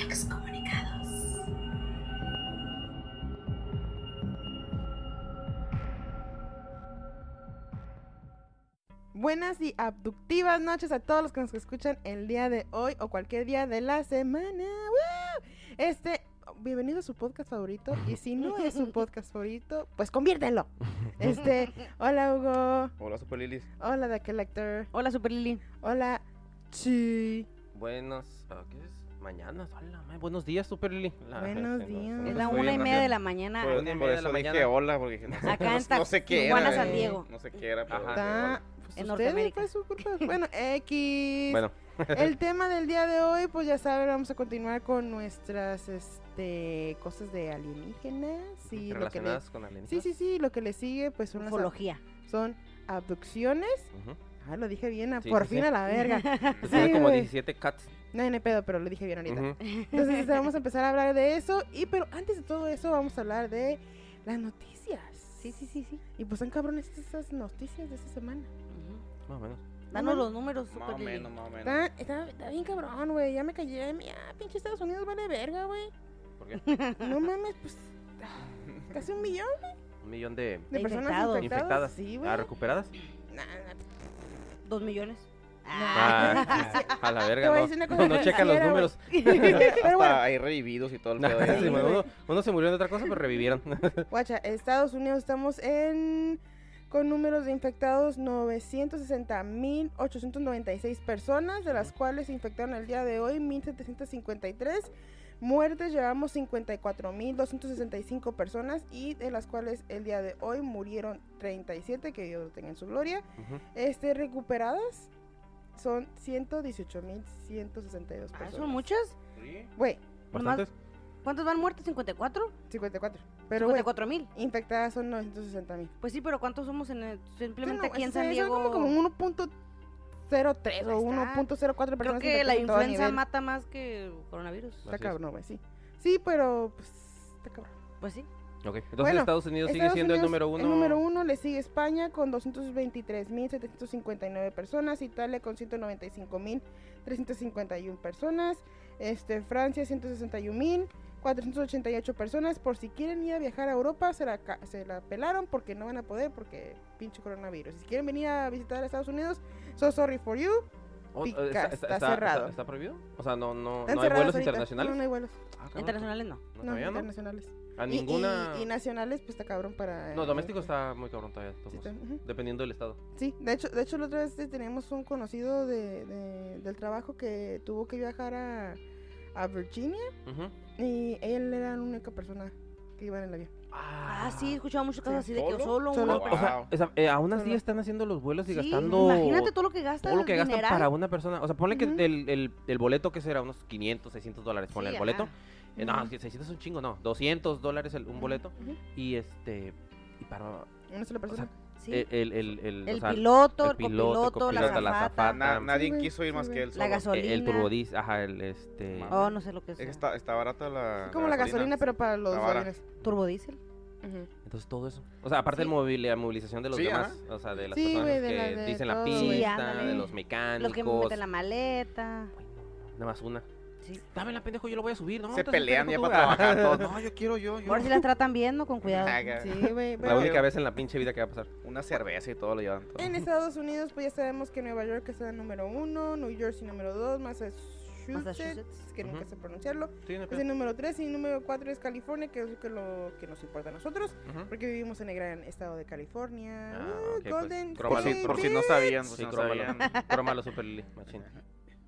Excomunicados. Buenas y abductivas noches a todos los que nos escuchan el día de hoy o cualquier día de la semana. ¡Woo! Este, bienvenido a su podcast favorito. Y si no es su podcast favorito, pues conviértelo. Este, hola Hugo. Hola, Super Lilis. Hola The Collector. Hola, Super Lili. Hola Chi. Buenos. ah, ¿Qué es? Mañana. Hola, ma- buenos días, Super Lili. La- Buenos se nos- días. se nos Es la fue una y bien media de la mañana. Pues, acá. una y Por media de eso la dije mañana. hola, porque dije, no sé, Acá no, en no sé qué era. Tijuana, eh, San Diego. No sé qué era, pero Ajá. dije, Está, pues En ustedes, Norteamérica. pues, su culpa. Bueno, X. Bueno, El tema del día de hoy, pues ya saben, vamos a continuar con nuestras este, cosas de alienígenas y lo que le, relacionadas con Sí, alienígenas. sí, sí, lo que le sigue pues son las ab- Ufología. son abducciones. Ujú. Ah, lo dije bien, a- Sí, por sí, fin sí. a la verga. Pues tiene Sí, como güey. 17 cats. No, no hay pedo, pero lo dije bien ahorita. Entonces este, vamos a empezar a hablar de eso. Y pero antes de todo eso vamos a hablar de las noticias. Sí, sí, sí, sí. Y pues son cabrones esas noticias de esta semana. Más o menos. Danos los números, Más o menos, más o menos. Está, está, está bien cabrón, güey. Ya me callé. Ya, pinche Estados Unidos vale verga, güey. ¿Por qué? No mames, pues. Casi un millón Un millón de de De personas infectados. infectadas. infectadas. Sí, güey. ¿Ah, recuperadas? Nah, nah, Dos millones. Ah, a la verga, no. No, no checan los números. Pero Hasta bueno, hay revividos y todo el Sí, pedo. bueno, uno, uno se murió de otra cosa, pero revivieron. guacha, Estados Unidos estamos en. Con números de infectados 960.896 personas, de las cuales se infectaron el día de hoy 1.753. Muertes llevamos 54.265 personas y de las cuales el día de hoy murieron 37, que Dios lo tenga en su gloria. Ujú. Este, recuperadas son 118.162 Ah, personas. ¿Son muchas? Sí. Güey, ¿Bastantes? ¿Cuántos van muertos? ¿54? 54. Pero, güey, 54 mil. infectadas son 960.000. Pues sí, pero ¿cuántos somos en el- simplemente Sí, no, aquí en San Diego? como, como 1.03 o Ahí está. 1.04 personas. Creo que la influenza mata más que el coronavirus. Está cabrón, güey, sí. Sí, pero pues está cabrón. Pues sí. Ok, entonces Bueno, Estados Unidos sigue Estados siendo el número uno. El número uno le sigue España con 223.759 personas, Italia con 195.351 personas, este, Francia 161.488 personas. Por si quieren ir a viajar a Europa, se la, ca- se la pelaron porque no van a poder porque pinche coronavirus. Si quieren venir a visitar a Estados Unidos, so sorry for you. Oh, pica, está cerrado. ¿Está prohibido? O sea, no, no, no hay vuelos ahorita. internacionales. No, no hay vuelos. Ah, cabrón, Internacionales no. No, No, no. internacionales. A Y- ninguna. Y, y nacionales, pues está cabrón para. No, eh, doméstico está muy cabrón todavía. sí. Dependiendo del estado. Sí, de hecho, de hecho la otra vez teníamos un conocido de, de- del trabajo que tuvo que viajar a, a Virginia y él era la única persona que iba en el avión. Ah, sí, he escuchado muchos casos así de que ¿Solo? O sea, o sea, eh, aún así Solo. están haciendo los vuelos y Sí, gastando. Imagínate todo lo que gasta. todo lo que gastan para una persona. O sea, ponle que el, el, el boleto que será unos 500, 600 dólares. Ponle Sí, el boleto. ajá. Eh, no, Ujú. es que 600 es un chingo, no. 200 dólares el- un boleto. Y este. Y para. Una sola persona. Sí. El, el, el, el, el o sea, piloto, el piloto, copiloto, la copiloto, la zafata. Na- nadie Sí, quiso ir sí, más que él La solo. gasolina. el, el turbodiesel, ajá, el este. Oh, no sé lo que es. Es que está, está barata la. como la gasolina, pero para los aviones. Turbodiesel. Ujú. Entonces todo eso. O sea, aparte Sí. de la movilización de los Sí, demás, o sea, de las Sí, personas güey, de que la- de dicen la todo, pista, güey. Sí, de los mecánicos. Los que meten la maleta. Nada más una. Sí. Dame la pendejo, yo lo voy a subir, ¿no? Se pelean ya para trabajar todos. No, yo quiero yo. yo. Ahora sí las tratan bien, ¿no? Con cuidado. Sí, güey. La única vez en la pinche vida que va a pasar. Una cerveza y todo lo llevan. todo. En Estados Unidos, pues ya sabemos que Nueva York está en número uno, New Jersey número dos, Massachusetts, Massachusetts. que nunca Ujú. sé pronunciarlo, Sí, no es el número tres y número cuatro es California, que es lo que, lo que nos importa a nosotros. Ujú. Porque vivimos en el gran estado de California. Ah, Uh, ok, pues, Golden crómalo, Por si, por si no sabían, si Sí, no crómalo. sabían. Crómalo, Super.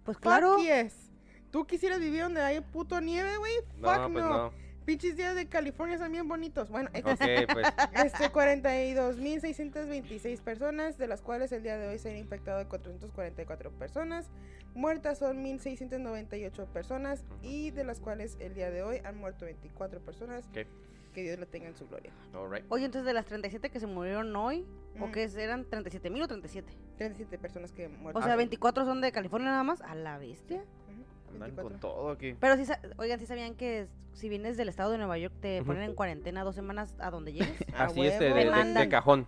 Pues Fuck claro. yes. ¿Tú quisieras vivir donde hay puto nieve, güey? No, Fuck pues no. no. Pinches días de California son bien bonitos. Bueno, X. Ok, pues. Este, 42.626 personas, de las cuales el día de hoy se han infectado 444 personas. Muertas son 1.698 personas y de las cuales el día de hoy han muerto 24 personas. Ok. Que Dios lo tenga en su gloria. Alright. Oye, entonces de las 37 que se murieron hoy, ¿o Mm. qué es? eran 37 mil o 37? 37 personas que han O muerto. sea, 24 son de California nada más. A la bestia. Andan 24. con todo aquí. Pero sí, oigan, ¿sí sabían que si vienes del estado de Nueva York te poén en cuarentena dos semanas a donde llegues? A Así este, huevo, de, cajón.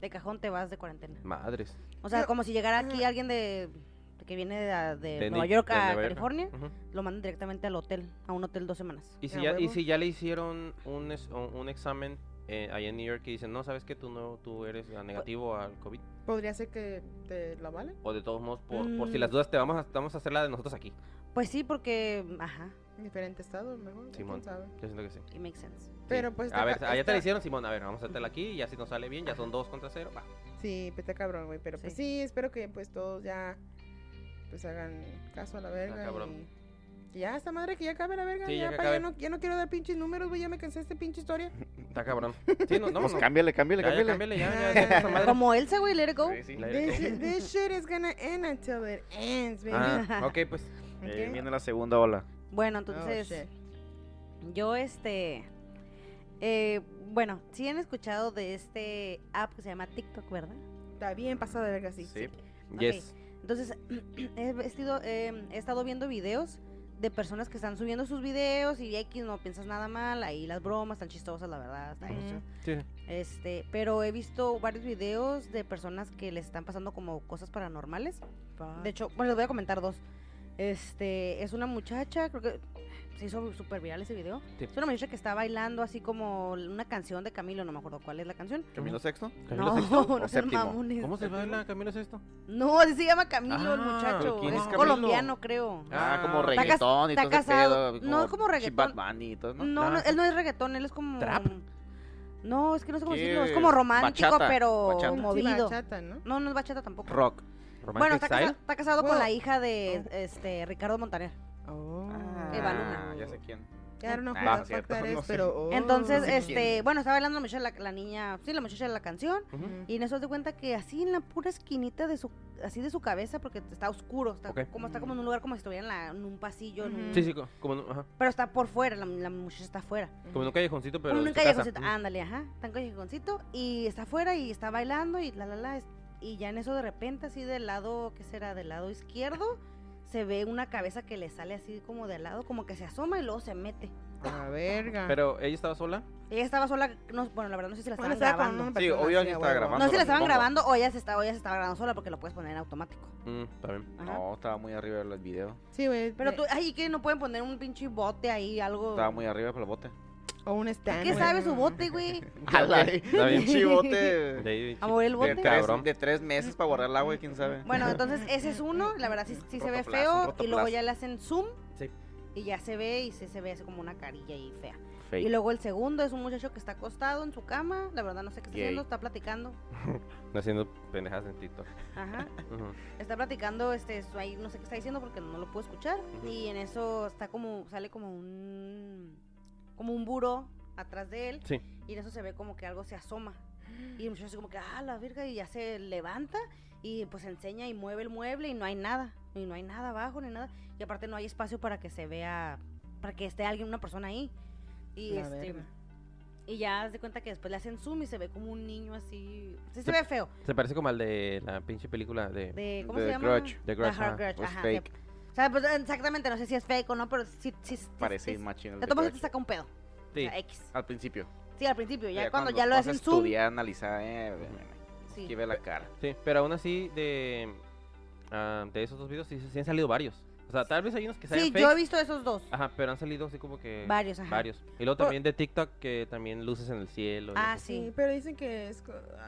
De cajón te vas de cuarentena. Madres. O sea, como si llegara aquí alguien de, que viene de, de De Nueva York de a California, lo mandan directamente al hotel, a un hotel dos semanas. Y si, ya, y si ya le hicieron un, es- un, un examen eh, allá en New York y dicen, no, sabes que tú no tú eres negativo al COVID. Podría ser que te la valen. O de todos modos, por, por si Mm. las dudas, te vamos a, vamos a hacer la de nosotros aquí. Pues sí, porque, ajá, En diferente estado, mejor. Simón. sabe. Yo siento que sí. it makes sense. Sí. Pero pues. A ver, allá te la hicieron, Simón. A ver, vamos a hacértela aquí y ya si nos sale bien, ya son dos contra cero. Va. Sí, pues está cabrón, güey. Pero pues Sí. sí, espero que pues todos ya. Pues hagan caso a la verga. cabrón. y- ya, esta madre que ya acabe la verga. Sí, ya ya, pa, ya no, ya no quiero dar pinches números, güey. Ya me cansé de esta pinche historia. Está cabrón. Sí, no, no, Pues no. cámbiale, cámbiale, Ya, ya, cámbiale. ya, Ya, ya, ya. esa madre. Como Elsa, güey, let it go. Sí, sí. La- This, shit- this shit is gonna end until it ends, baby. Ah, ok, pues. Eh, viene la segunda ola. Bueno, Oh, entonces, yo, este, eh, bueno, sí han escuchado de este app que se llama TikTok, ¿verdad? Está bien pasado de verga, sí. Sí. Yes. Entonces, he, vestido, eh, he estado viendo videos de personas que están subiendo sus videos y X no piensas nada mal, ahí las bromas están chistosas, la verdad, está chido. Sí. Este, pero he visto varios videos de personas que les están pasando como cosas paranormales. De hecho, bueno, les voy a comentar dos. Este, es una muchacha, creo que se hizo súper viral ese video. Sí. Es una muchacha que está bailando así como una canción de Camilo, no me acuerdo cuál es la canción. ¿Camino sexto? ¿Camilo no, Sexto? no ¿O sean séptimo? mamones. ¿Cómo se baila Camilo Sexto? No, así se llama Camilo el Ah, muchacho. ¿quién Es es Camilo? colombiano, creo. Ah, Ah, como cas- reggaetón y está todo ese casado. pedo. No, es como reggaetón. Bunny y todo, ¿no? No, Ah, no, él no es reggaetón, él es como... ¿Trap? No, es que no sé cómo ¿Qué decirlo, es como romántico, Bachata, pero bachata. Sí, movido. bachata, ¿no? No, no es bachata tampoco. Rock. Bueno, está, Style. casa- está casado con la hija de este Ricardo Montaner. Oh. Eva Luna. Ah, ya sé quién. Ya no Ah, cierto, no is, sé. pero. oh. Entonces, no sé este, quién. bueno, estaba bailando la muchacha, la, la niña, sí, la muchacha de la canción, Ujú. Ujú. y en eso se cuenta que así en la pura esquinita de su, así de su cabeza, porque está oscuro, está como está como en un lugar como si estuviera en, la- en un pasillo, en un- Ujú. Sí, sí, co- como, ajá, pero está por fuera, la, la muchacha está afuera. como en un callejoncito, pero Como en de un callejoncito, ándale, ajá, está en un callejoncito y está afuera y está bailando y la la la es- y ya en eso de repente así del lado, ¿qué será? Del lado izquierdo se ve una cabeza que le sale así como de lado, como que se asoma y luego se mete. A verga. Pero ella estaba sola. Ella estaba sola, no, bueno, la verdad no sé si la Bueno, estaban grabando. Sí, obvio estaba grabando. No sé si la estaban grabando o ella se estaba, ella se estaba grabando sola porque lo puedes poner en automático. Mm, está bien. Ajá. No, estaba muy arriba del video. Sí, güey. Pero tú, ay, que no pueden poner un pinche bote ahí, algo. Estaba muy arriba con el bote. O un stand. ¿Qué güey. sabe su bote, güey? Ala, está bien. pinche bote De de, ahí, ¿A mover el bote? tres, Cabrón. de tres meses para guardar el agua, quién sabe. Bueno, entonces ese es uno, la verdad sí, sí se ve feo y luego ya le hacen zoom Sí. y ya se ve y sí se ve así como una carilla y fea. Fake. Y luego el segundo es un muchacho que está acostado en su cama, la verdad no sé qué está Gay. haciendo, está platicando. haciendo pendejadas en TikTok. Ajá. Ujú. Está platicando, este, su- ahí no sé qué está diciendo porque no lo puedo escuchar. Y en eso está como, sale como un, como un buró atrás de él. Sí. Y en eso se ve como que algo se asoma. Y el muchacho así como que, ah, la verga, y ya se levanta y pues enseña y mueve el mueble y no hay nada. Y no hay nada abajo ni nada. Y aparte no hay espacio para que se vea, para que esté alguien, una persona ahí. Y La este... verga. Y ya haz de cuenta que después le hacen zoom y se ve como un niño así. Sí se Se- ve feo. Se parece como al de la pinche película de... De, ¿Cómo The se llama? Grudge. The Grudge, Ajá, ajá. Grudge, Pues ajá, fake. O sea, pues exactamente, no sé si es fake o no, pero sí, sí, sí, Parece sí, todos modos Crash. te saca un pedo. Sí. O sea, X. Al principio. Sí, al principio, ya, cuando, ya lo hacen zoom. estudiar, analizar, eh, Sí. aquí ve la cara. Sí, pero aún así de, ah, de esos dos videos sí, sí han salido varios. O sea, tal vez hay unos que salen Sí, fakes. yo he visto esos dos. Ajá, pero han salido así como que... Varios, ajá. Varios. Y luego también de TikTok que también luces en el cielo. y Ah. Sí, sí. pero dicen que es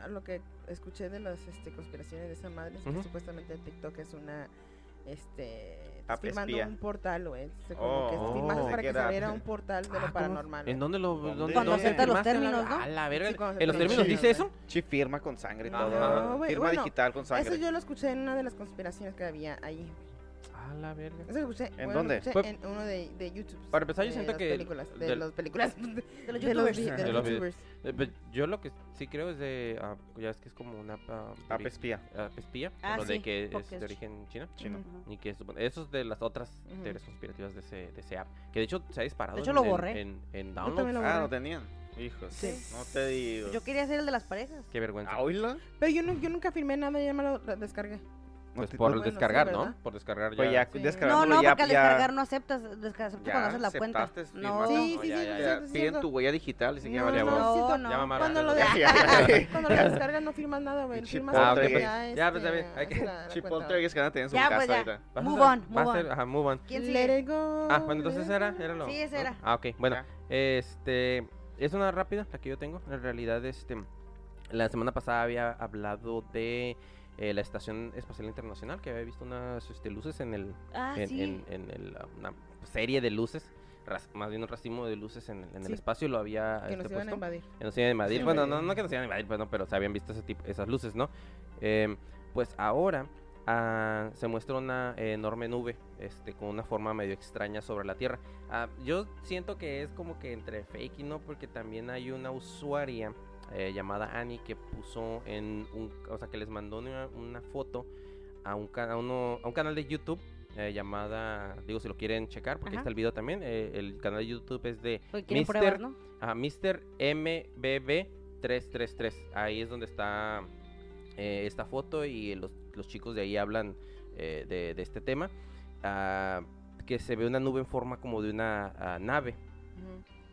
lo que escuché de las este, conspiraciones de esa madre, es que supuestamente TikTok es una este Filmando espía. un portal, güey. Se- como que Oh, filmas oh. para que viera un portal de Ah, lo paranormal. ¿En dónde lo ¿Dónde? dónde, Cuando dónde acepta los firmaste términos, ¿no? A la verga. Sí, ¿En los términos dice eso? Sí, firma con sangre y todo. No, firma bueno, digital con sangre. Eso yo lo escuché en una de las conspiraciones que había ahí. A la verga. Eso lo escuché. ¿En bueno, lo dónde? escuché Fue- en uno de, de YouTube. Para empezar, yo de siento las que Películas, de del- las películas. De los de los, youtubers. vi- de De los los youtubers. Eh, pues, yo lo que sí creo es de... ah, ya es que es como una... ah, App ori- espía. app espía. Ah, lo de sí, que es de es- origen chino. Chino. Ujú. Y que supone- eso es de las otras Ujú. teorías conspirativas de ese, de ese app. Que de hecho se ha disparado. De hecho, en- lo en- borré. En, en también downloads. lo Ah, borré. ¿no tenían? Hijos. Sí. No te digo. Yo quería ser el de las parejas. Qué vergüenza. Ah, oíla. Pero yo, no, yo nunca firmé nada, ya me lo lo descargué. Pues te- por no- el Bueno, sí, descargar, ¿no? Por descargar Pues ya ya. Sí. No, descargándolo, no, ya- porque al ya- descargar no aceptas, descargas ya cuando haces la cuenta. aceptaste, No. Sí, No, sí, ya- sí, ya Piden tu huella digital y se No, ya no, no, no. Ya. Cuando lo, Ya, ya, ya. descargas no firmas nada, güey. Firmas que güey. ya, Ya, pues, este, ya ve, hay que- haces la- la Chip cuenta. Polter que van a tener en su Ya, casa pues, ya. ahorita. Move on, move on. Ajá, move on. Go, Ah, bueno, entonces era, era lo. Sí, ese ¿no? era. Ah, ok. Bueno, Ya. este. Es una rápida, la que yo tengo. En realidad, este. La semana pasada había hablado de eh, la Estación Espacial Internacional, que había visto unas este, luces en el. Ah, en, sí. en- en el, una serie de luces. ras- más bien un racimo de luces en, el- en Sí. el espacio lo había Que este, nos iban a invadir. Que nos iban a invadir. Sí, bueno, no, no que nos iban a invadir, pues, no, pero se habían visto ese tipo, esas luces, ¿no? Em, pues ahora ah, se muestra una enorme nube este, con una forma medio extraña sobre la Tierra. Ah, yo siento que es como que entre fake y no, porque también hay una usuaria eh, llamada Annie que puso en un, o sea, que les mandó una, una foto a un, a uno- a un canal de YouTube eh, llamada, digo, si lo quieren checar, porque ahí está el video también. eh, el canal de YouTube es de Mister- pruebas, ¿no? Ajá, Mr. MBB333. Ahí es donde está eh, esta foto y los, los chicos de ahí hablan de, de este tema. Ah, que se ve una nube en forma como de una ah, nave.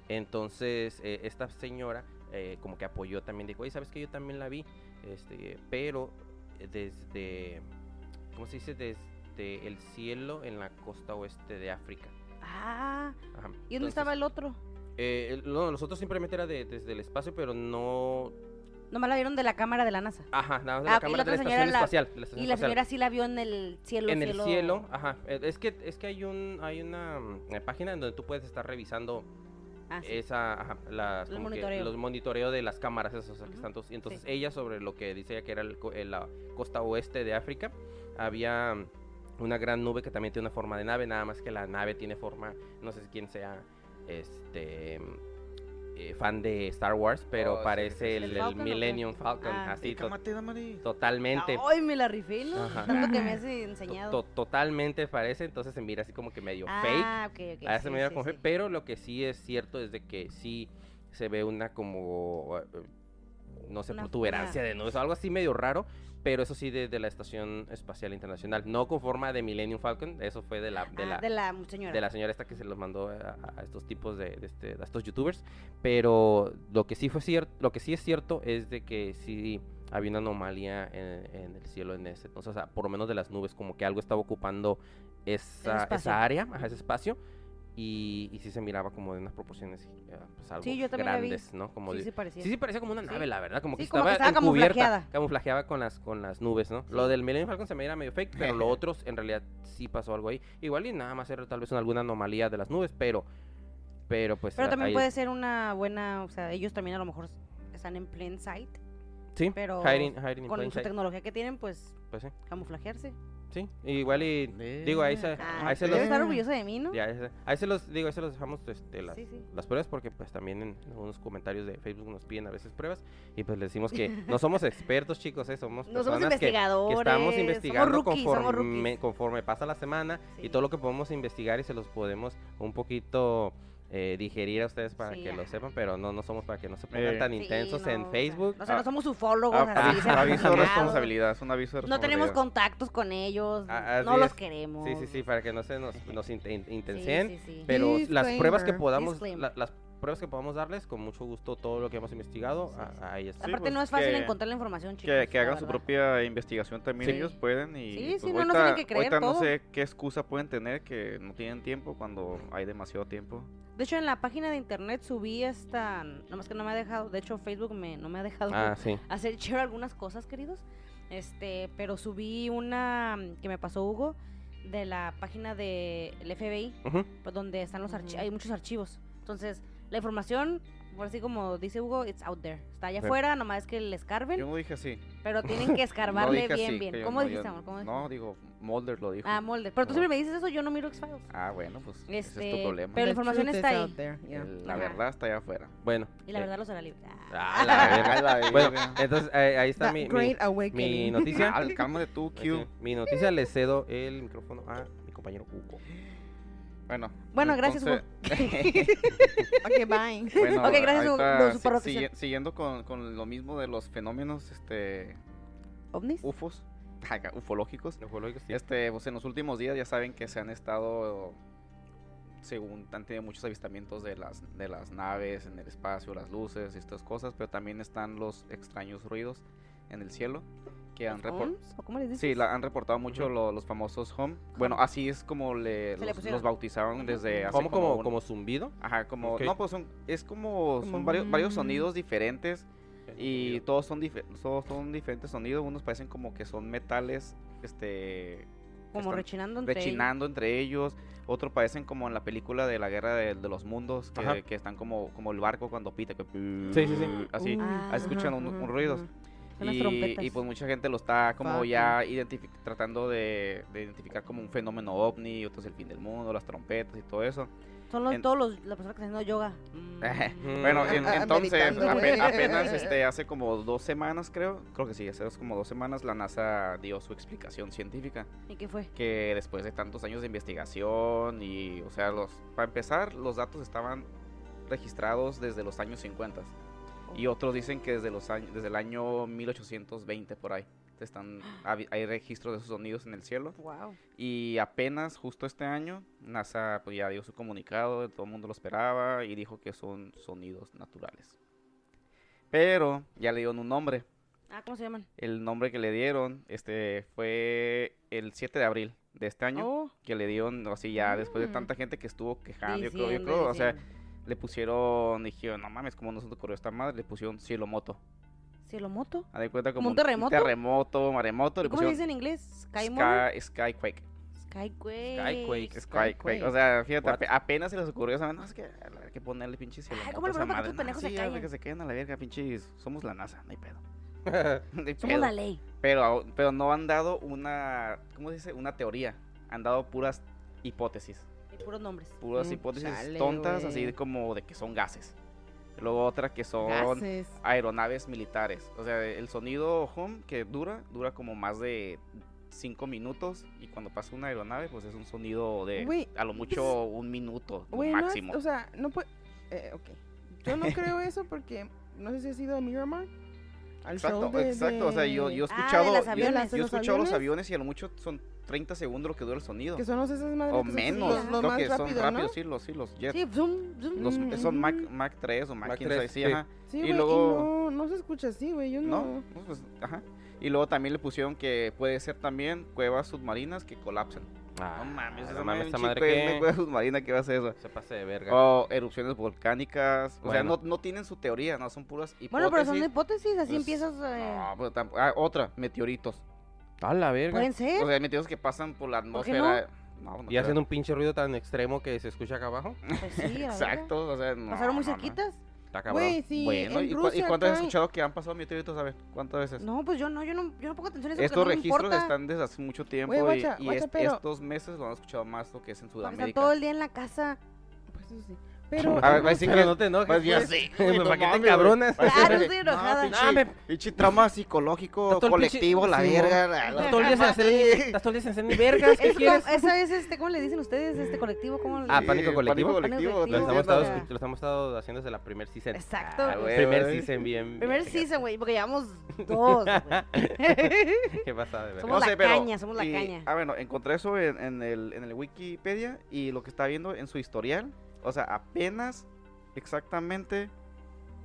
Entonces, esta señora eh, como que apoyó también, dijo, oye, ¿sabes que Yo también la vi, este, pero desde, ¿cómo se dice? Desde el cielo en la costa oeste de África. Ah, Ajá. ¿y dónde Entonces, estaba el otro? eh, el- no, nosotros simplemente era de- desde el espacio, pero no... Nomás la vieron de la cámara de la NASA. Ajá, nada más de Ah, la cámara la de la estación la- espacial. de la estación Y la señora sí la vio en el cielo. en el cielo, ajá. eh, Es que, es que hay, un, hay una mm, eh, página en donde tú puedes estar revisando Ah, sí. esa, ajá, las, El como que monitoreo. los monitoreos de las cámaras, o sea, que están todos- y entonces sí. ella sobre lo que dice ella que era el co- en la costa oeste de África, había mm, una gran nube que también tiene una forma de nave, nada más que la nave tiene forma, no sé si quién sea este eh, fan de Star Wars, pero Oh, parece sí, sí. el. Millennium Falcon, Ah. así to- totalmente. Ay, me la rifé, ¿no? Ajá. Tanto que me has enseñado. to- totalmente parece, entonces se mira así como que medio fake. ah, ok, ok. A ese sí, me mira sí, como sí. fake, pero lo que sí es cierto es de que sí se ve una como eh, no sé, Una- protuberancia de nubes, algo así medio raro, pero eso sí de, de la Estación Espacial Internacional, no con forma de Millennium Falcon, eso fue de la de Ah, la, de la señora. de la señora esta que se los mandó a, a estos tipos de, de este, a estos youtubers, pero lo que sí fue cierto, lo que sí es cierto es de que sí había una anomalía en, en el cielo en ese entonces, o sea, por lo menos de las nubes, como que algo estaba ocupando esa, esa área, ese espacio. Y, y sí se miraba como de unas proporciones eh, pues algo Sí, yo también la vi. grandes, ¿no? Como Sí, de- sí parecía. Sí, sí parecía como una nave, la verdad, como que como que estaba, encubierta, camuflajeada. camuflajeaba con las con las nubes, ¿no? Lo del Millennium Falcon se me era medio fake, pero lo otro en realidad sí pasó algo ahí. Igual y nada más era tal vez una- alguna anomalía de las nubes, pero pero pues Pero también ahí- puede ser una buena, o sea, ellos también a lo mejor están en plain sight, sí, pero hiding, hiding in con su tecnología que tienen, pues pues sí, camuflajearse. Sí, igual y digo ahí se Ah, ahí se los estar orgulloso de mí, ¿no? ya, ahí se- los digo, ahí se los dejamos este, las, Sí, sí. las pruebas porque pues también en algunos comentarios de Facebook nos piden a veces pruebas y pues les decimos que no somos expertos chicos, eh, somos No somos personas que- que, investigadores. estamos investigando rookies, conforme, conforme pasa la semana y todo lo que podemos investigar y se los podemos un poquito eh, digerir a ustedes para Sí, que lo sepan, pero no, no somos para que no se pongan Eh, tan Sí, intensos no, en Facebook. O sea, no Ah, somos ufólogos, Ah, así, aviso, aviso de certificados. responsabilidad, es un aviso de No tenemos responsabilidad. contactos con ellos, Ah, no los es. queremos. Sí, sí, sí, para que no se nos, nos inten- Sí, intenseen. sí, sí. Pero las pruebas que podamos, la- las pruebas que podamos darles, con mucho gusto todo lo que hemos investigado, a, a ellas. Sí, Aparte pues, no es fácil que- encontrar la información, chicos. Que, hagan su propia investigación también Sí. ellos pueden y Sí, pues, sí, no, no tienen que creer ahorita no todo. sé qué excusa pueden tener que no tienen tiempo cuando hay demasiado tiempo. De hecho, en la página de internet subí esta, nomás que no me ha dejado, de hecho Facebook me, no me ha dejado Ah, sí. hacer share algunas cosas, queridos. Este, pero subí una que me pasó Hugo de la página del FBI, Ujú. pues, donde están los Ujú. hay muchos archivos. Entonces, la información, por así como dice Hugo, it's out there. Está allá afuera, nomás es que le escarben, Yo no dije así. pero tienen que No escarbarle dije bien, así, bien. que ¿Cómo no, dijiste, yo- amor? ¿Cómo dijiste? No, digo, Mulder lo dijo. Ah, molde. Pero tú No. siempre me dices eso, yo no miro X-Files. Ah, bueno, pues ese es Este, tu problema. pero- la información está ahí. there, yeah. La Ajá. verdad está allá afuera. Bueno. Y la eh, verdad los hará libre. ah, la la Bueno, entonces eh, ahí está mi, mi, great mi awakening. noticia. Ah, cálmate tú, Q. mi noticia le cedo el micrófono a mi compañero Hugo. Bueno. Bueno, gracias, ok, bye. Bueno, Ok, gracias, ahorita, su si- sigue- siguiendo con, con lo mismo de los fenómenos este ¿Ovnis? UFOs. ufológicos. Ufológicos, sí. Este, pues en los últimos días ya saben que se han estado, según han tenido muchos avistamientos de las, de las naves en el espacio, las luces y estas cosas, pero también están los extraños ruidos en el cielo que han reportado. ¿Homes? ¿O cómo les dices? Sí, la, han reportado mucho lo- los famosos home. Bueno, así es como le, le los, los bautizaron desde hace ¿Cómo como, un- como zumbido? Ajá, como... No, pues son, es como, son varios, varios mm. sonidos diferentes y todos son, todos son diferentes sonidos. Unos parecen como que son metales, este... Como rechinando entre ellos. rechinando entre ellos. Otros parecen como en la película de la guerra de, de los mundos, que, que están como, como el barco cuando pita. que Sí, sí, sí. Así. Uh, Ah, escuchan un- un ruidos. Son las Y, trompetas. y pues mucha gente lo está como Fuck, ya tratando de, de identificar como un fenómeno ovni, otros el fin del mundo, las trompetas y todo eso. Son los, en- todos los, las personas que están haciendo yoga. Mm. Bueno, en- Ah, entonces meditando, ape- güey. apenas este, hace como dos semanas creo, creo que sí, hace como dos semanas la NASA dio su explicación científica, ¿Y qué fue? que después de tantos años de investigación y, o sea, los, para empezar, los datos estaban registrados desde los años 50 y otros dicen que desde los años, desde el año 1820 por ahí. Están, hay registros de esos sonidos en el cielo Wow. y apenas justo este año NASA pues ya dio su comunicado, todo el mundo lo esperaba y dijo que son sonidos naturales. Pero ya le dieron un nombre. Ah, ¿cómo se llaman? El nombre que le dieron este fue el 7 de abril de este año Oh, que le dieron así ya después de Mm. tanta gente que estuvo quejando, yo creo, yo diciendo, creo, o sea, diciendo. Le pusieron, dijeron, no mames, ¿cómo no se te ocurrió esta madre? Le pusieron cielo moto. ¿Cielomoto? Haz de cuenta como ¿Como un terremoto? terremoto, maremoto, ¿Y le ¿Cómo se dice en inglés? ¿Skymoto? Sky, Skyquake. Skyquake. Skyquake. Skyquake. O sea, fíjate, apenas se les ocurrió, ¿saben? No, es que a hay que ponerle pinches cielo Ay, moto ¿cómo a le esa ponemos que pendejos se callen? que se queden a la verga, pinches. Somos la NASA, no hay pedo. Somos pedo. la ley. Pero, pero no han dado una, ¿cómo se dice? Una teoría. Han dado puras hipótesis. Puros nombres. Puras Mm, hipótesis chale, tontas, así de como de que son gases. Luego otra que son Gases. aeronaves militares. O sea, el sonido home que dura, dura como más de 5 minutos. Y cuando pasa una aeronave, pues es un sonido de a lo mucho un minuto no es- máximo. o sea, no puede. Eh, ok. Yo no creo eso porque no sé si has ido a Miramar. Al exacto, show de, exacto. O sea, yo, yo he Ah, de escuchado, yo- aviones. yo, ¿De he los escuchado los aviones y a lo mucho son 30 segundos lo que dura el sonido. Que son los esas madres O que son menos, los, los creo más que son rápidos, ¿no? sí, los, sí, los jets. Sí, zoom, zoom. Los, Mm, son Mac. Mac 3 o Mac, Mac 15, 3, sí, sí. ajá. Sí, Y güey, y luego- no, no se escucha así, güey. Yo No, no. pues, ajá. Y luego también le pusieron que puede ser también cuevas submarinas que colapsen. Ah, no mames, no esa mames, esta madre, que cueva submarina que va a hacer eso. se pase de verga. O erupciones volcánicas. O sea, Bueno. no, no tienen su teoría, no son puras hipótesis. Bueno, pero son hipótesis, así Pues, empiezas. eh, No, pero tamp- ah, otra, meteoritos. A la verga. Pueden ser. O sea, meteoritos que pasan por la ¿Por qué atmósfera. No, no Y creo. hacen un pinche ruido tan extremo que se escucha acá abajo. Pues sí. Exacto, o sea, no. Pasaron muy no, no. cerquitas. Está cabrón. Güey, sí. Bueno, en ¿y, cu- Rusia ¿y cuántas has escuchado que han pasado meteoritos? A ver, ¿cuántas veces? No, pues yo no, yo no, yo no pongo atención a eso. Estos me registros están desde hace mucho tiempo y- guacha, y, guacha, est- pero- estos meses lo han escuchado más lo que es en están Sudamérica. todo el día en la casa. Pues eso sí. Pero. A ver, va a decir Pero que- no te enojes. Pues ya pues. sí, Pues, no ¿Para qué te cabronas? A decir Ah, no que- estoy enojada. pinche, No, me- pinche trauma psicológico, pinche- colectivo, la verga. Estás todo el día sin hacer ni- vergas. ¿Qué Es como, quieres? esa es este, ¿cómo le dicen ustedes? Este colectivo, ¿cómo le Ah, pánico colectivo. Pánico Pánico colectivo. Lo estamos, estado, haciendo desde la primer season. Exacto. Ah, primer season bien. Primer bien. season, güey, porque llevamos dos, güey. ¿Qué pasa de? Somos la caña, somos la caña. Ah, bueno, encontré eso en, en el, en el Wikipedia y lo que está viendo en su historial, o sea, apenas exactamente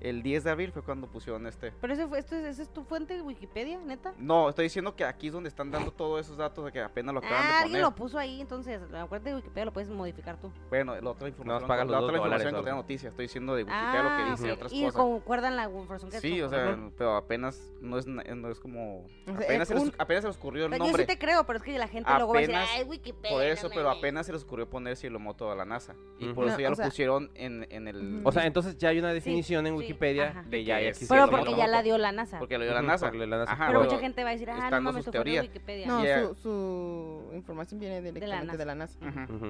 el 10 de abril fue cuando pusieron este. Pero ese fue, esto es, ¿esa es tu fuente de Wikipedia, neta? No, estoy diciendo que aquí es donde están dando todos esos datos de que apenas lo acaban Ah, de alguien poner. lo puso ahí, entonces, la cuenta de Wikipedia lo puedes modificar tú. Bueno, la otra información, pagan la los otra dos dólares información que solo. noticia, estoy diciendo de Wikipedia lo que dice y otras y cosas. concuerdan la información que Sí, o sea, pero apenas no es, no es como apenas, es se les, apenas se les ocurrió el Pero yo nombre. sí te creo, pero es que la gente luego va a decir, Apenas- ay, Wikipedia. Por eso, no pero mames". apenas se les ocurrió poner Cielo-Moto a la NASA. Y por eso No, ya lo sea- pusieron en, en el... O sea, entonces ya hay una definición en sí, Wikipedia ajá. de ya es Pero porque ya la dio la NASA. Porque lo dio la NASA. porque la NASA. Ajá, pero pero mucha gente va a decir, ah, no mames, de teorías. Wikipedia. No, Yeah. su, su información viene directamente de la NASA.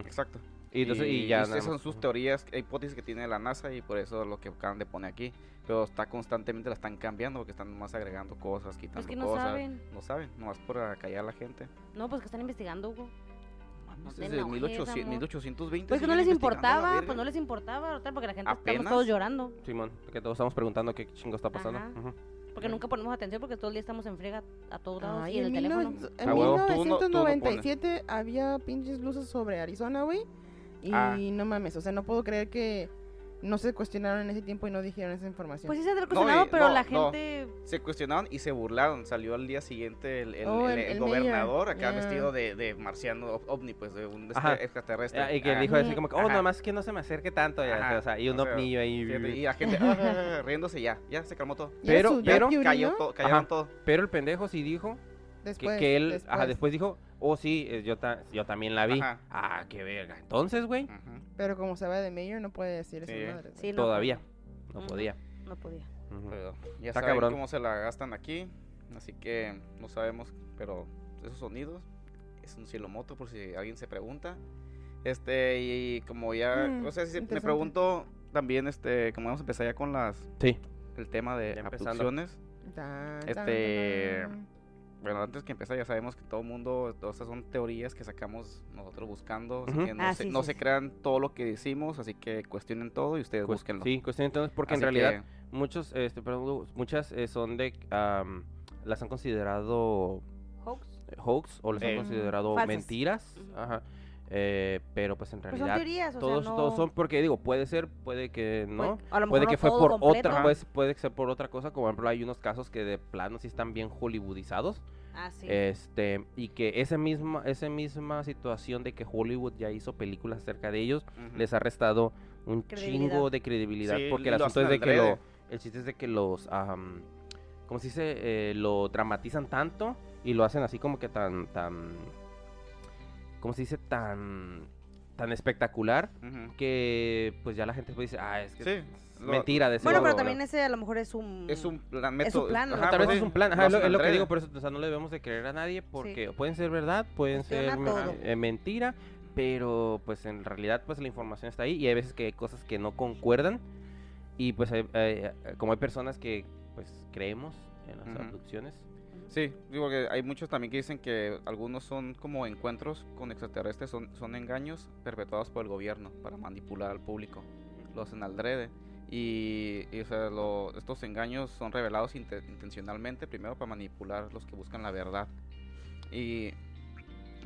Exacto. Y, entonces, y ya. esas son sus teorías, hipótesis que tiene la NASA y por eso es lo que acaban de poner aquí. Pero está constantemente la están cambiando porque están más agregando cosas, quitando Es que no cosas. saben. No saben, nomás por callar a la gente. No, pues que están investigando, Hugo. Mames, te desde enojes, 1800, amor. 1820. Pues que no les importaba, pues no les importaba, porque la gente ¿Apenas? estamos todos llorando. Simón, que todos estamos preguntando qué chingo está pasando. Ajá. Ujú. Porque nunca ponemos atención porque todo el día estamos en frega a todos lados Ay, y en el teléfono. 1900 en Ah, huevo, tú no- tú no. 1997 había pinches luces sobre Arizona, güey. Y Ah. no mames, o sea, no puedo creer que no se cuestionaron en ese tiempo y no dijeron esa información. Pues sí se ha No, cuestionado, y- pero no, la no. gente... Se cuestionaron y se burlaron. Salió al día siguiente el, el, Oh, el- el- el el gobernador acá ya. vestido de, de marciano ov- ovni, pues de un este, Ajá. extraterrestre. Ah, y que Ah, dijo así como que, oh, Ajá. nada más que no se me acerque tanto. ya, o sea, y un ovnillo ahí. fíjate, y la gente ah, riéndose ya, ya se calmó todo. ¿Y era pero- pero Cayó no? todo, cayeron todo. Pero el pendejo sí dijo Después, que él, ajá, después dijo, oh, sí, eh, yo, ta- yo también la vi. Ajá. Ah, qué verga. Entonces, güey. Pero como se va de mayor, no puede decir Sí. Sí, no todavía no podía. No podía. Pero ya Está saben cabrón. cómo se la gastan aquí, así que no sabemos, pero esos sonidos es un cielo moto por si alguien se pregunta. Este, y como ya, Mm, o sea, si me pregunto también, este, como vamos a empezar ya con las, Sí. el tema de abducciones. Tan, Este. Bueno, antes que empezar ya sabemos que todo el mundo, todas esas son teorías que sacamos nosotros buscando, así Ujú. que no, Ah, se, sí, no sí, se sí. crean todo lo que decimos, así que cuestionen todo y ustedes Cues- búsquenlo. Sí, cuestión entonces, porque Así en realidad que, muchos, este, perdón, muchas eh, son de, am, las han considerado Hoax. eh, hoax o las Eh. han considerado Falsas. mentiras, ajá, eh, pero pues en Pues son realidad teorías, o todos, sea, no... todos son porque digo, puede ser, puede que no. puede- a lo Puede mejor que no fue por completo. otra, pues, puede ser por otra cosa, como por ejemplo hay unos casos que de plano sí están bien hollywoodizados, Ah, sí. este, y que esa misma, esa misma situación de que Hollywood ya hizo películas acerca de ellos, les ha restado un chingo de credibilidad, Sí, porque el asunto es de que lo, el chiste es de que los, am, ¿cómo se dice? Eh, lo dramatizan tanto y lo hacen así como que tan, tan, ¿cómo se dice? Tan, tan espectacular Ujú. que pues ya la gente pues dice, ah, es que Sí, es lo- mentira de ese Bueno, pero también ¿verdad?". ese a lo mejor es un... Es un plan, Es su método- plan, ¿no? ajá, Tal vez pues es sí, un plan, ajá, es lo, es lo que digo, por eso o sea, no le debemos de creer a nadie porque pueden ser verdad, pueden ser todo. eh, mentira, pero pues en realidad pues la información está ahí y hay veces que hay cosas que no concuerdan y pues hay- hay- como hay personas que pues creemos en las Ujú. abducciones. Sí, digo que hay muchos también que dicen que algunos son como encuentros con extraterrestres, son, son engaños perpetuados por el gobierno para manipular al público. Lo hacen al drede. Y, y, o sea, lo- estos engaños son revelados inte- intencionalmente, primero para manipular los que buscan la verdad. Y,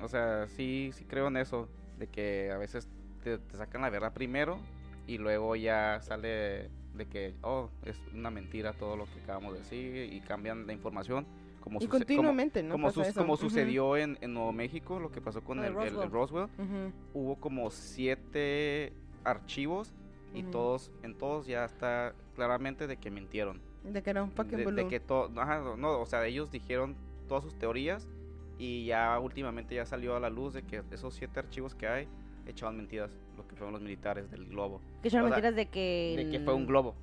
o sea, sí, sí creo en eso, de que a veces te, te sacan la verdad primero y luego ya sale de que, oh, es una mentira todo lo que acabamos de decir y cambian la información. Como Y suce- como- continuamente, ¿no? como, sus- eso. como Ujú, sucedió en, en Nuevo México, lo que pasó con el, el- el Roswell. Roswell, ujú. hubo como siete archivos y Ujú. todos, en todos ya está claramente de que mintieron. De que era un De, de que todo, ajá, no, o sea, ellos dijeron todas sus teorías y ya últimamente ya salió a la luz de que esos siete archivos que hay echaban mentiras, lo que fueron los militares del globo, Que son o sea, mentiras de que... de que fue un globo.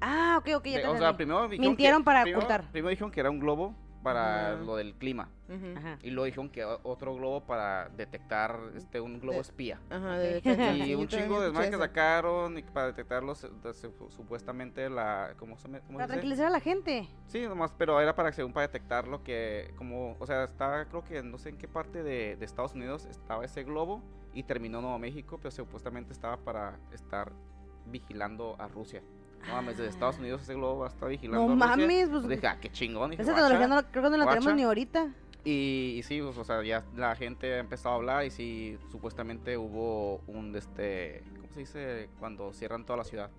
Ah, ok, ok, ya De- te o sea, primero Mintieron que- para primero- ocultar. Primero dijeron que era un globo para lo del clima. Y luego dijeron que otro globo para detectar este un globo De- espía. Ajá, de Y un chingo de más que sacaron y para detectarlos de- su- supuestamente la ¿cómo se cómo Para se dice? tranquilizar a la gente. Sí, nomás, pero era para según para detectar lo que como, o sea, está creo que no sé en qué parte de, de Estados Unidos estaba ese globo y terminó Nuevo México, pero supuestamente estaba para estar vigilando a Rusia. No mames, desde Estados Unidos ese globo va a estar vigilando No Rusia. mames, pues... Dije, ah, qué chingón. Dije, Esa "Guacha". tecnología no, la- creo que no la tenemos guacha. ni ahorita. Y, y sí, pues, o sea, ya la gente ha empezado a hablar y sí, supuestamente hubo un, este, ¿cómo se dice? Cuando cierran toda la ciudad.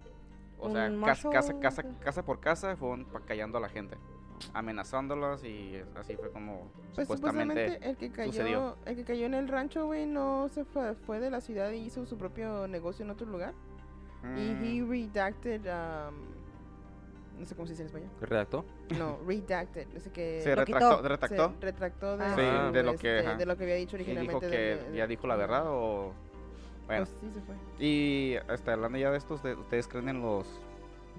O sea, casa, casa, ok. casa por casa fueron pa- callando a la gente, amenazándolas y así fue como Pues supuestamente... supuestamente el que cayó, sucedió. el que cayó en el rancho, güey, no se fue, fue de la ciudad y hizo su propio negocio en otro lugar. Y mm, he redacted, um, no sé cómo se dice en español. ¿Qué redactó? No, redacted, no sé qué. se lo retractó, quitó. retractó. Se retractó de, Ah. Sí, su, de lo que, este, ajá. de lo que había dicho y dijo originalmente. que ya dijo la verdad o... Bueno, Pues sí se fue. y hasta hablando ya de estos, de- ¿ustedes creen en los,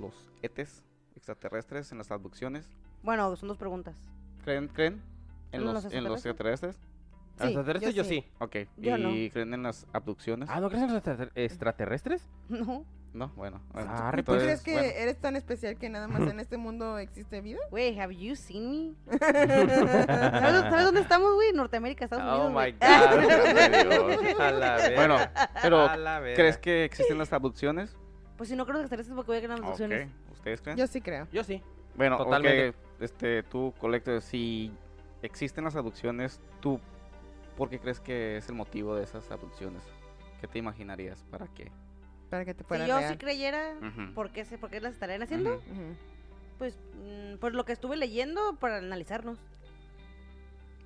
los ETs extraterrestres, en las abducciones? Bueno, son dos preguntas. ¿Creen, creen en ¿En los, los en los extraterrestres? ¿A los Sí, extraterrestres? yo Yo sí. sí. Ok, Yo ¿y no. creen en las abducciones? Ah, ¿no crees en los extrater- extraterrestres? No. No, bueno. bueno, Ah, ¿Tú Entonces, crees que bueno. eres tan especial que nada más en este mundo existe vida? Güey, have you seen me? ¿Sabes, sabes dónde estamos, güey? Norteamérica, Estados Oh Unidos. my güey. god. Dios. A la. Bueno, pero A la. ¿crees que existen las abducciones? Pues si no creo que extraterrestres porque voy a Ok, abducciones. ¿ustedes creen? Yo sí creo. Yo sí. Bueno, Totalmente. ok, este, tú, Colector, si existen las abducciones, ¿tú por qué crees que es el motivo de esas abducciones? ¿Qué te imaginarías? ¿Para qué? Para que te Si fuera yo real. sí creyera, Ujú. ¿por qué, se, ¿por qué las estarían haciendo? Ujú. Ujú. Pues mm, por lo que estuve leyendo para analizarnos.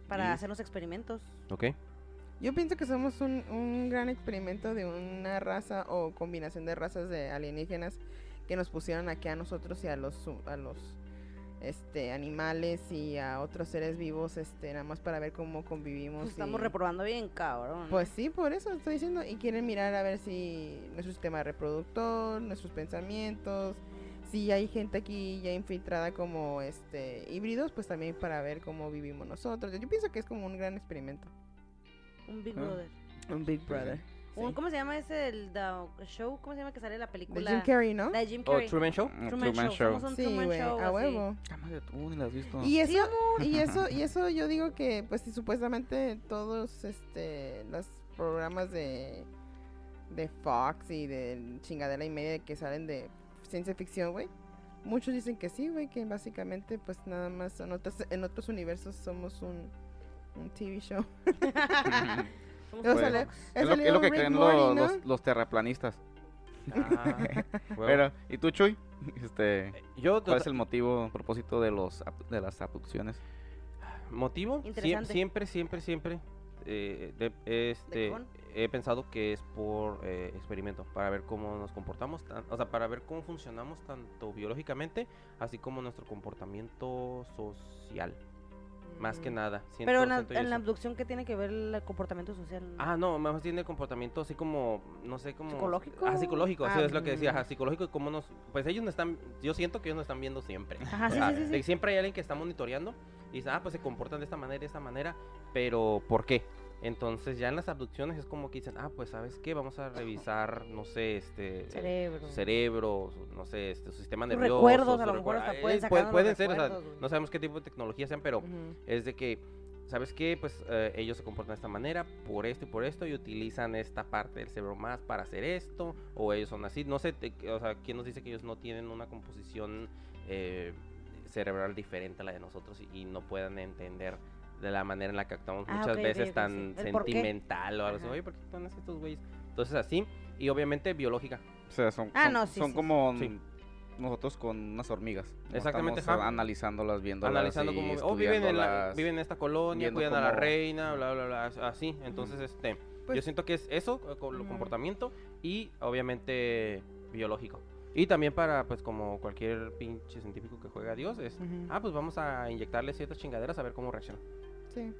Para Y- hacer los experimentos. Ok. Yo pienso que somos un, un gran experimento de una raza o combinación de razas de alienígenas que nos pusieron aquí a nosotros y a los a los este animales y a otros seres vivos este nada más para ver cómo convivimos estamos y- reprobando bien, cabrón. pues sí por eso estoy diciendo y quieren mirar a ver si nuestro sistema reproductor nuestros pensamientos si hay gente aquí ya infiltrada como este híbridos pues también para ver cómo vivimos nosotros yo pienso que es como un gran experimento Un Big Ah. Brother. un Big Brother. Un- ¿Cómo se llama ese el the show? ¿Cómo se llama que sale la de película? Jim Carrey no La de Jim ¿O Carrey. Oh, Truman Show? Truman, Show. Sí, Truman güey, Show. a huevo. Cámara, tú ni la has visto. Y Sí, eso, y eso, y eso yo digo que, pues, si supuestamente todos, este, los programas de, de Fox y de chingadera y media que salen de ciencia ficción, güey, muchos dicen que sí, güey, que básicamente, pues, nada más en otros, en otros universos somos un, un TV show. Pues, es, lo, es salido lo que Rick creen Morty, los, ¿no? los, los terraplanistas. Ah. Pero, ¿y tú, Chuy? Este, Yo, ¿Cuál tota- es el motivo, propósito de los de las abducciones? motivo, Interesante. siempre, siempre, siempre, eh, de- este, he pensado que es por eh, experimento, para ver cómo nos comportamos, tan- o sea, para ver cómo funcionamos tanto biológicamente, así como nuestro comportamiento social, más que nada. siento- Pero en la, en la abducción, ¿qué tiene que ver el comportamiento social? Ah, no, más bien el comportamiento así como, no sé, como... ¿Psicológico? Ah, psicológico, Ah, es lo que decía, ajá, psicológico y cómo nos... Pues ellos nos están, yo siento que ellos nos están viendo siempre. Ajá, O sí, sea, sí, sí, siempre hay alguien que está monitoreando y dice, ah, pues se comportan de esta manera, de esta manera, pero ¿por qué? Entonces ya en las abducciones es como que dicen, ah, pues ¿sabes qué? Vamos a revisar, no sé, este... eh, Cerebro. su cerebro, su- no sé, este, su sistema nervioso. recuerdos, a lo mejor hasta eh, pueden pueden los ser, o sea, no sabemos qué tipo de tecnología sean, pero es de que, ¿sabes qué? Pues eh, ellos se comportan de esta manera, por esto y por esto, y utilizan esta parte del cerebro más para hacer esto, o ellos son así. No sé, te- o sea, ¿quién nos dice que ellos no tienen una composición eh, cerebral diferente a la de nosotros y, y no puedan entender de la manera en la que actuamos Ah, muchas ok, ok, veces ok, tan qué. sentimental o algo así? Oye, ¿por qué así estos güeyes? Entonces así, y obviamente biológica. O sea, son, Ah, son, no, sí, son sí, como sí. mm, nosotros con unas hormigas. ¿no? Exactamente, Estamos ajá. analizándolas, viéndolas analizando y cómo oh, viven, en la, viven en esta colonia, cuidan a la reina, bla, bla, bla, así. Entonces, este, Pues- yo siento que es eso, eh, con el Ujú. comportamiento y obviamente biológico. Y también para, pues, como cualquier pinche científico que juega a Dios, es, Ujú. ah, pues vamos a inyectarle ciertas chingaderas a ver cómo reacciona. Sí.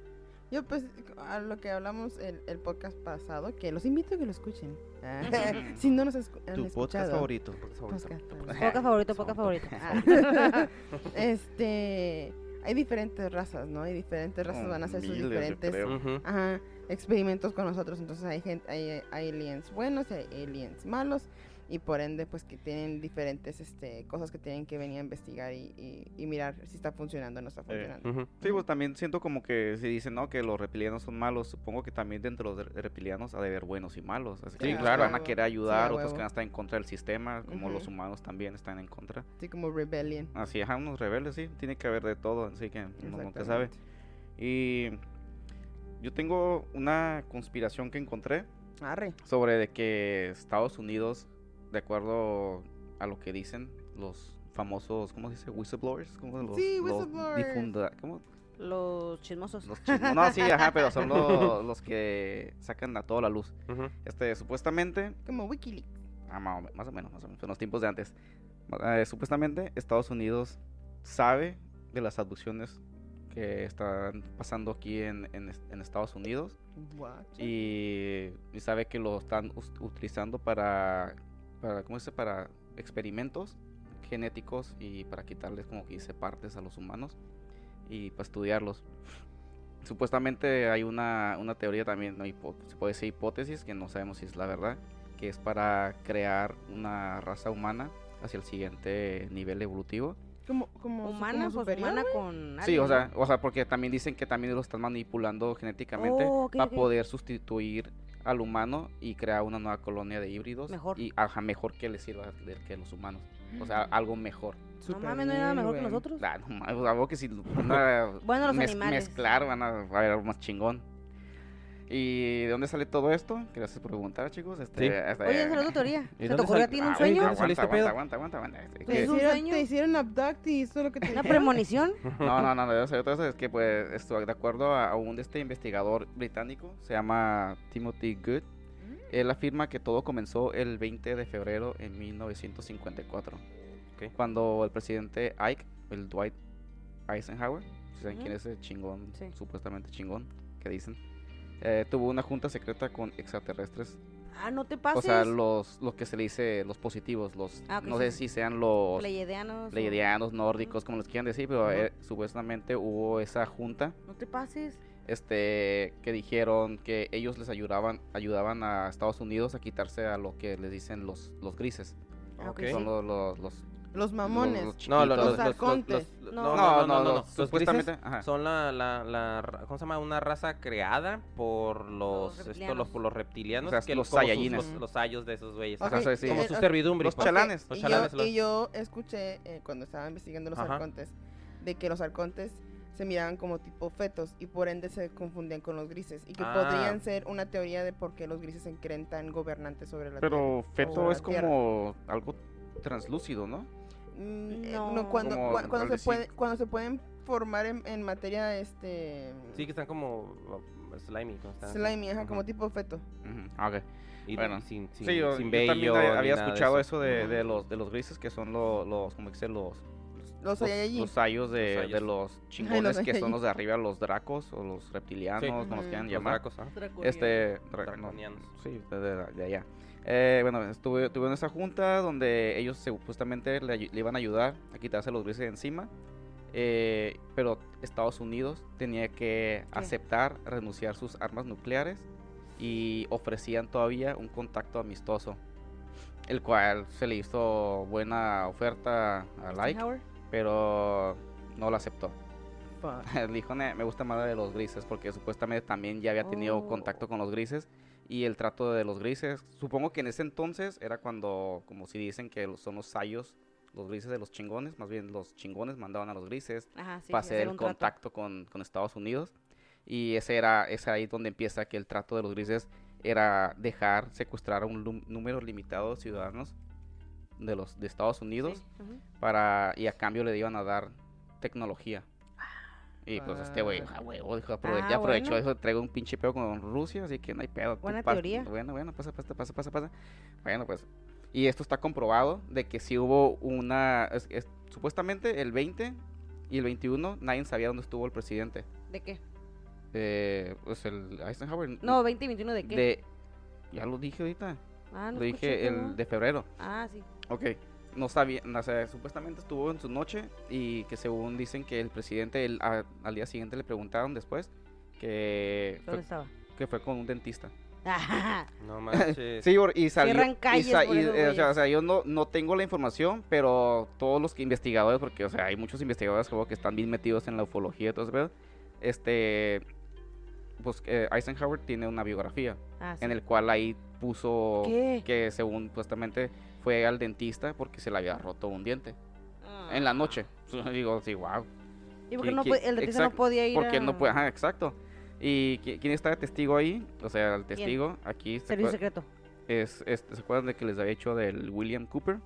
Yo pues a lo que hablamos el, el podcast pasado, que los invito a que lo escuchen. Si no nos escu- han Tu escuchado. podcast favorito. Podcast, ah. Poca favorito, poca favorito. Este, hay diferentes razas, ¿no? Hay diferentes razas Oh, van a hacer sus diferentes ajá, experimentos con nosotros. Entonces hay gente, hay, hay aliens buenos, hay aliens malos y por ende pues que tienen diferentes este cosas que tienen que venir a investigar y, y- y mirar si está funcionando o no está funcionando. Ujú. Sí, pues también siento como que si dicen, ¿no? Que los reptilianos son malos, supongo que también dentro de los re- reptilianos ha de haber buenos y malos. Así que Sí, unos claro. van a querer ayudar, Sí, a otros que van a estar en contra del sistema, como los humanos también están en contra. Así como rebellion. Así, ajá, unos rebeldes, sí, tiene que haber de todo, así que uno nunca sabe. Y yo tengo una conspiración que encontré Arre. sobre de que Estados Unidos, de acuerdo a lo que dicen los famosos, ¿cómo se dice? Whistleblowers, ¿cómo los, Sí, los whistleblowers. difunda- ¿cómo? Los chismosos. Los chismos. No, sí, ajá, pero son los, los que sacan a toda la luz. Este, supuestamente, Como Wikileaks. ah, más, o me- más o menos, más o menos, en los tiempos de antes. eh, supuestamente, Estados Unidos sabe de las abducciones que están pasando aquí en, en es- en Estados Unidos What? y, y sabe que lo están utilizando para, para, ¿cómo dice? Para experimentos genéticos y para quitarles, como que dice, partes a los humanos y para estudiarlos. Supuestamente hay una, una teoría también, ¿no? Hipo- se puede decir hipótesis, que no sabemos si es la verdad, que es para crear una raza humana hacia el siguiente nivel evolutivo. Como, como, Humana, como pues superior, humana con. Sí, alien, o sea, o sea, porque también dicen que también lo están manipulando genéticamente Oh, ok, para ok. poder sustituir al humano y crear una nueva colonia de híbridos Mejor. y ajá, mejor que les sirva de- que los humanos. o sea, algo mejor. No mames, no hay nada bien, mejor que nosotros. Ah, no mames, algo que si van a Bueno, los mez- animales. mezclar van a, va a haber algo más chingón. ¿Y de dónde sale todo esto? Gracias por preguntar, chicos. Este, Sí. hasta- Oye, esa es tu teoría. ¿Y ¿Se te ocurrió a sal- ti en un Ah, sueño? Aguanta, ¿Saliste aguanta, pedo? aguanta, aguanta, aguanta. Es Te que- ¿Es un hicieron, sueño? te hicieron abduct y eso es lo que te ¿Una premonición? No, no, no, cosa. Es que, pues, esto, de acuerdo a, a un de este investigador británico, se llama Timothy Good, él afirma que todo comenzó el 20 de febrero en 1954, Ok. cuando el presidente Ike, el Dwight Eisenhower, si saben quién es el chingón, Sí. supuestamente chingón, que dicen, eh, tuvo una junta secreta con extraterrestres. Ah, no te pases. O sea, los, lo que se le dice, los positivos, los, Ah, no sí, sé si sean los Pleiadianos. o- nórdicos, como les quieran decir, pero Ujú. eh, supuestamente hubo esa junta No te pases. este que dijeron que ellos les ayudaban ayudaban a Estados Unidos a quitarse a lo que les dicen los los grises Ah, ok, Ok. sí. son los los, los- Los mamones. los No, los, chiquitos. los, Los los- arcontes. los- No. no, no, no, no, supuestamente son la, la, la, ¿cómo se llama? Una raza creada por los, esto, los, por los reptilianos. O sea, que los Saiyajines. Los, los sayos de esos güeyes. Ajá. sí, sí. Como eh, sus ok, servidumbres. los pues. chalanes. Los y, chalanes. yo, los- y yo escuché eh, cuando estaba investigando los Ajá. arcontes de que los arcontes se miraban como tipo fetos y por ende se confundían con los grises y que Ah. podrían ser una teoría de por qué los grises se creen tan gobernantes sobre la pero tierra. feto sobre es como algo translúcido no eh, No. no, cuando, cuando, se puede, cuando se pueden formar en, en materia este Sí, que están como uh, slimy. como están- slimy, ajá, como tipo feto. Ujú, ah, ok. Y Bueno. sin, sin, sí yo, sin yo vello, también había, de escuchado eso. eso de, de los de los grises que son lo- los como que se los Los los, los sayos de, Los de los chingones que son los de arriba, los dracos o los reptilianos, Sí. como los quieran Los llamar. dracos. Este, dra- no, Draconianos. sí, de, de- de allá. Eh, bueno, estuve, estuve en esa junta donde ellos se- supuestamente le, le iban a ayudar a quitarse los grises de encima. eh, pero Estados Unidos tenía que aceptar renunciar sus armas nucleares y ofrecían todavía un contacto amistoso, el cual se le hizo buena oferta a Like, pero no la aceptó. Le dijo, "Ne, me gusta más la de los grises porque supuestamente también ya había tenido Oh. contacto con los grises y el trato de los grises. Supongo que en ese entonces era cuando, como si dicen que son los sayos, los grises de los chingones, más bien los chingones mandaban a los grises Ajá, sí. para hacer el contacto con, con Estados Unidos. Y ese era es ahí donde empieza que el trato de los grises era dejar secuestrar a un número limitado de ciudadanos de los de Estados Unidos Sí, para y a cambio le iban a dar tecnología. Y pues este güey, Ah. ah, huevo, dijo, aprove- Ah, ya aprovechó bueno. eso, traigo un pinche pedo con Rusia, así que no hay pedo. Buena teoría. Bueno, bueno, pasa, pasa, pasa, pasa, pasa. Bueno, pues. Y esto está comprobado de que si hubo una, es- es- supuestamente el 20 y el 21 nadie sabía dónde estuvo el presidente. ¿De qué? Eh, pues el Eisenhower. No, 20 y 21 de qué. de- ya lo dije ahorita, ah, no lo escuché, dije el de febrero. Ah, sí. Ok, no sabía, o sea, supuestamente estuvo en su noche y que según dicen que el presidente el- a- al día siguiente le preguntaron después que ¿Dónde fue, estaba? que fue con un dentista. No manches. Sí, y salió. Y sa- eh, o sea, o güeyes. sea, yo no, no tengo la información, pero todos los que investigadores, porque o sea, hay muchos investigadores como que están bien metidos en la ufología y todo eso, ¿verdad? este, pues eh, Eisenhower tiene una biografía ah, sí. en el cual ahí puso ¿Qué? que según supuestamente fue al dentista porque se le había roto un diente en la noche. Digo, sí, wow. ¿Y por qué ¿Qui- no el dentista no podía ir Porque a... no puede, ajá, exacto. ¿Y qui- quién está de testigo ahí? O sea, el testigo aquí se Servicio secreto. es, es- ¿se acuerdan de que les había hecho del William Cooper?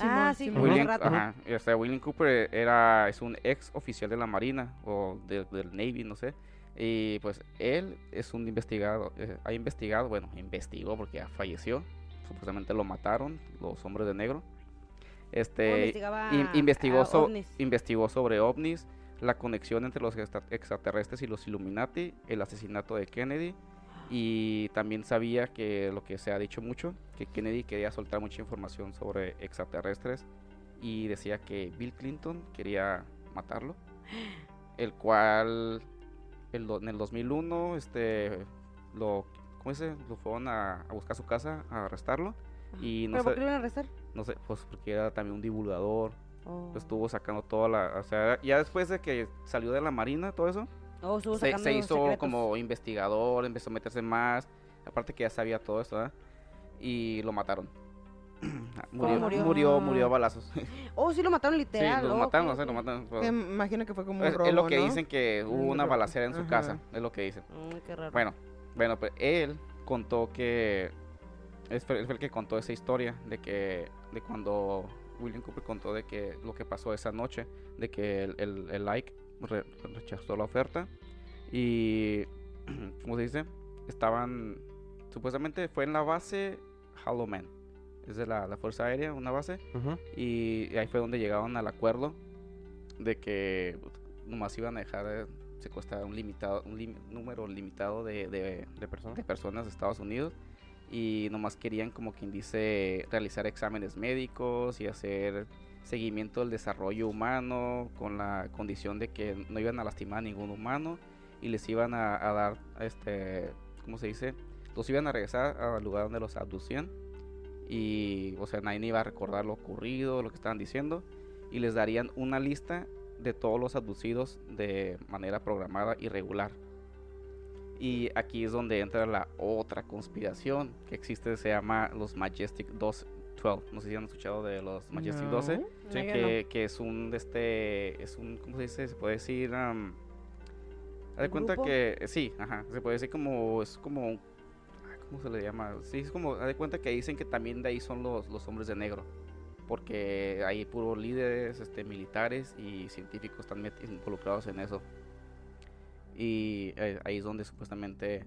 ah, sí, William, rato. ajá, o sea, William Cooper era es un ex oficial de la Marina o de- del Navy, no sé. Y pues él es un investigado, eh, ha investigado, bueno, investigó porque ya falleció. Supuestamente lo mataron los hombres de negro. ¿Cómo Este investigaba in- investigó, a so- ovnis? investigó sobre ovnis, la conexión entre los extra- extraterrestres y los Illuminati, el asesinato de Kennedy y también sabía que lo que se ha dicho mucho, que Kennedy quería soltar mucha información sobre extraterrestres y decía que Bill Clinton quería matarlo, el cual el en el 2001 este lo ¿cómo dice? lo fueron a, a buscar a su casa a arrestarlo Ajá. y no ¿Pero por sé- qué lo iban a arrestar? no sé pues porque era también un divulgador Oh. estuvo sacando toda la o sea ya después de que salió de la marina todo eso Oh, estuvo se, se hizo secretos. como investigador, empezó a meterse más, aparte que ya sabía todo esto, ¿verdad? Y lo mataron. murió, murió? murió, murió, a balazos. Oh, sí lo mataron sí, literal. lo oh, mataron, ok, o sea, lo mataron. me imagino que fue como un robo, es lo que ¿no? dicen que hubo Un una balacera en su Ajá. casa, es lo que dicen. Mm, qué raro. Bueno, bueno, pues él contó que él fue el que contó esa historia de que de cuando William Cooper contó de que lo que pasó esa noche, de que el, el, el like re- rechazó la oferta y ¿cómo se dice? Estaban supuestamente fue en la base Halloween. Es de la, la Fuerza Aérea, una base. Ujú. Y ahí fue donde llegaron al acuerdo de que nomás iban a dejar eh, secuestrar un limitado un lim- número limitado de, de- De personas. de personas de Estados Unidos y nomás querían como quien dice realizar exámenes médicos y hacer seguimiento del desarrollo humano con la condición de que no iban a lastimar a ningún humano y les iban a, a dar este ¿cómo se dice? los iban a regresar al lugar donde los abducían y o sea nadie iba a recordar lo ocurrido lo que estaban diciendo y les darían una lista de todos los abducidos de manera programada y regular y aquí es donde entra la otra conspiración que existe, se llama los Majestic 12. 12. No sé si han escuchado de los Majestic No. 12. No, yo Que, que es un, este, es un, ¿cómo se dice? Se puede decir, um, haz de ¿Un cuenta grupo? que, sí, ajá, se puede decir como, es como, ¿cómo se le llama? Sí, es como, haz de cuenta que dicen que también de ahí son los, los hombres de negro. Porque hay puros líderes, este, militares y científicos están involucrados en eso. Y eh, ahí es donde supuestamente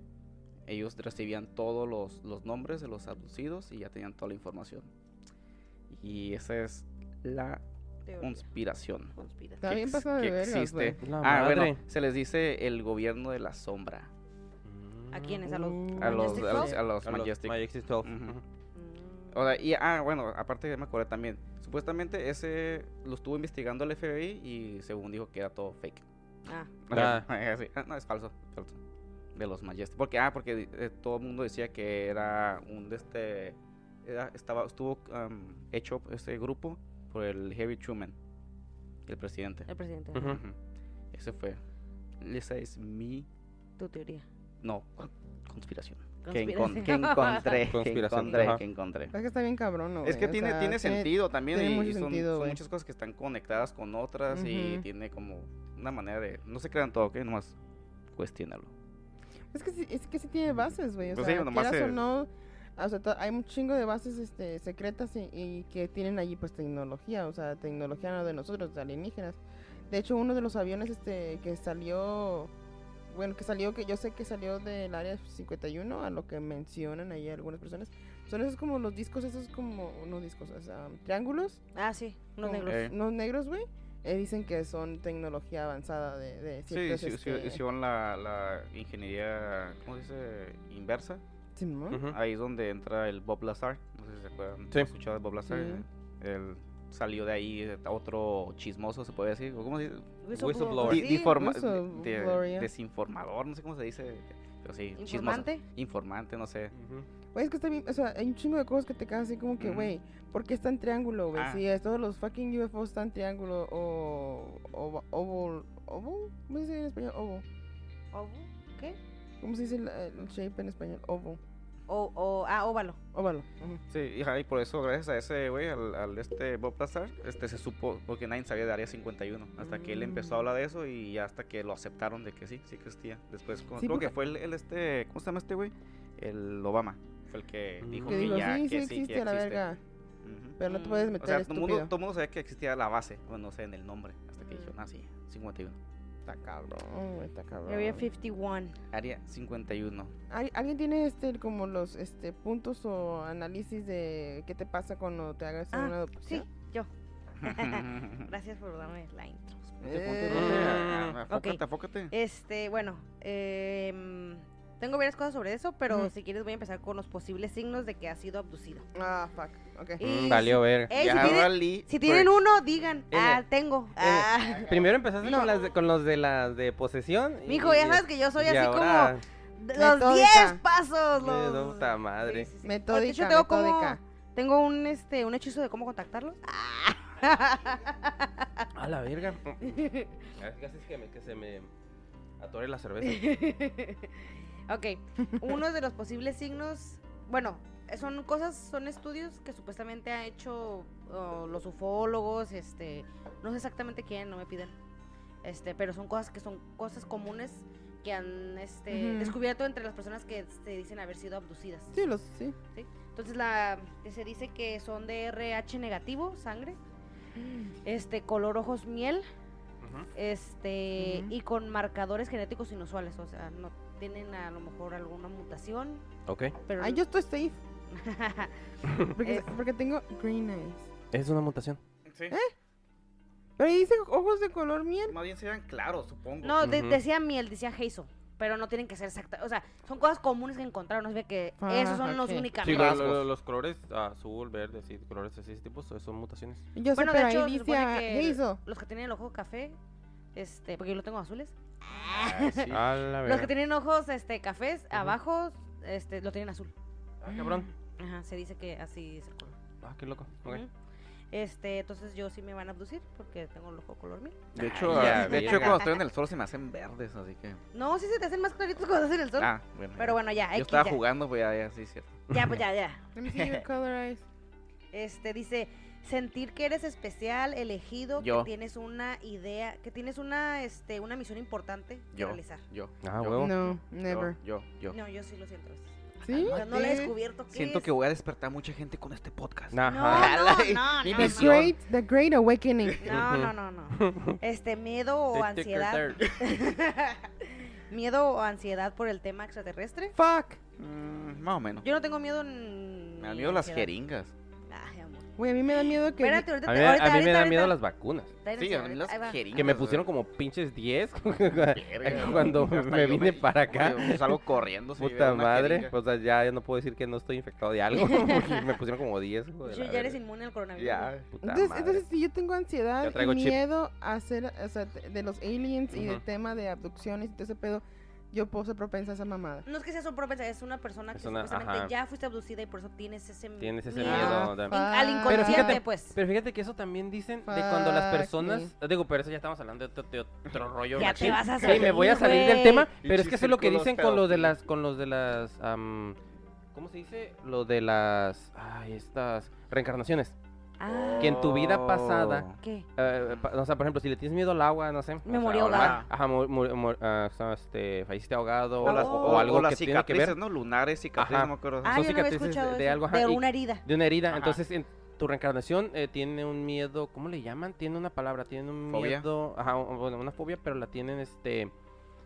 ellos recibían todos los, los nombres de los abducidos y ya tenían toda la información. Y esa es la Teoría. conspiración Conspiración. Está que, bien ex- de que vergas, existe. Ah, bueno, se les dice el gobierno de la sombra. ¿A quiénes? ¿A los. A los, Majestic a los, a los A los Majestic. Majestic 12. Ujú. Ujú. O sea, y, ah, bueno, aparte ya me acordé también. Supuestamente ese lo estuvo investigando el FBI y según dijo que era todo fake. Ah, Ah. Sí, ah, no, es falso, falso. De los Majestic. Porque, ah, porque eh, todo el mundo decía que era un de este. era- estaba, estuvo am, hecho este grupo por el Harry Truman, el presidente. el presidente. Ese fue. Esa es mi. Tu teoría. No, con- conspiración. Que, encon- que encontré. que encontré. ajá. Que encontré. Es que está bien cabrón, ¿no, Es que tiene, sea, tiene sentido también tiene y, mucho y son, sentido, son muchas cosas que están conectadas con otras y Ujú. tiene como una manera de... No se crean todo, ¿ok? Nomás cuestiónalo. Es que sí, es que sí tiene bases, güey. O Pues sea, sí, nomás quieras o se- no, o sea, hay un chingo de bases este, secretas y, y que tienen allí pues tecnología, o sea, tecnología no de nosotros, de alienígenas. De hecho, uno de los aviones este que salió, bueno, que salió, que yo sé que salió del área 51, a lo que mencionan ahí algunas personas, son esos como los discos, esos como, no discos, o sea, triángulos, Ah, sí, unos como- negros. Eh. unos negros, güey. eh, dicen que son tecnología avanzada de, de Sí, ciertos, sí, sí, este, hicieron la, la ingeniería, ¿cómo se dice? Inversa. Simón. Ujú. Ahí es donde entra el Bob Lazar. No sé si se acuerdan. Sí. ¿Han escuchado de Bob Lazar? Sí. Él salió de ahí eh, otro chismoso, se puede decir. ¿o ¿Cómo se dice? Whistleblower. Sí, de- desinformador, no sé cómo se dice. Pero sí, chismoso. Informante. Informante, no sé. Güey, es que está bien, o sea, hay un chingo de cosas que te quedan así como que, güey, ¿por qué está en triángulo, güey? Ah. Si es, todos los fucking UFOs están en triángulo o o oval, oval, ¿cómo se dice en español? ¿Ovo? ¿Qué? ¿Cómo se dice el, el shape en español? Oval. O, o, ah, óvalo. Óvalo. Sí, y, y por eso, gracias a ese güey, al, al este Bob Lazar, este se supo, porque nadie sabía de Área 51, hasta que él empezó a Mm. hablar de eso y ya hasta que lo aceptaron de que sí, sí existía. Después, Sí, creo que fue el, el este, ¿cómo se llama este güey? El Obama, fue el que Mm. dijo Que que, digo, ya, sí, sí que existe, sí, que la existe. verga, pero no te Mm. puedes O meter sea, todo el mundo, todo el mundo sabía que existía la base, bueno, no sé, en el nombre, hasta que dijeron, Mm. ah, sí, 51. Está cabrón, está cabrón. Area 51. Área 51. ¿Al- ¿Alguien tiene este como los este puntos o análisis de qué te pasa cuando te hagas Ah, una Sí, adopción? yo. Gracias por darme la intro. Eh, ponte, ah, ah, ok. Afócate, afócate. Este, bueno, em, tengo varias cosas sobre eso, pero si quieres voy a empezar con los posibles signos de que ha sido abducido. Ah, fuck. Ok. Mm, valió ver. Ey, si, tienen, si tienen uno, digan, N. ah, tengo. Ah. Primero empezaste No. con, las de- con los de las de posesión. y- Mijo, ya sabes que yo soy así ahora, como los Metódica. 10 pasos. eh, Los... no, puta madre. Sí, sí, sí. Metódica, De hecho, tengo como- tengo un este un hechizo de cómo contactarlos. A la verga. Casi es que, me- que se me atore la cerveza. ok, uno de los posibles signos, bueno, son cosas, son estudios que supuestamente ha hecho oh, los ufólogos, este, no sé exactamente quién, no me piden, este, pero son cosas que son cosas comunes que han, este, descubierto entre las personas que se dicen haber sido abducidas. Sí, los, sí. Entonces la, se dice que son de RH negativo, sangre, este, color ojos miel, este, y con marcadores genéticos inusuales, o sea, no tienen a lo mejor alguna mutación, Ok. pero Ay, yo estoy safe. Porque, Es- porque tengo green eyes. Es una mutación. Sí. Pero ahí dice ojos de color miel. Más bien serían claros, supongo. No, de- Ujú. decía miel, decía hazel, pero no tienen que ser exactas. O sea, son cosas comunes que encontraron. No se ve que Ah, esos son los ok. únicamente. Sí, lo- los colores azul, verde, así, colores así, ese tipo, son mutaciones. Yo Bueno, sé, de pero hecho, ahí dice los que tienen el ojo café, este, porque yo lo tengo azules. Ay, sí. A la Los que tienen ojos este cafés, abajo, este, lo tienen azul. Ah, cabrón. Ajá, se dice que así es el color. Ah, qué loco. Este, entonces yo sí me van a abducir porque tengo el ojo color miel. De hecho, Ah, ya, de hecho cuando estoy en el sol se me hacen verdes, así que... No, sí se te hacen más claritos cuando estás en el sol. Ah, bueno. pero bueno, ya, Yo X, estaba ya. jugando, pues ya, ya, sí, cierto. Ya, pues ya, ya. Let me see your color eyes. Este dice sentir que eres especial, elegido, Yo. que tienes una idea, que tienes una este una misión importante que Yo. realizar. Yo. Ah, yo, huevo. No, yo, never. Yo, yo. No, yo sí lo siento. a. ¿Sí? No le he descubierto qué Siento es. que voy a despertar mucha gente con este podcast. Ajá. No, no, no, no, The great, the great awakening. No, no, no, no. Este miedo o ansiedad. miedo o ansiedad por el tema extraterrestre. Fuck. Mm, más o menos. Yo no tengo miedo n- Me da miedo las jeringas. Güey, a mí me da miedo que... Espérate, ahorita A te- mí, ahorita, a mí me da ahorita. miedo las vacunas. Sí, a mí las. Que me pusieron como pinches 10 verga, cuando me yo vine para acá. Yo salgo corriendo. Puta madre. O sea, ya, ya no puedo decir que no estoy infectado de algo. Porque me pusieron como 10. hijo de Sí, la ya eres inmune al coronavirus. Ya. Puta Entonces, madre. entonces, si yo tengo ansiedad Yo y chip. miedo a hacer, o sea, de los aliens y del tema de abducciones y todo ese pedo, yo puedo ser propensa a esa mamada. No es que sea su propensa, es una persona que Es una- supuestamente ajá. ya fuiste abducida y por eso tienes ese Tienes ese miedo. miedo. Al Pero inconsciente, fíjate, pues. Pero fíjate que eso también dicen de cuando las personas. Digo, pero eso ya estamos hablando de otro, de otro rollo. Ya machín. te vas a Sí, me voy a salir, salir del tema. Pero es que eso es lo que dicen con lo de las. Con los de las. am, ¿Cómo se dice? Lo de las. Ay, estas. Reencarnaciones. Ah, Que en tu vida pasada. Oh. ¿qué? eh, pa- o sea, por ejemplo, si le tienes miedo al agua, no sé. Me morí ahogada. Ajá, mu- mu- mu- ah, o sea, este, falleciste ahogado. O, O, las, o- o algo o las que tiene que ver. cicatrices, ¿no? Lunares, cicatrices, Ajá. no me acuerdo. Ah, son yo no había cicatrices escuchado de- de eso. algo, ajá, de y- una herida. De una herida. Ajá. Entonces, en tu reencarnación eh, tiene un miedo, ¿cómo le llaman? Tiene una palabra, tiene un ¿Fobia? miedo, ajá, o- bueno, una fobia, pero la tienen este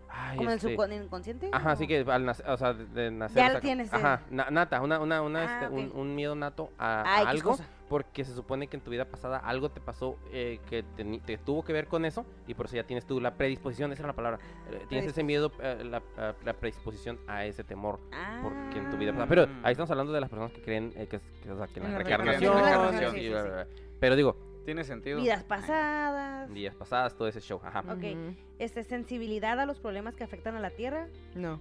ay, ¿Como en el este, subcon- inconsciente? Ajá, así que al nacer, o sea, de, nacer, Ya o lo sea, tienes, eh. Ajá, na- nata, una una una Ah, este, un, un miedo nato a, Ah, a algo cosa. porque se supone que en tu vida pasada algo te pasó eh, que te tuvo que ver con eso y por eso ya tienes tú la predisposición, esa era la palabra. eh, tienes ese miedo eh, la, a- la predisposición a ese temor porque en tu vida pasada. Pero ahí estamos hablando de las personas que creen eh, que, es- que, o sea, que la En la reencarnación. sí, sí. Pero digo, Tiene sentido. Vidas pasadas. días pasadas, todo ese show. Ajá. Ok. Este, sensibilidad a los problemas que afectan a la Tierra. No.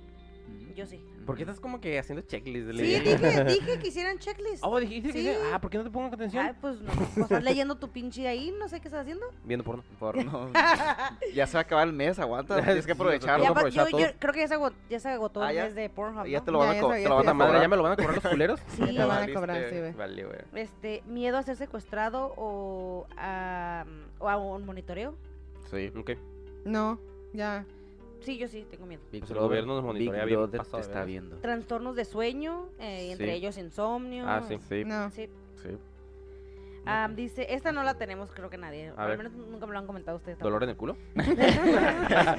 Yo sí. ¿Por qué estás como que haciendo checklist? Sí, dije, dije que hicieran checklist. Oh, dijiste que sí. Ah, ¿por qué no te pongo atención? Ay, pues no. pues, estás leyendo tu pinche ahí, no sé qué estás haciendo. Viendo porno. Porno. ya se va a acabar el mes, aguanta. Tienes que aprovecharlo. Ya, a yo, aprovechar yo todo. creo que ya se agotó, ya se agotó Ah, el ya. mes de Pornhub. Ya te lo Ya, van a, ya co- sabía, te lo van a cobrar. ¿ya me lo van a cobrar los culeros? Sí. Ya te van a cobrar, sí, güey. Vale, güey. Este, miedo a ser secuestrado o a, o a un monitoreo. Sí. Ok. No, ya. Sí, yo sí tengo miedo. Big el gobierno nos monitorea Big bien Brother pasado te de está viendo. Trastornos de sueño, eh, entre Sí. ellos insomnio. Ah, sí. Sí. No. Sí. Sí. Ah, dice, esta no la tenemos creo que nadie. A al ver. menos nunca me lo han comentado ustedes. ¿Dolor en el culo?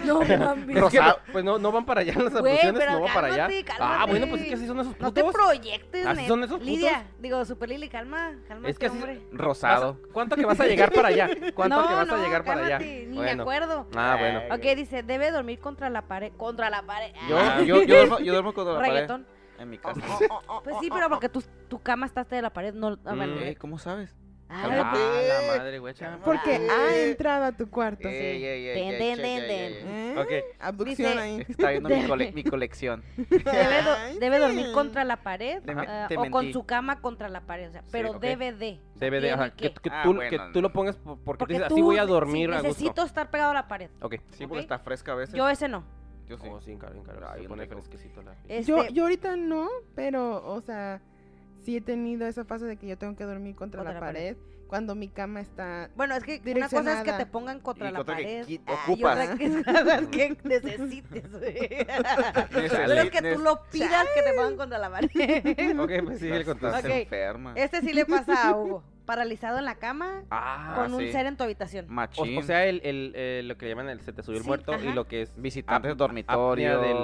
no mames. Es que, pues no, no van para allá las Güey, abducciones, pero no van para allá. cálmate, Ah, bueno, pues es que así son esos No te putos. proyectes, ¿Así son esos Lidia, digo, Super Lili, calma, calma, Es que así- hombre. Rosado. ¿Cuánto que vas a llegar para allá? ¿Cuánto no, que vas no, a llegar para allá? cálmate, Ni me acuerdo. Ah, bueno. Ok, dice, debe dormir contra la pared. Contra la pared. Yo, Ah. yo, yo, duermo, yo duermo con la pared Reggaetón. en mi casa. Pues sí, pero porque tu, tu cama está hasta de la pared. No, ah, bueno. Mm. Ey, ¿Cómo sabes? Ah, Ah, la madre, güey. Porque Eh. ha entrado a tu cuarto. Abducción ahí. Está viendo mi, cole- mi colección. Debe, do- debe dormir sí. contra la pared te o con mentí. su cama contra la pared. O sea, pero ok. debe de. Debe de, ajá, que, que Ah, tú, bueno, que tú lo pongas por- porque, Porque tú dices, tú así voy a sí, dormir a gusto. necesito estar pegado a la pared. Ok. Sí, porque está fresca a veces. Yo ese no. Yo sí. Oh, sí, claro, claro. Ay, Se pone fresquecito la... Este, Yo, yo ahorita no, pero, o sea, sí he tenido esa fase de que yo tengo que dormir contra, Contra la, la pared. pared, cuando mi cama está... Bueno, es que una cosa es que te pongan contra Y la otra que pared. qui- ah, ocupas. Y otra que, es que necesites, Pero es que tú lo pidas que te pongan contra la pared. Ok, pues sí, el Estás contexto. Ok. enferma. Este sí le pasa a Hugo. Paralizado en la cama Ah, con un sí. ser en tu habitación. o, Machín. o sea, el, el, eh, lo que llaman el se te subió el Sí, muerto y ajá. lo que es Visitantes ap- dormitorio. apnea del-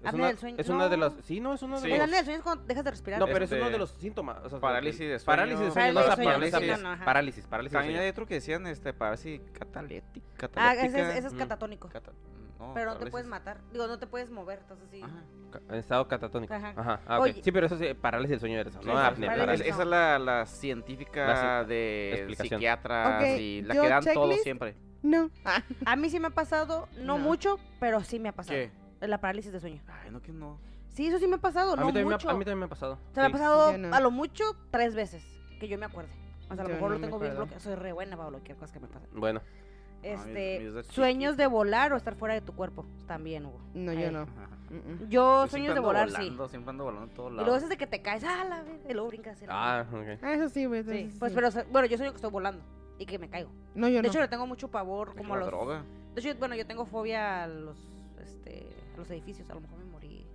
es Apnea una, del sueño. es una de No. los sí, no, es uno de Sí. El los apnea del sueño es cuando dejas de respirar. No, pero es Este, uno de los síntomas. o sea, parálisis de sueño. Parálisis de sueño, no es Parálisis no es no. Parálisis, parálisis También hay otro que decían, este, parálisis catalética. ah, ese, es- ese es Mm. catatónico. Cata- no, Pero no te puedes matar. Digo, no te puedes mover, entonces sí. Ajá. En estado catatónico. Ajá. Ajá. Ah. Oye. Sí, pero eso sí, parálisis del sueño eres, Sí, no sí, apnea, parálisis. parálisis. Esa es la, la científica La de psiquiatras y la yo que dan todos checklist. siempre. No. Ah, A mí sí me ha pasado, no, No. mucho, pero sí me ha pasado. ¿Qué? La parálisis de sueño. Ay, no que no. Sí, eso sí me ha pasado, A mí, no también me ha, a mí también me ha pasado. Se me ha pasado no. a lo mucho tres veces, que yo me acuerde. O sea, a lo Yo mejor no lo me tengo bien bloqueado. Soy re buena para bloquear cosas que me pasan. Bueno, Este, mío es de sueños de volar o estar fuera de tu cuerpo. También, Hugo. no, yo no. Ajá. Yo Yo sueños de ando volar, volando, Siempre ando volando en todos sí. Y luego es de que te caes, ah, la verga", y luego brincas. ah, ok. Ah, eso sí, güey. Sí, pues, sí. pero, bueno, yo sueño que estoy volando y que me caigo. No, yo De no. hecho, le tengo mucho pavor como a los... droga. De hecho, bueno, yo tengo fobia a los, este, a los edificios. A lo mejor me morí.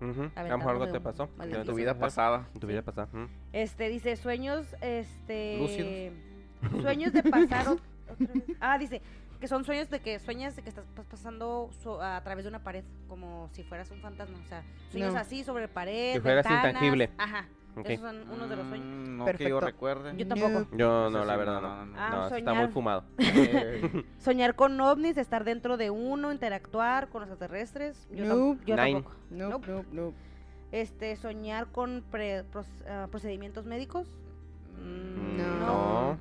Ujú. A lo mejor algo te un- pasó. En tu vida pasada. En tu vida pasada. Este, dice, sueños, este... Lúcidos. Sueños de pasar... ot- otra vez. Ah, dice, que son sueños de que sueñas de que estás pas- pasando so- a través de una pared, como si fueras un fantasma. O sea, sueños No. así sobre pared, Que fueras ventanas. intangible. Ajá, esos son unos de los sueños. Mm, No que yo Perfecto. recuerde. Yo tampoco. No. Yo Eso no, la verdad no, no. no, no. Ah, No, está muy fumado. Eh, Soñar con ovnis, estar dentro de uno, interactuar con los extraterrestres. Yo, Nope. yo tampoco. No, Nope. no, no. Este, soñar con pre- pros- ah, procedimientos médicos. Mm, No.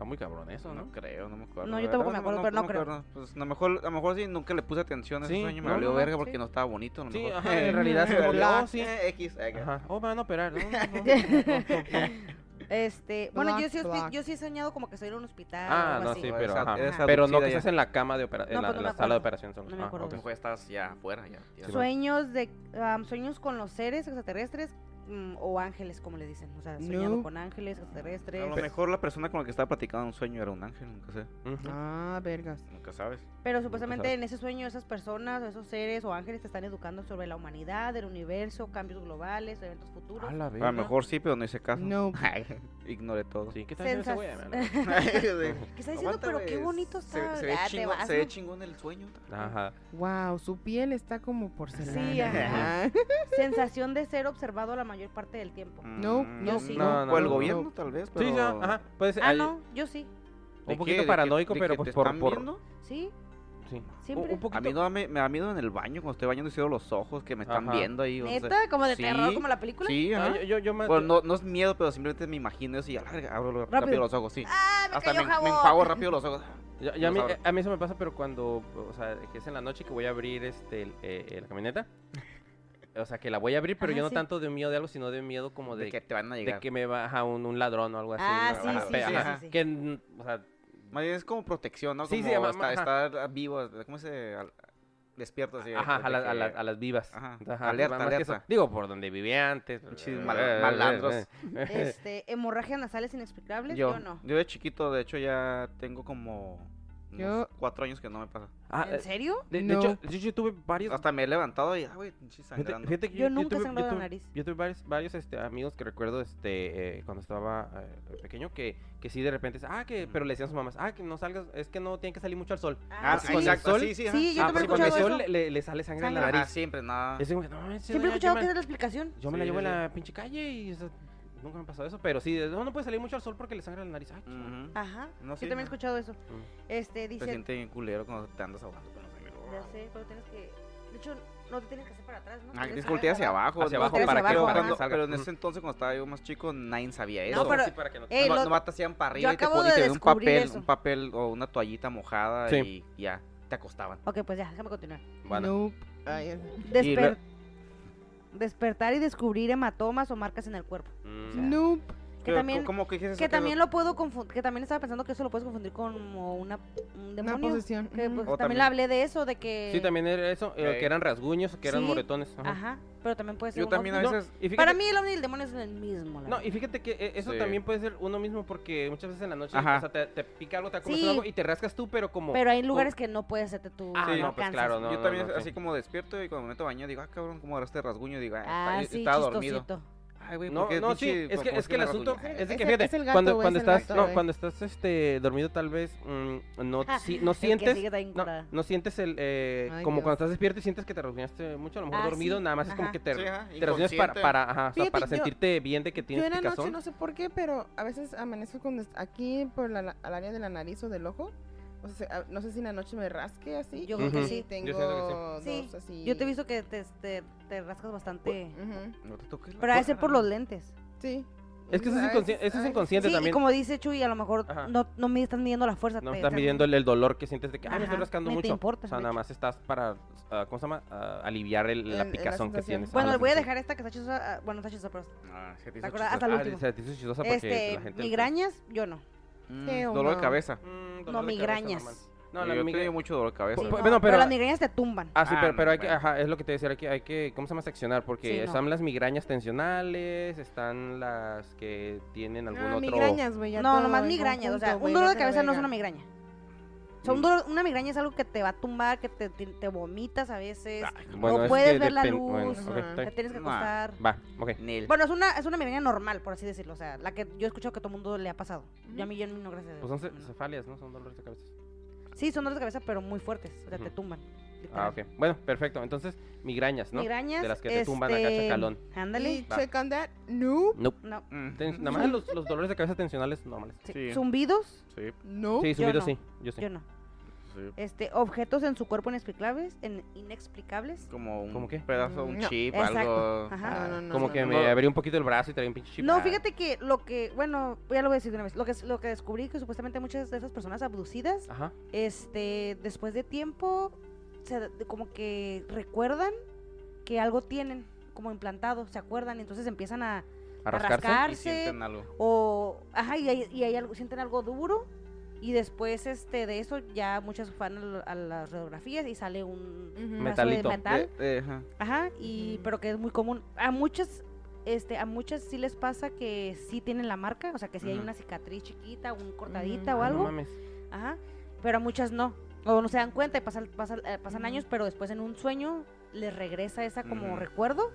Está muy cabrón eso, ¿no? No creo, no me acuerdo. No, yo tampoco me acuerdo, pero no creo. Pues a lo mejor, a lo mejor sí, nunca le puse atención a ese Sí, sueño, me no, valió verga sí. porque no estaba bonito. a lo Sí, mejor. ajá, en realidad se valió, sí. eh, X, eh, Ajá. Oh, me van a operar. Este, bueno, yo sí, yo sí he soñado como que estoy en un hospital. Ah, no, así. sí, pero, ajá. pero no que estés en la cama de opera en No, la, no sala de operación. No me Ah, acuerdo. A lo ok. mejor estás ya afuera. Ya, Sueños de am, sueños con los seres extraterrestres mm, o ángeles, como le dicen. O sea, soñado No. con ángeles extraterrestres. A lo mejor la persona con la que estaba platicando un sueño era un ángel, nunca sé. Ah, vergas. Nunca sabes. Pero supuestamente en ese sueño esas personas, esos seres o ángeles te están educando sobre la humanidad, el universo, cambios globales, eventos futuros. A la A verga. lo mejor sí, pero no hice caso. No. Ignoré todo. Sí, ¿qué güey? Sensas- ¿Qué ¿Qué está diciendo? Pero qué bonito está. Se, se ve Ah, chingón, vas, se ve ¿no? chingón el sueño. Ajá. Wow, su piel está como porcelana. Sí, ajá. Sensación de ser observado la mayor parte del tiempo. No, Mm, yo sí. No, no, o el no, gobierno, no. tal vez, pero... Sí, ya, ajá. Puede ser. Ah, hay- no, yo sí. ¿De Un poquito ¿De que- paranoico, de pero pues por- están por- viendo? Sí, Sí. siempre. Un, un poquito. A mí no me, me da miedo en el baño, cuando estoy bañando y cierro los ojos, que me están Ajá. viendo ahí. o sea, ¿Neta? ¿Como de sí, terror, como la película? Sí, Ah, ajá. yo, yo, yo me- Bueno, no, no es miedo, pero simplemente me imagino eso y a la verga, abro rápido. Rápido. los ojos, sí. ¡Ah, me Hasta cayó me, me jabón! enjuago rápido los ojos. Ya- ya a, mí, abro. a mí eso me pasa, pero cuando, o sea, que es en la noche que voy a abrir este, el- eh, eh, la camioneta. O sea, que la voy a abrir, pero Ajá, yo no sí. tanto de miedo de algo, sino de miedo como de, De que te van a de llegar. que me baja un, un ladrón o algo así. Ah, ¿no? sí, sí, sí, sí, sí. Que, o sea, Más bien es como protección, ¿no? Sí, Como sí, ama- estar, ajá. estar vivo, ¿cómo se...? Despierto así. ajá, a, la- que- a la- a las vivas. Ajá, Ajá, alerta, más alerta. Digo, por donde vivía antes. Eh, mal- eh, eh, malandros. Este, hemorragias nasales inexplicables, Yo, yo, no. yo de chiquito, de hecho, ya tengo como Yo- cuatro años que no me pasa. Ah, ¿En eh, serio? de, hecho, yo, yo tuve varios. Hasta me he levantado y, ah, güey, sangrando. Yo nunca tuve, sangrado la tuve- nariz. Yo tuve varios, varios este, amigos que recuerdo este, eh, cuando estaba eh, pequeño que, que sí de repente, ah, que, pero le decían a sus mamás, ah, que no salgas, es que no tiene que salir mucho al sol. Ah, sí, sí, con el exacto, sol- sí, sí, ajá. Sí, yo ah, también he porque con el escuchado sol le, le sale sangre en la. Ajá, nariz. siempre, nada. No, Siempre he escuchado que esa es la explicación. Yo me la llevo en la pinche calle y nunca me ha pasado eso, pero sí, no, no puede salir mucho al sol porque le sangra la nariz. Ay. Ujú. Ajá. No, sí, sí, también he escuchado eso. Mm. Este, dice, siente bien culero cuando te andas ahogando con la sangre. ya sé, pero tienes que, de hecho, no te tienes que hacer para atrás, ¿no? Ah, Tienes tienes que voltear hacia abajo. Hacia ¿no? abajo para cuando- salga. Pero en ese entonces, cuando estaba yo más chico, nadie sabía eso. No, pero- Sí, para que no te- Ey, Nomás- lo- nomás te hacían para yo arriba y te, y de te un descubrir papel, eso. un papel o una toallita mojada Sí. y ya, te acostaban. Ok, pues ya, déjame continuar. Bueno, Nope. Ay, Y Desper- Despertar y descubrir hematomas o marcas en el cuerpo. Mm, Nope. Que también, ¿Cómo que también lo puedo confundir, que también estaba pensando que eso lo puedes confundir con como una, un Una demonio. posesión. Que pues, O también, también- le hablé de eso, de que... Sí, también era eso, eh, que eran rasguños, que eran Sí. moretones. ajá. Ajá, pero también puede ser Yo un también a ovni. No, veces... y fíjate- Para mí el ovni y el demonio es el mismo. la No, verdad. y fíjate que eh, eso Sí. también puede ser uno mismo porque muchas veces en la noche o sea, te, te pica algo, te ha Sí. comido algo y te rascas tú, pero como... Pero hay lugares que no puedes hacerte tú. Ah, Sí. no, pues claro, no. yo también no, así sí. como despierto y cuando me meto a bañar digo, ah, cabrón, ¿cómo agarraste rasguño? Digo, ah, Ah, estaba dormido. Ay, güey, No, ¿por qué no, sí, es que, es que el asunto es de que fíjate, es el gato, cuando, cuando es el estás, gato, no, güey. cuando estás este dormido tal vez mm, no, si- no sientes, no, no sientes el, eh, Ay, como Dios. cuando estás despierto y sientes que te rasguñaste mucho, a lo mejor Ah, dormido, sí, nada más es como ajá. que te, Sí, ajá, te para, para, ajá, o sea, Fíjate, para yo- sentirte bien de que Yo tienes en la noche no sé por qué, pero a veces amanezco con aquí por la, la- al área de la nariz o del ojo. O sea, se- a- no sé si en la noche me rasque así. Yo creo que sí. Tengo Yo que sí. dos así. Yo te he visto que te, te, te rascas bastante. No te toques la Pero ha de ser por los lentes. Sí. Es que eso es, Ay, inconsci- eso es inconsciente Sí, y también. como dice Chuy, a lo mejor Ajá. no, no me estás midiendo la fuerza. No te estás midiendo el, el dolor que sientes de que, ah, me estoy Ajá, rascando ni te mucho. importa, o sea, nada hecho. más estás para, ah, ¿cómo se llama? Ah, aliviar el- El- la la picazón que tienes. Bueno, Ah, les la voy a dejar esta que está chistosa. ah, Bueno, está chistosa, pero. Ah, se te ¿Te hizo chistoso. Hasta el Ah, último. se te hizo chistosa porque Este, la gente... migrañas, yo no. Mm, o dolor no. de cabeza. Mm, dolor No, de cabeza migrañas. normal. No, No, la yo migra- tengo mucho dolor de cabeza. Sí, pues, no, pero, pero- las migrañas te tumban. Ah, sí, Ah, pero, no, pero hay que, ajá, es lo que te decía, hay que, hay que, ¿cómo se llama? Seccionar, porque Sí, no. están las migrañas tensionales, están las que tienen algún Ah, otro... migrañas, güey. No, nomás migrañas. O sea, un dolor de cabeza no es una migraña. O sea, un Mm. dolor- una migraña es algo que te va a tumbar, que te, te, te vomitas a veces. Bueno, no es puedes que ver la luz. bueno, Ajá. ok, está Te bien. tienes que acostar. Va, ok. Nel. Bueno, es una, es una migraña normal, por así decirlo. O sea, la que yo he escuchado que todo el mundo le ha pasado. Yo a mí, yo no, gracias a Pues son Dios, ce- no. cefalias, ¿no? Son dolores de cabeza. Sí, son dolores de cabeza, pero muy fuertes. O sea, te Ujú. tumban. Ah, ok. Bueno, perfecto. Entonces, migrañas, ¿no? Migrañas. De las que te tumban acá, este, chacalón. Ándale. Y check on that. No. Nope. No. Mm, Ten- nada más los, los dolores de cabeza tensionales normales. Sí. Sí. Zumbidos, Sí, No. Sí, subido no. sí. Yo sí. yo no. sí. Este, objetos en su cuerpo inexplicables, en- inexplicables. Como un ¿Cómo qué? pedazo, un No. chip, Exacto. algo. Ajá. No, no, no, Como no, que no. me abrí un poquito el brazo y traía un pinche chip. No, Ah, fíjate que lo que, bueno, ya lo voy a decir de una vez. Lo que, lo que descubrí que supuestamente muchas de esas personas abducidas, Ajá. este, después de tiempo, se, como que recuerdan que algo tienen como implantado, se acuerdan y entonces empiezan a, A rascarse. Y rascarse sienten algo. o, ajá, y hay, y hay algo, sienten algo duro y después, este, de eso ya muchas van a, las radiografías y sale un pedazo de Metalito. metal. Eh, eh, ajá. Ajá, y pero que es muy común. A muchas, este, a muchas sí les pasa que sí tienen la marca, o sea que sí hay una cicatriz chiquita, un cortadita o no algo. mames. Ajá. Pero a muchas no. O no se dan cuenta y pasan, pasan, eh, pasan Ujú. años, pero después en un sueño les regresa esa como recuerdo.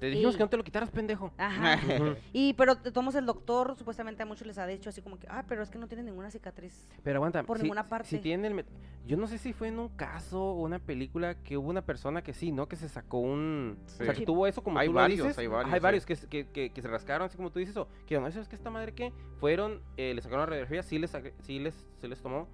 Te dijimos Y- que no te lo quitaras, pendejo. Ajá. Y pero modos, el doctor supuestamente a muchos les ha dicho así como que, ah, pero es que no tiene ninguna cicatriz. Pero aguanta. Por si- ninguna parte. Si tiene el met- Yo no sé si fue en un caso o una película que hubo una persona que sí, ¿no? Que se sacó un... O sea, que tuvo eso como Hay tú varios, lo dices. hay varios, Hay sí. varios que, se- que, que, que se rascaron, así como tú dices, o que no sabes que esta madre que fueron, eh, le sacaron la radiografía, sí les, sí les, sí les tomó,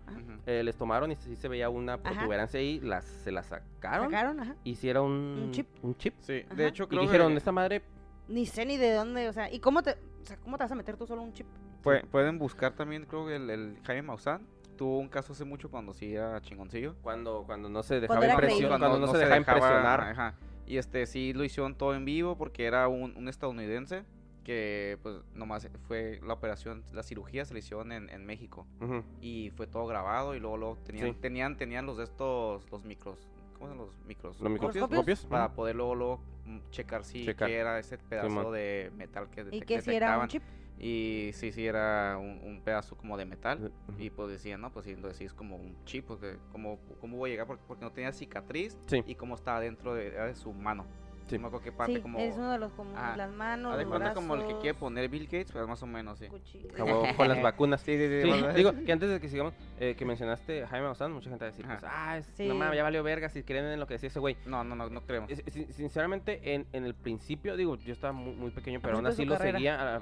eh, les tomaron y sí se veía una protuberancia ahí, las, se la sacaron, ¿Sacaron? Ajá. hicieron un, Un chip. Un chip. Sí, Ajá. de hecho Y creo dijeron, que esta madre... Ni sé ni de dónde, o sea, ¿y cómo te, o sea, cómo te vas a meter tú solo un chip? pue- pueden buscar también, creo que el, el Jaime Maussan tuvo un caso hace mucho cuando sí era chingoncillo. Cuando, cuando no se Cuando dejaba era creíble. cuando, no, se, dejaba impresionar. Ajá. Y este sí lo hicieron todo en vivo porque era un, un estadounidense que pues nomás fue la operación, la cirugía se le hicieron en, en México Ujú. y fue todo grabado y luego, luego tenían, Sí. tenían tenían los de estos los micros ¿cómo llaman los micros? Los microscopios. para poder luego, luego, mm, checar si Checar. qué era ese pedazo de metal que ¿Y detec- que si era un detectaban. chip? y sí sí era un, un pedazo como de metal Ujú. y pues decían, no, pues sí, entonces sí es como un chip, porque ¿cómo, cómo voy a llegar? Porque, porque no tenía cicatriz Sí. y cómo estaba dentro de, de su mano. Sí. No me acuerdo qué parte, Sí, como... es uno de los como Ah, las manos, los cuenta como el que quiere brazos, poner Bill Gates, pues más o menos, sí. con las vacunas. Sí, sí, sí. Digo que antes de que sigamos, eh, que mencionaste a Jaime Maussan, mucha gente va a decir, pues, ah, es, Sí. no mames, ya valió verga si creen en lo que decía ese güey. No, no, no, no creemos. Es- sin- Sinceramente, en, en el principio, digo, yo estaba muy, muy pequeño, pero aún así lo carrera. seguía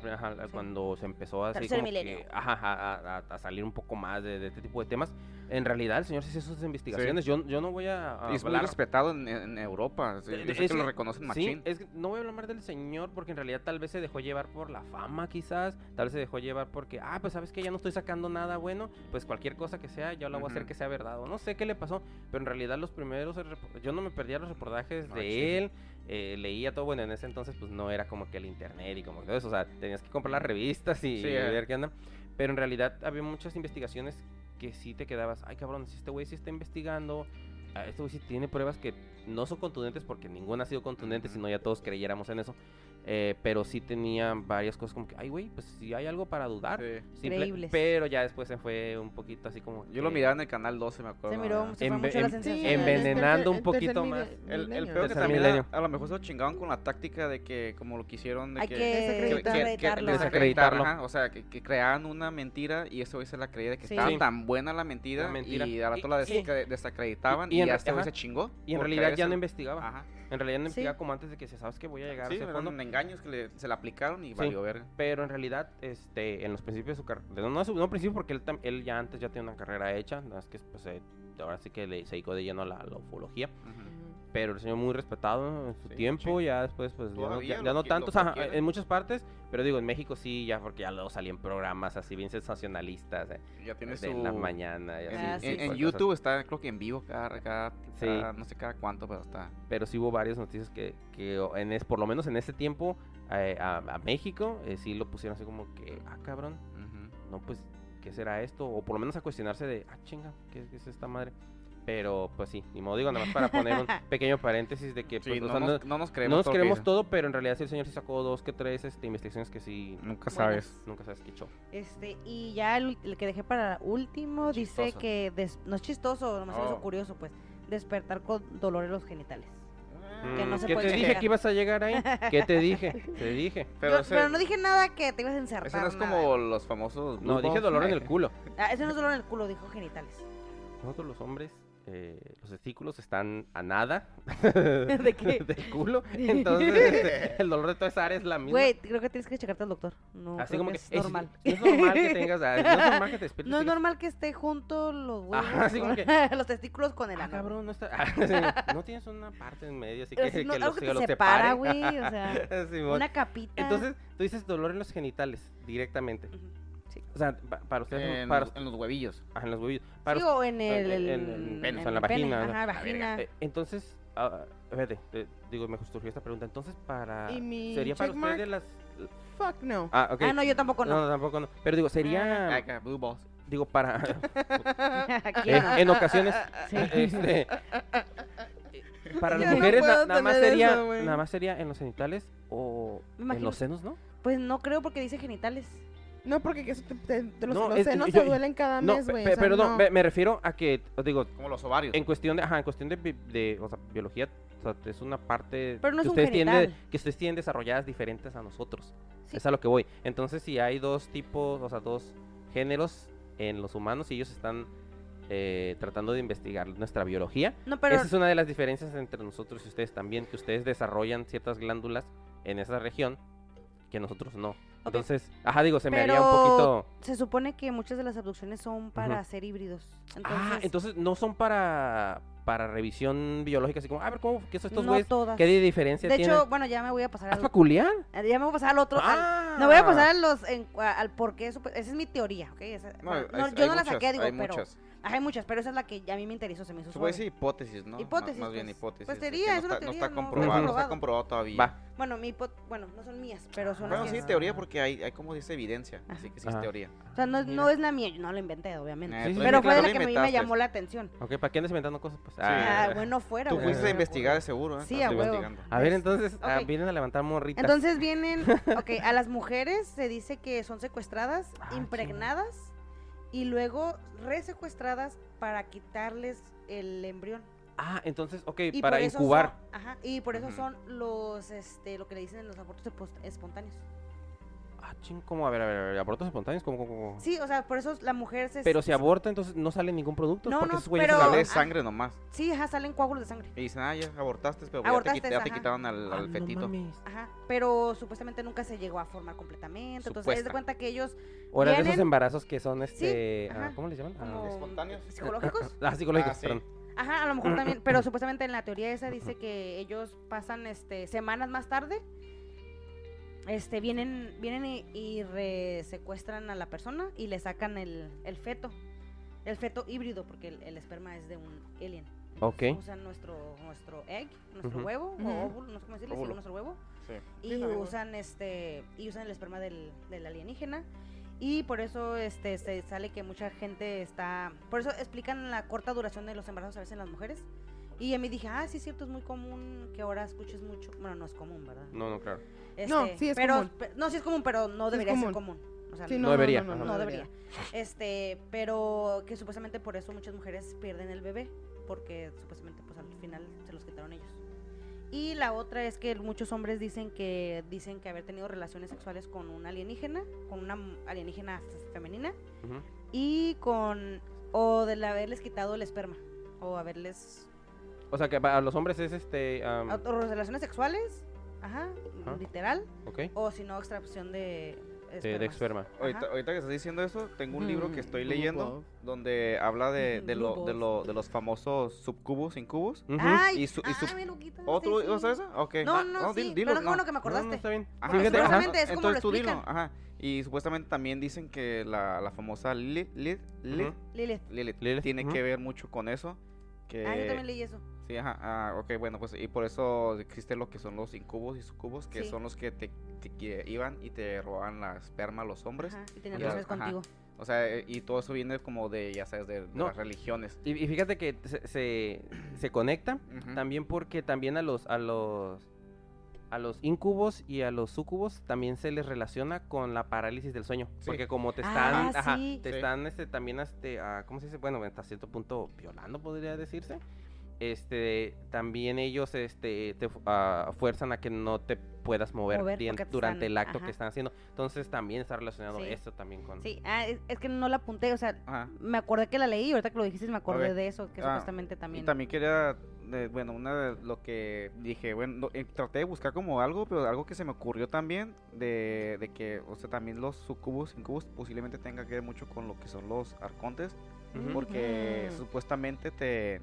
cuando se empezó a, así Tercer como milenio. que, ajá, a, a- a- a salir un poco más de, de este tipo de temas. En realidad, el señor sí hizo sus investigaciones. Yo, yo no voy a, a Y es muy hablar- respetado en, en Europa. sí, yo sé es que lo que- Sí, es que no voy a hablar más del señor porque en realidad tal vez se dejó llevar por la fama quizás, tal vez se dejó llevar porque, ah, pues sabes que ya no estoy sacando nada bueno, pues cualquier cosa que sea, yo la voy a hacer que sea verdad o no sé qué le pasó, pero en realidad los primeros, yo no me perdía los reportajes No, de sí. él, eh, leía todo, bueno, en ese entonces pues no era como que el internet y como todo eso, o sea, tenías que comprar las revistas y, Sí, y eh. ver qué onda. Pero en realidad había muchas investigaciones que sí te quedabas, ay cabrón, si este güey sí está investigando, este güey sí tiene pruebas que no son contundentes porque ninguna ha sido contundente, Ujú. si no ya todos creyéramos en eso. eh, pero sí tenía varias cosas como que, ay güey, pues si hay algo para dudar. Sí. simple- pero ya después se fue un poquito así como... Yo lo miraba en el canal 12, me acuerdo. Se miró, se fue Enve- mucho la en- envenenando un poquito el más. El, peor que también a, a lo mejor se lo chingaban con la táctica de que como lo quisieron de Hay que, que Desacreditar. desacreditarlo. desacreditarlo. ajá, o sea, que, que creaban una mentira y ese güey se la creía de que Sí. estaba Sí. tan buena la mentira, La mentira. y a la toda la sí. desacre- desacreditaban Y- re- este ajá. se chingó. Y en por realidad ya no investigaba. Ajá. En realidad no Sí. investigaba como antes de que se sabes que voy a llegar Sí, a ese fondo. eran engaños que le- se le aplicaron y Sí. valió verga. Pero en realidad, este, en los principios de su carrera, no, no, su- no principios porque él, tam- él ya antes ya tiene una carrera hecha, nada más que pues, eh, ahora sí que le, se dedicó de lleno a la, la ufología. Pero el señor muy respetado en su Sí, tiempo, sí. ya después pues ya no, ya- no tanto, o sea, en muchas partes, pero digo, en México sí, ya porque ya luego salían programas así bien sensacionalistas, eh, Ya tiene de su... la mañana y En, así, Ah, sí, en- en YouTube está, creo que en vivo, cada, cada, no sé cada cuánto, pero está. pero sí hubo varias noticias que, que en es, por lo menos en ese tiempo eh, a, a México eh, sí lo pusieron así como que, ah, cabrón, no, pues, ¿qué será esto? O por lo menos a cuestionarse de, ah, chinga, ¿qué, qué es esta madre? Pero, pues sí, ni modo digo, nada más para poner un pequeño paréntesis de que, Sí, pues, o no, sea, nos, no, creemos nos todo creemos pero en realidad sí el señor sí sacó dos que tres este, investigaciones que sí, Nunca Buenas. sabes. nunca sabes qué echó. Este, y ya el, el que dejé para último dice que des- no es chistoso, nomás Oh. curioso, pues, despertar con dolor en los genitales. Que no Mm, se ¿Qué puede te dije que ibas a llegar ahí? ¿Qué te dije? Te dije. Pero, Yo- ese, pero no dije nada que te ibas a insertar. ese no es nada. como los famosos. No, dije dolor en el culo. Ah, ese no es dolor en el culo, dijo genitales. Nosotros los hombres, eh, los testículos están a nada ¿De qué? del culo. Entonces, este, el dolor de toda esa área es la misma. Güey, creo que tienes que checarte al doctor. No, Así creo como que que es es- normal. No es normal que tengas. ah, No es normal que te despiertes. No es normal que esté junto los huevos. Así como los testículos con el Ah, ano. cabrón, no está. ah, sí, no tienes una parte en medio, así que, Así, no, que algo los, que te los separa, separe. güey, o sea, Simón. Una capita. Entonces, tú dices dolor en los genitales directamente. Sí. O sea, pa- para ustedes. En, para, los, en los huevillos. ah, en los huevillos. Para Sí, o en el, en- en- la pene, vagina, Ajá, vagina. Eh, entonces, ah, fíjate, eh, digo, me surgió esta pregunta. Entonces, para. ¿Y mi ¿Sería para checkmark? ustedes las. Fuck no. Ah, ok. Ah, no, yo tampoco no. no. tampoco no. Pero digo, sería. Blue balls. Digo, para. En, ocasiones. Sí. este, para las no mujeres, na- nada, más sería, eso, nada más sería en los genitales o en los senos, ¿no? Pues no creo porque dice genitales. No, porque que eso te, te- te- los, No, los es- senos yo- te duelen cada No, mes, güey. pe- o sea, pero no, me, me refiero a que, os digo, Como los ovarios. en cuestión de, ajá, en cuestión de, o sea, biología, o sea, es una parte Pero no que es un ustedes tienen, que ustedes tienen desarrolladas diferentes a nosotros. Sí. Es a lo que voy. Entonces, si hay dos tipos, o sea, dos géneros en los humanos y ellos están eh, tratando de investigar nuestra biología, No, pero esa es una de las diferencias entre nosotros y ustedes también, que ustedes desarrollan ciertas glándulas en esa región que nosotros no. Entonces, ajá, digo, se me haría un poquito... se supone que muchas de las abducciones son para Ujú. hacer híbridos. Entonces, ah, entonces no son para para revisión biológica, así como, a ver, ¿cómo que son estos no güeyes? todas. ¿Qué de diferencia De tienen? hecho, bueno, ya me voy a pasar ¿Ah, al, peculiar? ya me voy a pasar al otro. al- Ah. no voy a pasar a los, en- al por qué. Esa es mi teoría, ¿ok? Esa- No, bueno, hay- no, hay yo no la muchas, saqué, digo, hay pero. muchas. Ajá, hay muchas, pero esa es la que a mí me interesó, se me hizo Se puede decir hipótesis, ¿no? Hipótesis, Más, más bien pues. hipótesis. Pues de que teoría, no es una está, no teoría, está no- comprobado, no está comprobado. todavía. Va. Bueno, mi hipo- bueno, no son mías, pero son Bueno, las sí, que... teoría porque hay, hay como dice evidencia, así que sí Ajá. es teoría. O sea, no, no es la mía, yo no la inventé, obviamente. Eh, Sí, sí, tú sí. pero fue de la que a mí me llamó la atención. Ok, ¿para qué andas inventando cosas? Pues, Ah, ah, bueno, fuera, Tú güey. fuiste a investigar de seguro, ¿eh? Sí, a huevo. investigando. A ver, entonces, ah, vienen a levantar morritas. Entonces vienen, ok, a las mujeres se dice que son secuestradas, Ah, impregnadas y luego resecuestradas para quitarles el embrión. Ah, entonces, ok, Y para incubar. son- ajá, y por eso son los, este, lo que le dicen los abortos espo- espontáneos. Ah, ching, ¿cómo? A ver, a ver, a ver, abortos espontáneos, ¿cómo, cómo, cómo? Sí, o sea, por eso la mujer se... Pero si aborta, entonces no sale ningún producto. No, porque no, esos güeyes pero- Sale salen- ah, sangre nomás. Sí, ajá, salen coágulos de sangre. Y dicen, ah, ya abortaste, pero ya te, Abortaste, ya te quitaron al, Ah, al no fetito. mames. Ajá, pero supuestamente nunca se llegó a formar completamente. Entonces, es de Supuesta. cuenta que ellos, Ahora, de esos Vienen- embarazos que son, este... ah, ajá, ¿Cómo les llaman? Ah, ¿Espontáneos? psicológicos. Ah, psicológicos, Ah, sí. perdón. Ajá, a lo mejor también, pero supuestamente en la teoría esa dice que ellos pasan este semanas más tarde, este vienen vienen y, y re- secuestran a la persona y le sacan el, el feto, el feto híbrido porque el, el esperma es de un alien. Ok. Usan nuestro, nuestro egg, nuestro huevo, o óvulo, no sé cómo decirle, sí, nuestro huevo. Sí. Y Sí, usan este, y usan el esperma del, del alienígena. Y por eso este se sale que mucha gente está. Por eso explican la corta duración de los embarazos a veces en las mujeres. Y a mí dije, ah, sí, es cierto, es muy común que ahora escuches mucho. Bueno, no es común, ¿verdad? No, no, claro. No, Este, sí es pero, común. pe- no, sí es común, pero no debería ser común. O sea, Sí, no debería, No, no debería. Este, pero que supuestamente por eso muchas mujeres pierden el bebé, porque supuestamente pues al final se los quitaron ellos. Y la otra es que muchos hombres dicen que dicen que haber tenido relaciones sexuales con un alienígena, con una alienígena femenina y con o de haberles quitado el esperma o haberles O sea, que para los hombres es este... o relaciones sexuales, ajá, Ajá. literal, ok. o si no extracción de De, de esperma. Ahorita, Ajá. ahorita que estás diciendo eso, tengo un libro que Mm, estoy leyendo Balls. donde habla de, de, lo, de, lo, de los famosos subcubos, incubos. Ujú. Ay, Y su- y su- ay, mi loquita, ¿Otro? sí, ¿No sí. sabes eso? Ok. No, Ah, no, sí, dilo, dilo, pero no. bueno que me No, acordaste. no, está bien. Ajá, Fíjate, ajá. supuestamente es como lo Entonces tú dilo, ajá. Y supuestamente también dicen que la, la famosa Lilith, Lilith, Lilith, Ujú. Lilith. Lilith Lilith, tiene ujú. que ver mucho con eso. Que, Ah, yo también leí eso. Sí, ajá, ah, ok, bueno, pues y por eso existe lo que son los incubos y sucubos, que Sí. son los que te, te que iban y te roban la esperma a los hombres. Ajá, y tenían relaciones ajá. contigo. O sea, eh, y todo eso viene como de, ya sabes, de, de No. las religiones. Y, y fíjate que se, se, se conecta también porque también a los a los a los incubos y a los sucubos también se les relaciona con la parálisis del sueño, Sí. porque como te Ah, están, ajá, sí. te Sí. están este también este ah, ¿cómo se dice? Bueno, hasta cierto punto violando podría decirse. Este, también ellos este te ah, fuerzan a que no te puedas mover, bien durante están- el acto ajá. que están haciendo. Entonces también está relacionado Sí. esto también con Sí, ah, es, es que no la apunté, o sea, Ajá. me acordé que la leí y ahorita que lo dijiste me acordé de eso, que Ah, supuestamente también. Y también quería, eh, bueno, una de lo que dije, bueno, no, eh, traté de buscar como algo, pero algo que se me ocurrió también, de, de que, o sea, también los sucubus, incubus, posiblemente tenga que ver mucho con lo que son los arcontes, porque Ujú. supuestamente te,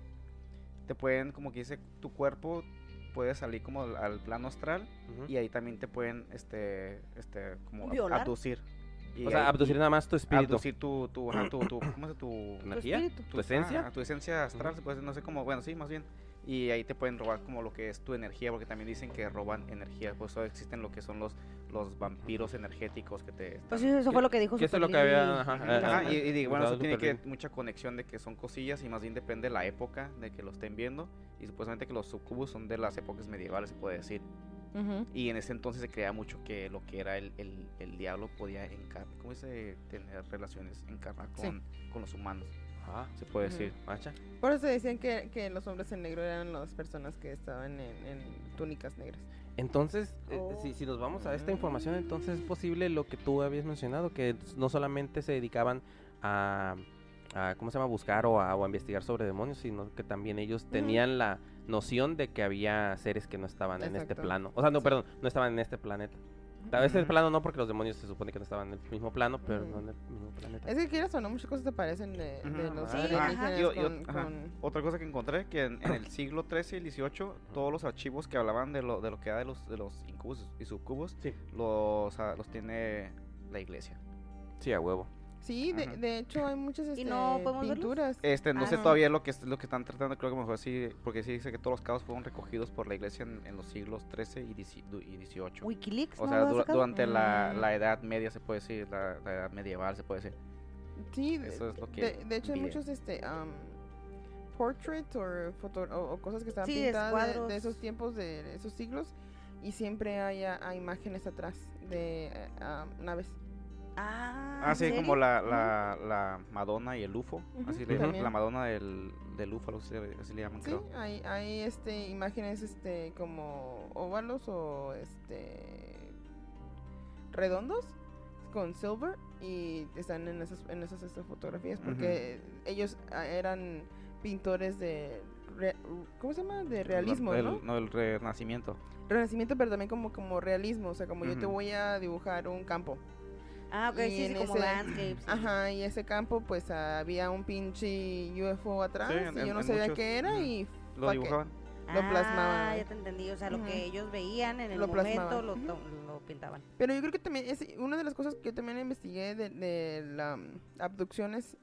te pueden, como que dice, tu cuerpo puede salir como al, al plano astral y ahí también te pueden, este, este, como abducir. Y o sea, ahí- abducir nada más tu espíritu, abducir tu, tu, ajá, tu, tu, ¿cómo se tu, tu energía, espíritu. tu esencia. Ah, tu esencia astral, decir, no sé cómo, bueno, sí, más bien. Y ahí te pueden robar como lo que es tu energía, porque también dicen que roban energía. Por eso existen lo que son los, los vampiros energéticos que te... Pues están- sí, eso fue lo que dijo que eso es lo que había, ajá, Ajá, y, y digo, bueno, eso tiene que mucha conexión de que son cosillas y más bien depende de la época de que lo estén viendo. Y supuestamente que los sucubus son de las épocas medievales, se puede decir. Ujú. Y en ese entonces se creía mucho que lo que era el, el, el diablo podía encarnar, ¿cómo dice? Tener relaciones, encarnar Sí. con, con los humanos, Se puede decir. macha. Por eso decían que, que los hombres en negro eran las personas que estaban en, en túnicas negras. Entonces, eh, Oh. si, si nos vamos a esta información, entonces es posible lo que tú habías mencionado, que no solamente se dedicaban a, a, ¿cómo se llama?, buscar o a, o a investigar sobre demonios, sino que también ellos tenían la noción de que había seres que no estaban en este plano. O sea, no, Sí. perdón, no estaban en este planeta. Tal vez el plano no, porque los demonios se supone que no estaban en el mismo plano, pero no en el mismo planeta. Es que quieras o no, muchas cosas te parecen de, de los Sí, ajá. Yo- yo- con- ajá. con- Otra cosa que encontré, que en, en el siglo XIII y el XVIII, todos los archivos que hablaban de lo, de lo que era de los, de los incubos y subcubos, Sí. los, ah, los tiene la iglesia. Sí, a huevo. Sí, de, de hecho hay muchas este, no podemos verlos? pinturas. Este, no sé Ah. todavía lo que, es- lo que están tratando, creo que mejor sí, porque sí dice que todos los casos fueron recogidos por la iglesia en, en los siglos XIII y XVIII. Wikileaks, O ¿no sea, dura- durante la, Mm. la edad media se puede decir, la, la edad medieval se puede decir. Sí, de, Eso es lo que de, de hecho hay muchos este um, portraits or foto- o, o cosas que están Sí, pintadas de- esos tiempos, de esos siglos, y siempre hay, ah, hay imágenes atrás de ah, naves. Ah, Ah, ¿en sí, serio? como la, la, la Madonna y el UFO, Ujú, así le la Madonna del, del UFO, así, así le llaman, Sí, creo. hay, hay este imágenes este como óvalos o este redondos con silver y están en esas en esas este, fotografías porque ellos ah, eran pintores de re- ¿cómo se llama? de realismo, el, ¿no? No, el renacimiento. Renacimiento, pero también como como realismo, o sea, como yo te voy a dibujar un campo. Ah, ok, y sí, sí, en como ese- landscapes. sí. Ajá, y ese campo pues había un pinche UFO atrás en- y yo en- no sabía muchos, qué era y Lo dibujaban. lo plasmaban Ah, ya te entendí. O sea, lo que ellos veían en el Lo momento plasmaban. lo, pintaban. Pero yo creo que también es una de las cosas que yo también investigué de, de las abducciones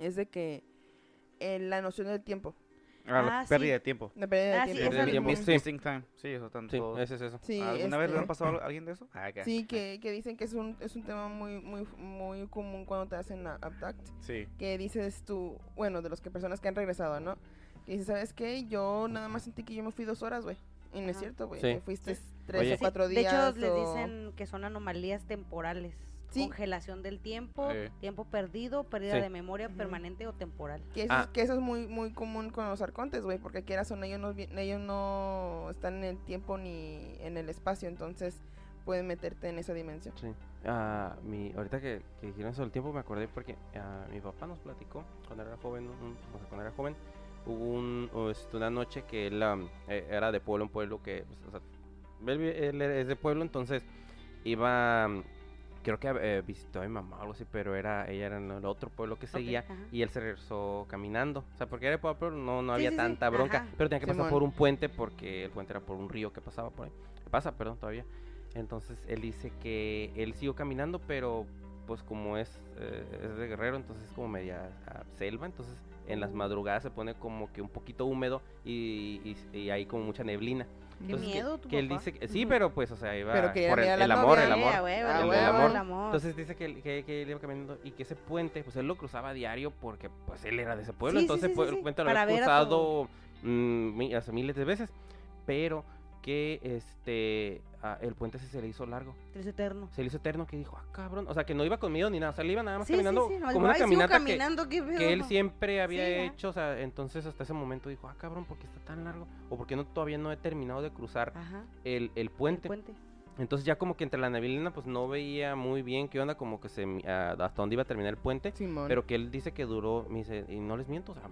es de que eh, la noción del tiempo. Ah, la Ah, sí. pérdida de tiempo. La pérdida de Ah, sí, tiempo. esa- El Sí. Missing time. Sí, eso tanto. Sí, ese es eso. Sí, ¿Alguna vez le este, han pasado a alguien de eso? Ah, acá. Sí, que, que dicen que es un, es un tema muy, muy, muy común cuando te hacen a- abduct. Sí. Que dices tú, bueno, de los que personas que han regresado, ¿no? Que dices, ¿sabes qué? Yo nada más sentí que yo me fui dos horas, güey. Y no es cierto, güey. Sí. fuiste tres Oye. o cuatro de días. hecho, les o- dicen que son anomalías temporales. Sí. Congelación del tiempo, Eh. tiempo perdido, pérdida Sí. de memoria Ujú. permanente o temporal. Que eso, Ah. es, que eso es muy muy común con los arcontes, güey, porque quieras o no, ellos no, ellos no están en el tiempo ni en el espacio, entonces pueden meterte en esa dimensión. Sí. Ah, mi, ahorita que, que dijeron eso del tiempo me acordé porque ah, mi papá nos platicó cuando era joven, un- o sea, cuando era joven, hubo un, o, este, una noche que él eh, era de pueblo en pueblo, que pues, o sea, él, él es de pueblo, entonces iba, am, creo que eh, visitó a mi mamá o algo así, pero era ella era en el otro pueblo que seguía y él se regresó caminando, o sea, porque era de pueblo, pero no, no Sí, había sí, sí, tanta bronca, ajá. pero tenía que pasar por un puente porque el puente era por un río que pasaba por ahí, pasa, perdón, todavía. Entonces él dice que él siguió caminando, pero pues como es, eh, es de guerrero, entonces es como media ah, selva, entonces en las madrugadas se pone como que un poquito húmedo y, y, y hay como mucha neblina. Qué Entonces, que- miedo, tu que, él papá. dice que sí, pero pues, o sea, iba Pero quería por el, el amor, el amor. Ah, el- huevo. el amor. el amor. Entonces dice que, él- que, que él iba caminando y que ese puente, pues él lo cruzaba a diario porque pues él era de ese pueblo. Sí, entonces sí, pues, sí, el sí, puente lo había cruzado mm, miles de veces. Pero que este ah, el puente se le hizo largo. Eterno. Se le hizo eterno que dijo, ah, cabrón. O sea, que no iba con miedo ni nada. O sea, él iba nada más Sí, sí, caminando sí, no, como una "Ay, sigo caminata que, caminando, que pedo". él siempre había hecho. O sea, entonces hasta ese momento dijo, ah, cabrón, ¿por qué está tan largo? O porque no todavía no he terminado de cruzar el, el el puente. Entonces ya como que entre la neblina pues no veía muy bien qué onda, como que se ah, hasta dónde iba a terminar el puente. Simón. Pero que él dice que duró, me dice, y no les miento, o sea,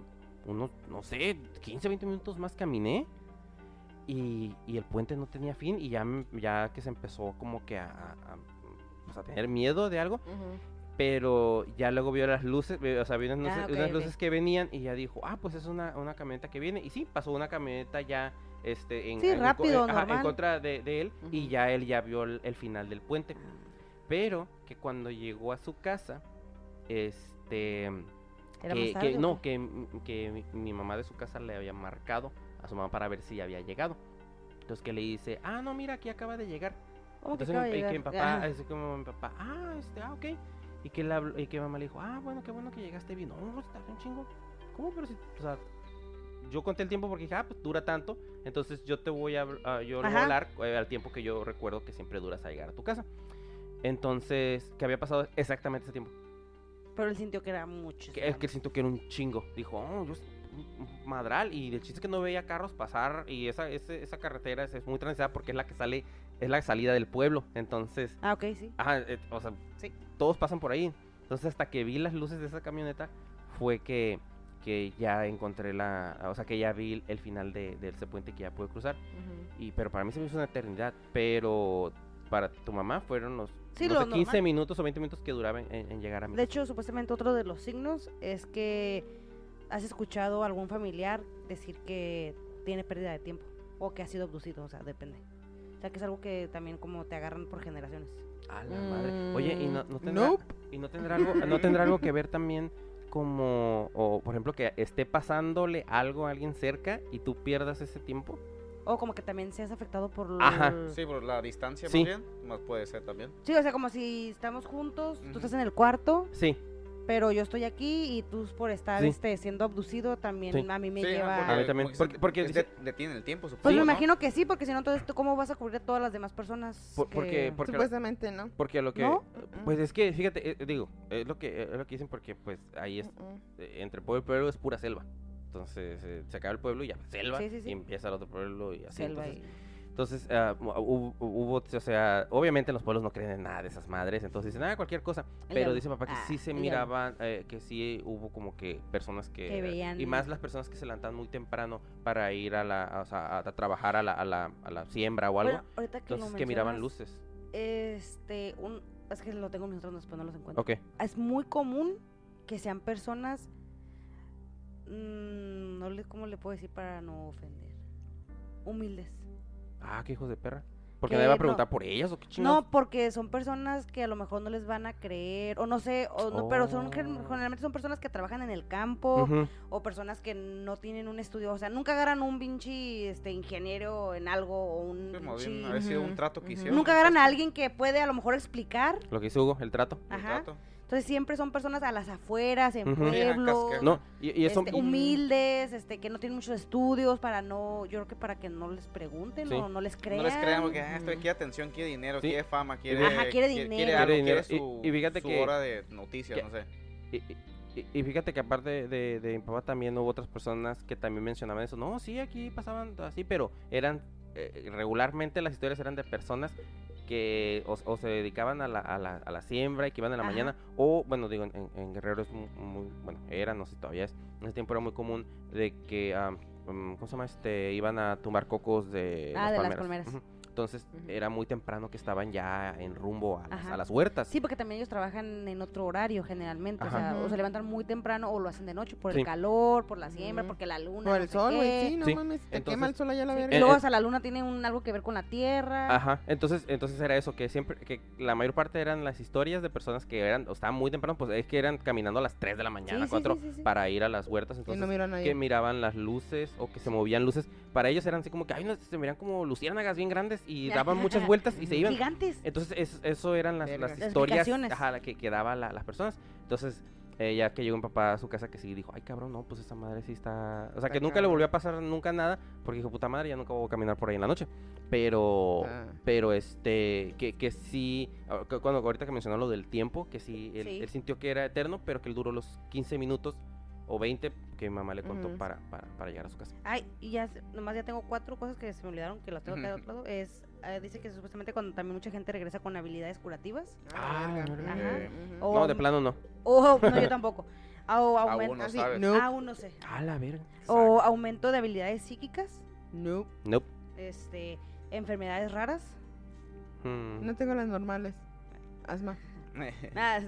unos, no sé, 15, 20 minutos más caminé. Y, y el puente no tenía fin y ya, ya que se empezó como que a, pues, a tener miedo de algo, pero ya luego vio las luces, o sea, vio unas luces, Ah, unas luces que venían y ya dijo, ah, pues es una, una camioneta que viene. Y sí, pasó una camioneta ya este, en, Sí, en co- rápido, ajá, en normal. contra de, de él y ya él ya vio el, el final del puente. Pero que cuando llegó a su casa, este... ¿Era que, más tarde no, que, que mi, mi mamá de su casa le había marcado a su mamá para ver si había llegado. Entonces que le dice, ah, no, mira, aquí acaba de llegar. ¿Cómo que Entonces acaba de y que mi papá, Ajá. así como mi papá, ah, este, ah, ok. Y que, la, y que mamá le dijo, ah, bueno, qué bueno que llegaste bien. No, está bien chingo. ¿Cómo? Pero si, o sea, yo conté el tiempo porque dije, ah, pues dura tanto. Entonces yo te voy a, ah, yo voy a hablar eh, al tiempo que yo recuerdo que siempre duras a llegar a tu casa. Entonces, que había pasado exactamente ese tiempo. Pero él sintió que era mucho. Que, es que siento que era un chingo. Dijo, oh, yo, madral. Y el chiste es que no veía carros pasar. Y esa, esa carretera es, es muy transitada porque es la que sale, es la salida del pueblo. Entonces, Ah, ok, sí. Ajá, eh, o sea, sí, todos pasan por ahí. Entonces hasta que vi las luces de esa camioneta fue que, que ya encontré la, o sea, que ya vi el final de, de ese puente que ya pude cruzar. Y pero para mí se me hizo una eternidad, pero para tu mamá fueron los Sí, no lo sé, 15 normal. minutos o 20 minutos que duraban en, en llegar a mi De hecho, supuestamente otro de los signos es que has escuchado a algún familiar decir que tiene pérdida de tiempo o que ha sido abducido, o sea, depende. O sea, que es algo que también como te agarran por generaciones. A la madre. Oye, y no, no tendrá, nope. y no tendrá algo, no tendrá algo que ver también como, o por ejemplo que esté pasándole algo a alguien cerca y tú pierdas ese tiempo. O como que también seas afectado por... Ajá. Sí, por la distancia Sí. más bien. Más puede ser también. Sí, o sea, como si estamos juntos, tú Ujú. estás en el cuarto, Sí, pero yo estoy aquí y tú por estar Sí. este, siendo abducido también Sí. a mí me Sí, lleva... A mí también, porque- porque dice- detiene el tiempo, supongo. Pues me ¿no? imagino que sí, porque si no, entonces, ¿tú ¿cómo vas a cubrir a todas las demás personas? Por- porque, que- porque, Supuestamente, ¿no? porque lo que, ¿No? pues es que, fíjate, eh, digo, es lo que, es lo que dicen porque, pues, ahí es, Ujú. eh, entre pueblo y pueblo es pura selva. Entonces, eh, se acaba el pueblo y ya, selva, Sí, sí, sí. y empieza el otro pueblo y así. Selva entonces, y- entonces hu- hubo, hubo, o sea, obviamente los pueblos no creen en nada de esas madres, entonces dicen, ah, cualquier cosa. Pero dice papá que Ah, sí se miraban, eh, que sí hubo como que personas que... Que veían- Y más las personas que se levantan muy temprano para ir a la, o sea, a, trabajar a la, a, la, a la siembra o algo. Bueno, ahorita que entonces que miraban luces. Este, un, es que lo tengo en mis otros, después no los encuentro. Ok. Es muy común que sean personas, mm, no le, ¿cómo le puedo decir para no ofender? Humildes. Ah, qué hijos de perra. Porque que nadie va a no- preguntar por ellas o qué chingados. No, porque son personas que a lo mejor no les van a creer, o no sé, o no, pero son Oh. generalmente son personas que trabajan en el campo, o personas que no tienen un estudio, o sea, nunca agarran un pinche este, ingeniero en algo, o un más bien, haber sido un trato que hicieron. Nunca agarran a que- alguien que puede a lo mejor explicar, Lo que hizo Hugo, el trato. ajá. trato. Entonces siempre son personas a las afueras, en. Sí, ajá, pueblos, No, y, y eso. este, humildes, este, que no tienen muchos estudios para no, yo creo que para que no les pregunten Sí. o no les crean. No les crean porque ah, este Ujú. quiere atención, quiere dinero, Sí. quiere fama, quiere, Ajá, quiere Quiere, dinero. algo, Quiere su, Y- y fíjate su que- hora de noticias, que- no sé. Y, y- y fíjate que aparte de, de mi papá también hubo otras personas que también mencionaban eso. No, sí, aquí pasaban así, pero eran eh, regularmente las historias eran de personas que o, o se dedicaban a la, a, la, a la siembra y que iban en la Ajá. mañana o bueno digo en, en Guerrero es muy, muy- bueno era no sé todavía es en ese tiempo era muy común de que mm, ¿cómo se llama? este iban a tumbar cocos de Ah, de las palmeras. Entonces era muy temprano que estaban ya en rumbo a las, a las huertas Sí, porque también ellos trabajan en otro horario generalmente, o sea, o se levantan muy temprano o lo hacen de noche por Sí. el calor, por la siembra, porque la luna, Por no el sol, güey, sí, no Sí. mames, te Entonces- quema el sol allá a la verga. Y luego Eh, hasta la luna tiene un, algo que ver con la tierra. Ajá, entonces, entonces era eso, que siempre, que la mayor parte eran las historias de personas que eran, o estaban muy temprano, pues es que eran caminando a las 3 de la mañana, sí, 4, sí, sí, sí. para ir a las huertas, y entonces, no miran ahí. que miraban las luces o que se movían luces, para ellos eran así como que, ay, no, se miran como luciérnagas bien grandes y daban muchas vueltas y se iban. Gigantes. Entonces, es- eso eran las, las historias ajá, que, que daban la- las personas. Entonces, eh, ya que llegó mi papá a su casa, que sí dijo, ay, cabrón, no, pues esa madre sí está... O sea, que nunca le volvió a pasar nunca nada, porque dijo, puta madre, ya nunca voy a caminar por ahí en la noche. Pero... Ah. Pero este, que, que sí, ah, cu- cuando ahorita que mencionó lo del tiempo, que sí él, Sí. él sintió que era eterno, pero que él duró los 15 minutos o 20 que mi mamá le contó para, para, para llegar a su casa. Ay, y ya, nomás ya tengo cuatro cosas que se me olvidaron, que las tengo acá de otro lado. Es, eh, dice que supuestamente cuando también mucha gente regresa con habilidades curativas. Ah, verga. Ajá. O, no, de plano no. O, no, yo tampoco. O Aún aumento, no así, no. aún no sé. A la verga. O aumento de habilidades psíquicas, Nope. Nope. este, enfermedades raras. Mm. No tengo las normales. Asma. Ah,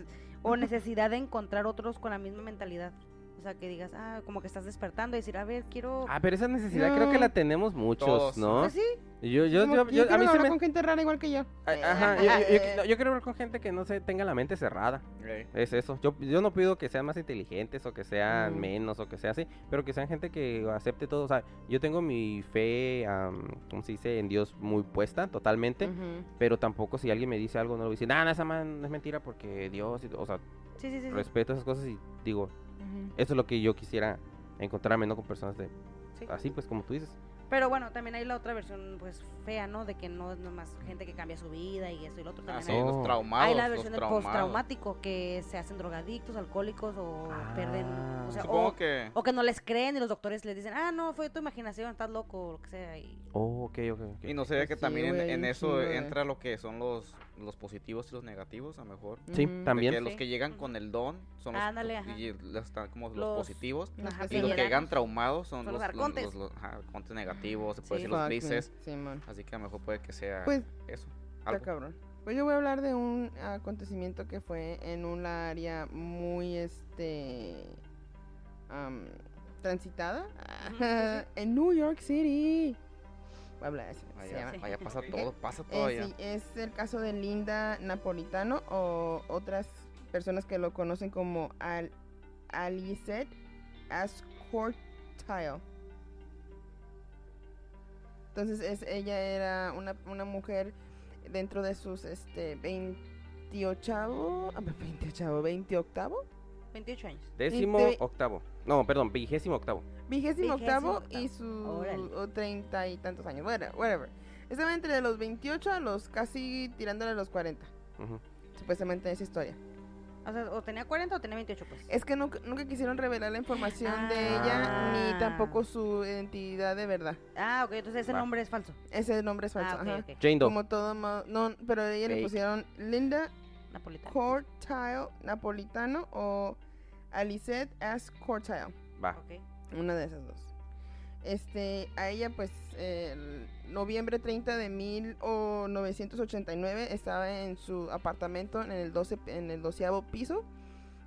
o necesidad de encontrar otros con la misma mentalidad. O sea, que digas, ah, como que estás despertando y decir, a ver, quiero... Ah, pero esa necesidad creo que la tenemos muchos, Todos. ¿no? Pues sí, Yo, yo, Como yo, que yo- a quiero mí se hablar me... con gente rara igual que yo. a- Ajá, yo, yo- yo- yo quiero ver con gente que no se tenga la mente cerrada. Es eso. Yo, yo no pido que sean más inteligentes o que sean Mm. menos o que sea así, pero que sean gente que acepte todo. O sea, yo tengo mi fe, am, ¿cómo se dice? En Dios muy puesta, totalmente. Pero tampoco si alguien me dice algo, no le voy a decir, nada, esa man es mentira porque Dios, y- o sea, sí, sí, sí. sí. respeto esas cosas y digo, Ujú. eso es lo que yo quisiera encontrarme, ¿no? Con personas de Sí. así, pues como tú dices. Pero bueno, también hay la otra versión, pues, fea, ¿no? De que no es nomás gente que cambia su vida y eso y lo otro. Ah, sí, hay, los traumados. hay la versión del postraumático, que se hacen drogadictos, alcohólicos o pierden... O sea, Supongo o, que. o que no les creen y los doctores les dicen, ah, no, fue tu imaginación, estás loco, o lo que sea. Y... Oh, ok, ok, ok. Y no sé que Pues sí, también en- hay en, un eso entra lo que son los, los positivos y los negativos, a lo mejor. Sí, también. que los que llegan con el don son los, Ándale, y los- como los, Los- positivos. Ajá, Y los que llegan- traumados son, Son los los, arcontes. los- arcontes negativos, se puede Sí. decir los grises. Así que a lo mejor puede que sea Pues eso. Está Algo. cabrón. Pues yo voy a hablar de un acontecimiento que fue en un área muy, este, transitada en New York City. Voy a hablar así. se Allá, llama. allá pasa todo, pasa Eh, todo allá. sí, es el caso de Linda Napolitano o otras personas que lo conocen como Al Alicet Ascortile. Entonces es, ella era una, una mujer dentro de sus este 28 ah, 28 28 28 años. Décimo octavo. No, perdón, vigésimo octavo. Vigésimo octavo y sus 30 y tantos años whatever, whatever. estaba entre los 28 a los casi tirándole a los 40 Ujú. supuestamente esa historia O sea, o tenía 40 o tenía 28, pues. Es que nunca, nunca quisieron revelar la información de Ah. ella ni tampoco su identidad de verdad. Ah, ok, entonces ese Va. nombre es falso. Ese nombre es falso. ah, ok, ajá. Jane Doe. Como todo no, pero a ella le pusieron Linda Napolitano. Cortile Napolitano o Alicet as Cortile, Va. Ok. Una de esas dos. Este, a ella pues el noviembre 30 de 1989 estaba en su apartamento en el 12 en el doceavo piso.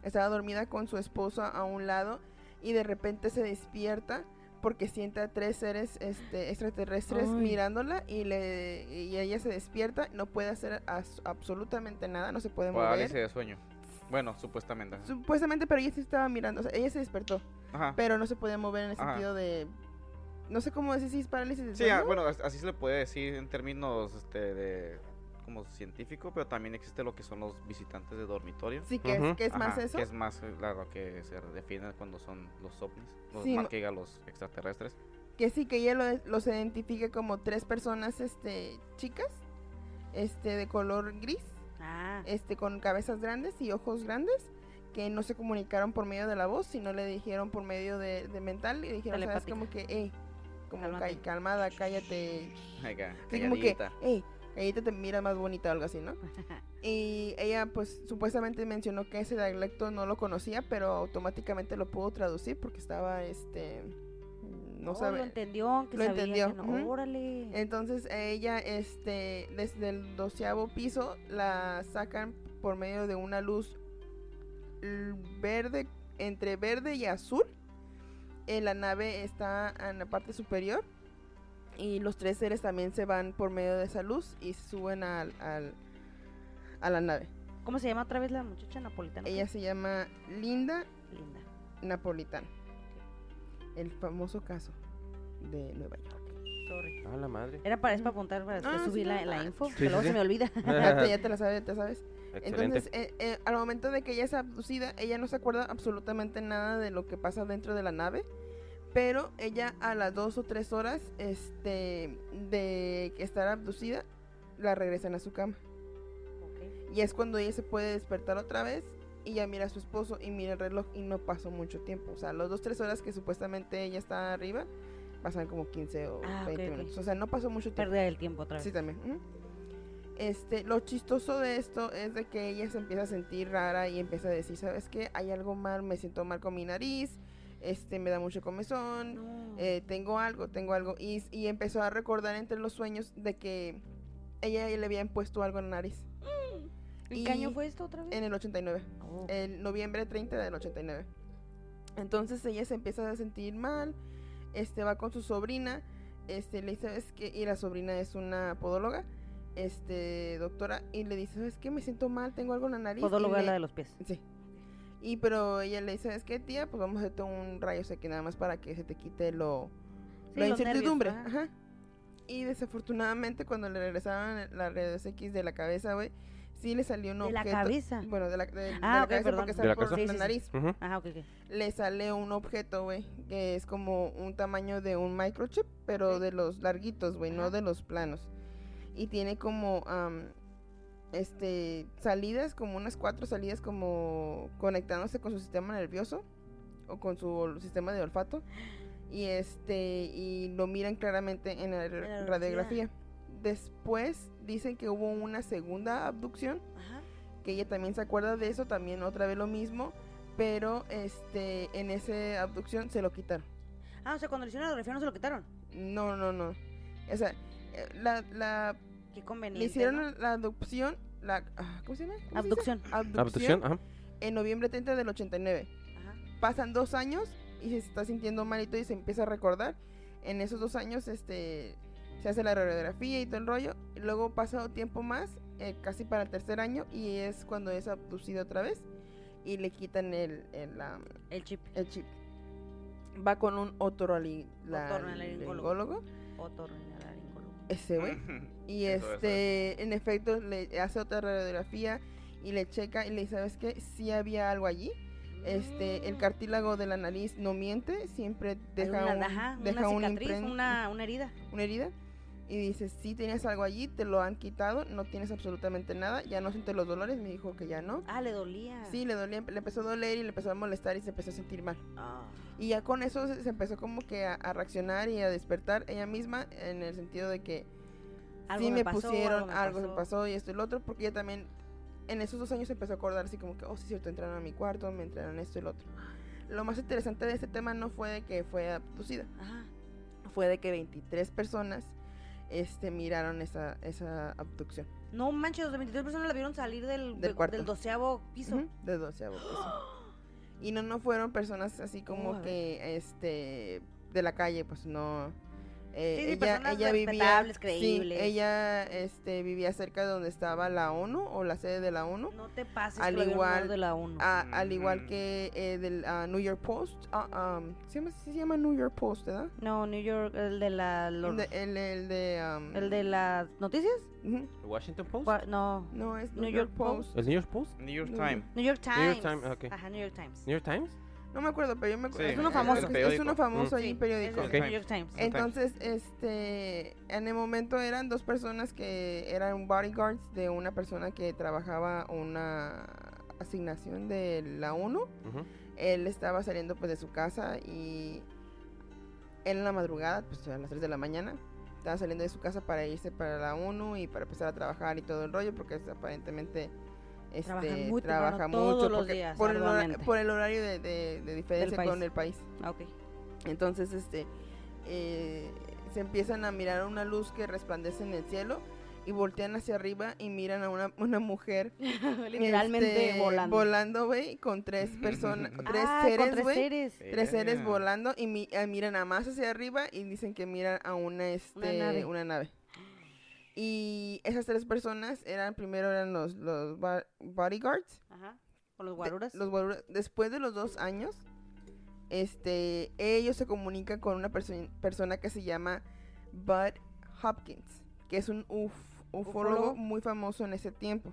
Estaba dormida con su esposo a un lado y de repente se despierta porque siente a tres seres este, extraterrestres Ay. mirándola y, le, y ella se despierta, no puede hacer as- absolutamente nada, no se puede Parálisis mover. de sueño. Bueno, supuestamente. ajá. Supuestamente, pero ella sí estaba mirando, o sea, ella se despertó, Ajá. pero no se podía mover en el Ajá. sentido de... No sé cómo decir si es parálisis de Sí, ah, bueno, as- así se le puede decir en términos este, de como científico, pero también existe lo que son los visitantes de dormitorio. Sí, que, Ujú. es, que es más Ajá, eso. Que es más eh, claro que se define cuando son los ovnis, los Sí, más que diga los extraterrestres. que sí que ella lo- los identifica como tres personas este chicas este de color gris Ah, este con cabezas grandes y ojos grandes que no se comunicaron por medio de la voz sino le dijeron por medio de, de mental y dijeron sabes Telepática. como que hey como Cálmate. calmada cállate así como que hey ella te mira más bonita o algo así no y ella pues supuestamente mencionó que ese dialecto no lo conocía pero automáticamente lo pudo traducir porque estaba este no oh, sabe lo entendió, que lo sabía entendió, que no- ujú. Órale. Entonces a ella, este, desde el doceavo piso, la sacan por medio de una luz verde, entre verde y azul. Eh, la nave está en la parte superior y los tres seres también se van por medio de esa luz y suben al, al- a la nave. ¿Cómo se llama otra vez la muchacha napolitana? Ella se llama Linda Linda. Napolitano. El famoso caso de Nueva York. Sorry. A la madre. Era para, es para apuntar, para después Ah, subir no, la, la ah, info, sí, que luego sí, se me olvida. Ya te, ya te la sabes, te sabes. Excelente. Entonces, eh, eh, al momento de que ella es abducida, ella no se acuerda absolutamente nada de lo que pasa dentro de la nave. Pero ella a las dos o tres horas este, de estar abducida, la regresan a su cama. Y es cuando ella se puede despertar otra vez y ya mira a su esposo y mira el reloj y no pasó mucho tiempo. O sea, las dos tres horas que supuestamente ella está arriba, pasan como 15 o Ah, ok, 20 ok. minutos. O sea, no pasó mucho tiempo. Pérdida del tiempo otra vez. Sí, también. Este, lo chistoso de esto es de que ella se empieza a sentir rara y empieza a decir, ¿sabes qué? Hay algo mal, me siento mal con mi nariz, este, me da mucho comezón, No. eh, tengo algo, tengo algo. Y, y empezó a recordar entre los sueños de que ella le habían puesto algo en la nariz ¿En qué año fue esto otra vez? en el 89 Oh. el noviembre 30 del 89. Entonces ella se empieza a sentir mal, este va con su sobrina, este le dice, ¿sabes qué? Y la sobrina es una podóloga, este doctora, y le dice, ¿sabes qué? Me siento mal, tengo algo en la nariz. Podóloga le- la de los pies. Sí. Y pero ella le dice, ¿sabes qué, tía? Pues vamos a hacerte un rayo X nada más para que se te quite lo, Sí, la los nervios, incertidumbre. ajá. Y desafortunadamente cuando le regresaban la rayos X de la cabeza, güey, sí le salió un De la objeto. cabeza. Bueno, de la, de- de Ah, la ok, cabeza perdón. porque ¿De sale la por cabeza? la Sí, sí, sí. nariz. Ujú. Ajá, ok, ok. Le sale un objeto, güey, que es como un tamaño de un microchip, pero de los larguitos, güey, no de los planos. Y tiene como, am, este, salidas, como unas cuatro salidas como conectándose con su sistema nervioso o con su sistema de olfato. Y este, y lo miran claramente en la ra- radiografía. radiografía. Después dicen que hubo una segunda abducción Ajá. que ella también se acuerda de eso, también otra vez lo mismo, pero este en esa abducción se lo quitaron. Ah, o sea, cuando le hicieron la radiografía no se lo quitaron. No, no, no. O sea, eh, la, la Qué conveniente. le hicieron ¿no? la adopción, la ah, ¿cómo se llama? ¿Cómo se dice? Abducción. Abducción, Abducción, ajá. en noviembre 30 del 89. Ajá. Pasan dos años y se está sintiendo malito y se empieza a recordar. En esos dos años, este, se hace la radiografía y todo el rollo. Y luego pasa un tiempo más, eh, casi para el tercer año, y es cuando es abducido otra vez y le quitan el, el, la- El chip. el chip. Va con un Otorrinolaringólogo. laringólogo, Otorrinolaringólogo. ese güey. Y Eso, eso, este, en efecto, le hace otra radiografía y le checa y le dice, ¿sabes qué? Sí había algo allí. Este, el Mm. cartílago de la nariz no miente, siempre deja, una, un- ajá, deja una un cicatriz, impren- una, una herida. una herida. Y dice, si tienes algo allí, te lo han quitado, no tienes absolutamente nada, ya no siente los dolores, me dijo que ya no. Ah, le dolía. Sí, le dolía, le empezó a doler y le empezó a molestar y se empezó a sentir mal. Ah. Y ya con eso se, se empezó como que a, a reaccionar y a despertar ella misma en el sentido de que Algo sí me me, pasó, pusieron, algo algo, me me pasó. pasó y esto y lo otro, porque ella también en esos dos años empezó a acordar así como que, oh, sí, cierto, entraron a mi cuarto, me entraron esto y lo otro. Lo más interesante de este tema no fue de que fue abducida, Ajá. fue de que 23 personas este, miraron esa, esa abducción No manches, los de 23 personas la vieron salir del, Del de- cuarto. del doceavo piso. Ujú, de 12 piso. Y no, no fueron personas así Oh, como ver. que, este, de la calle, pues no. Eh, Sí, sí, ella, ella vivía, respetables, sí, creíbles. ella este, vivía cerca de donde estaba la ONU o la sede de la ONU, No te pases Al igual- de la 1. a- al igual que eh, del ah, New York Post, ah, um, ¿se, llama, se llama New York Post, ¿verdad? No, New York, el de la El los- de, el, el de, um, el de las noticias? ujú, ¿El Washington Post? Gua- No, no es New New, York York Post. ¿El New York Post? New York Times. New York Times. New York Times, ok. Ajá, New York Times. ¿New York Times? No me acuerdo, pero yo me acuerdo. Sí, Es uno es- famoso. Es, uno famoso es periódico. el Ok. New York Times. Entonces, este, en el momento eran dos personas que eran bodyguards de una persona que trabajaba una asignación de la ONU. Él estaba saliendo pues de su casa y él en la madrugada, pues a las 3 de la mañana, estaba saliendo de su casa para irse para la ONU y para empezar a trabajar y todo el rollo porque es, aparentemente este, Trabajan muy trabaja temprano, mucho todos los porque- días, por, el por horario de, de- de diferencia con el país. Ah. Entonces, este, eh, se empiezan a mirar una luz que resplandece en el cielo y voltean hacia arriba y miran a una, una mujer Literalmente este, volando. volando, güey, con tres personas, tres ah, con tres seres. tres seres volando y mi- eh, miran a más hacia arriba y dicen que miran a una, este, nave. una nave. Y esas tres personas eran, primero eran los, los bodyguards, Ajá. Con los de- guaruras. los guaruras. Después de los dos años, este, ellos se comunican con una perso- persona que se llama Bud Hopkins, que es un uf- ufólogo Ufólogo. muy famoso en ese tiempo.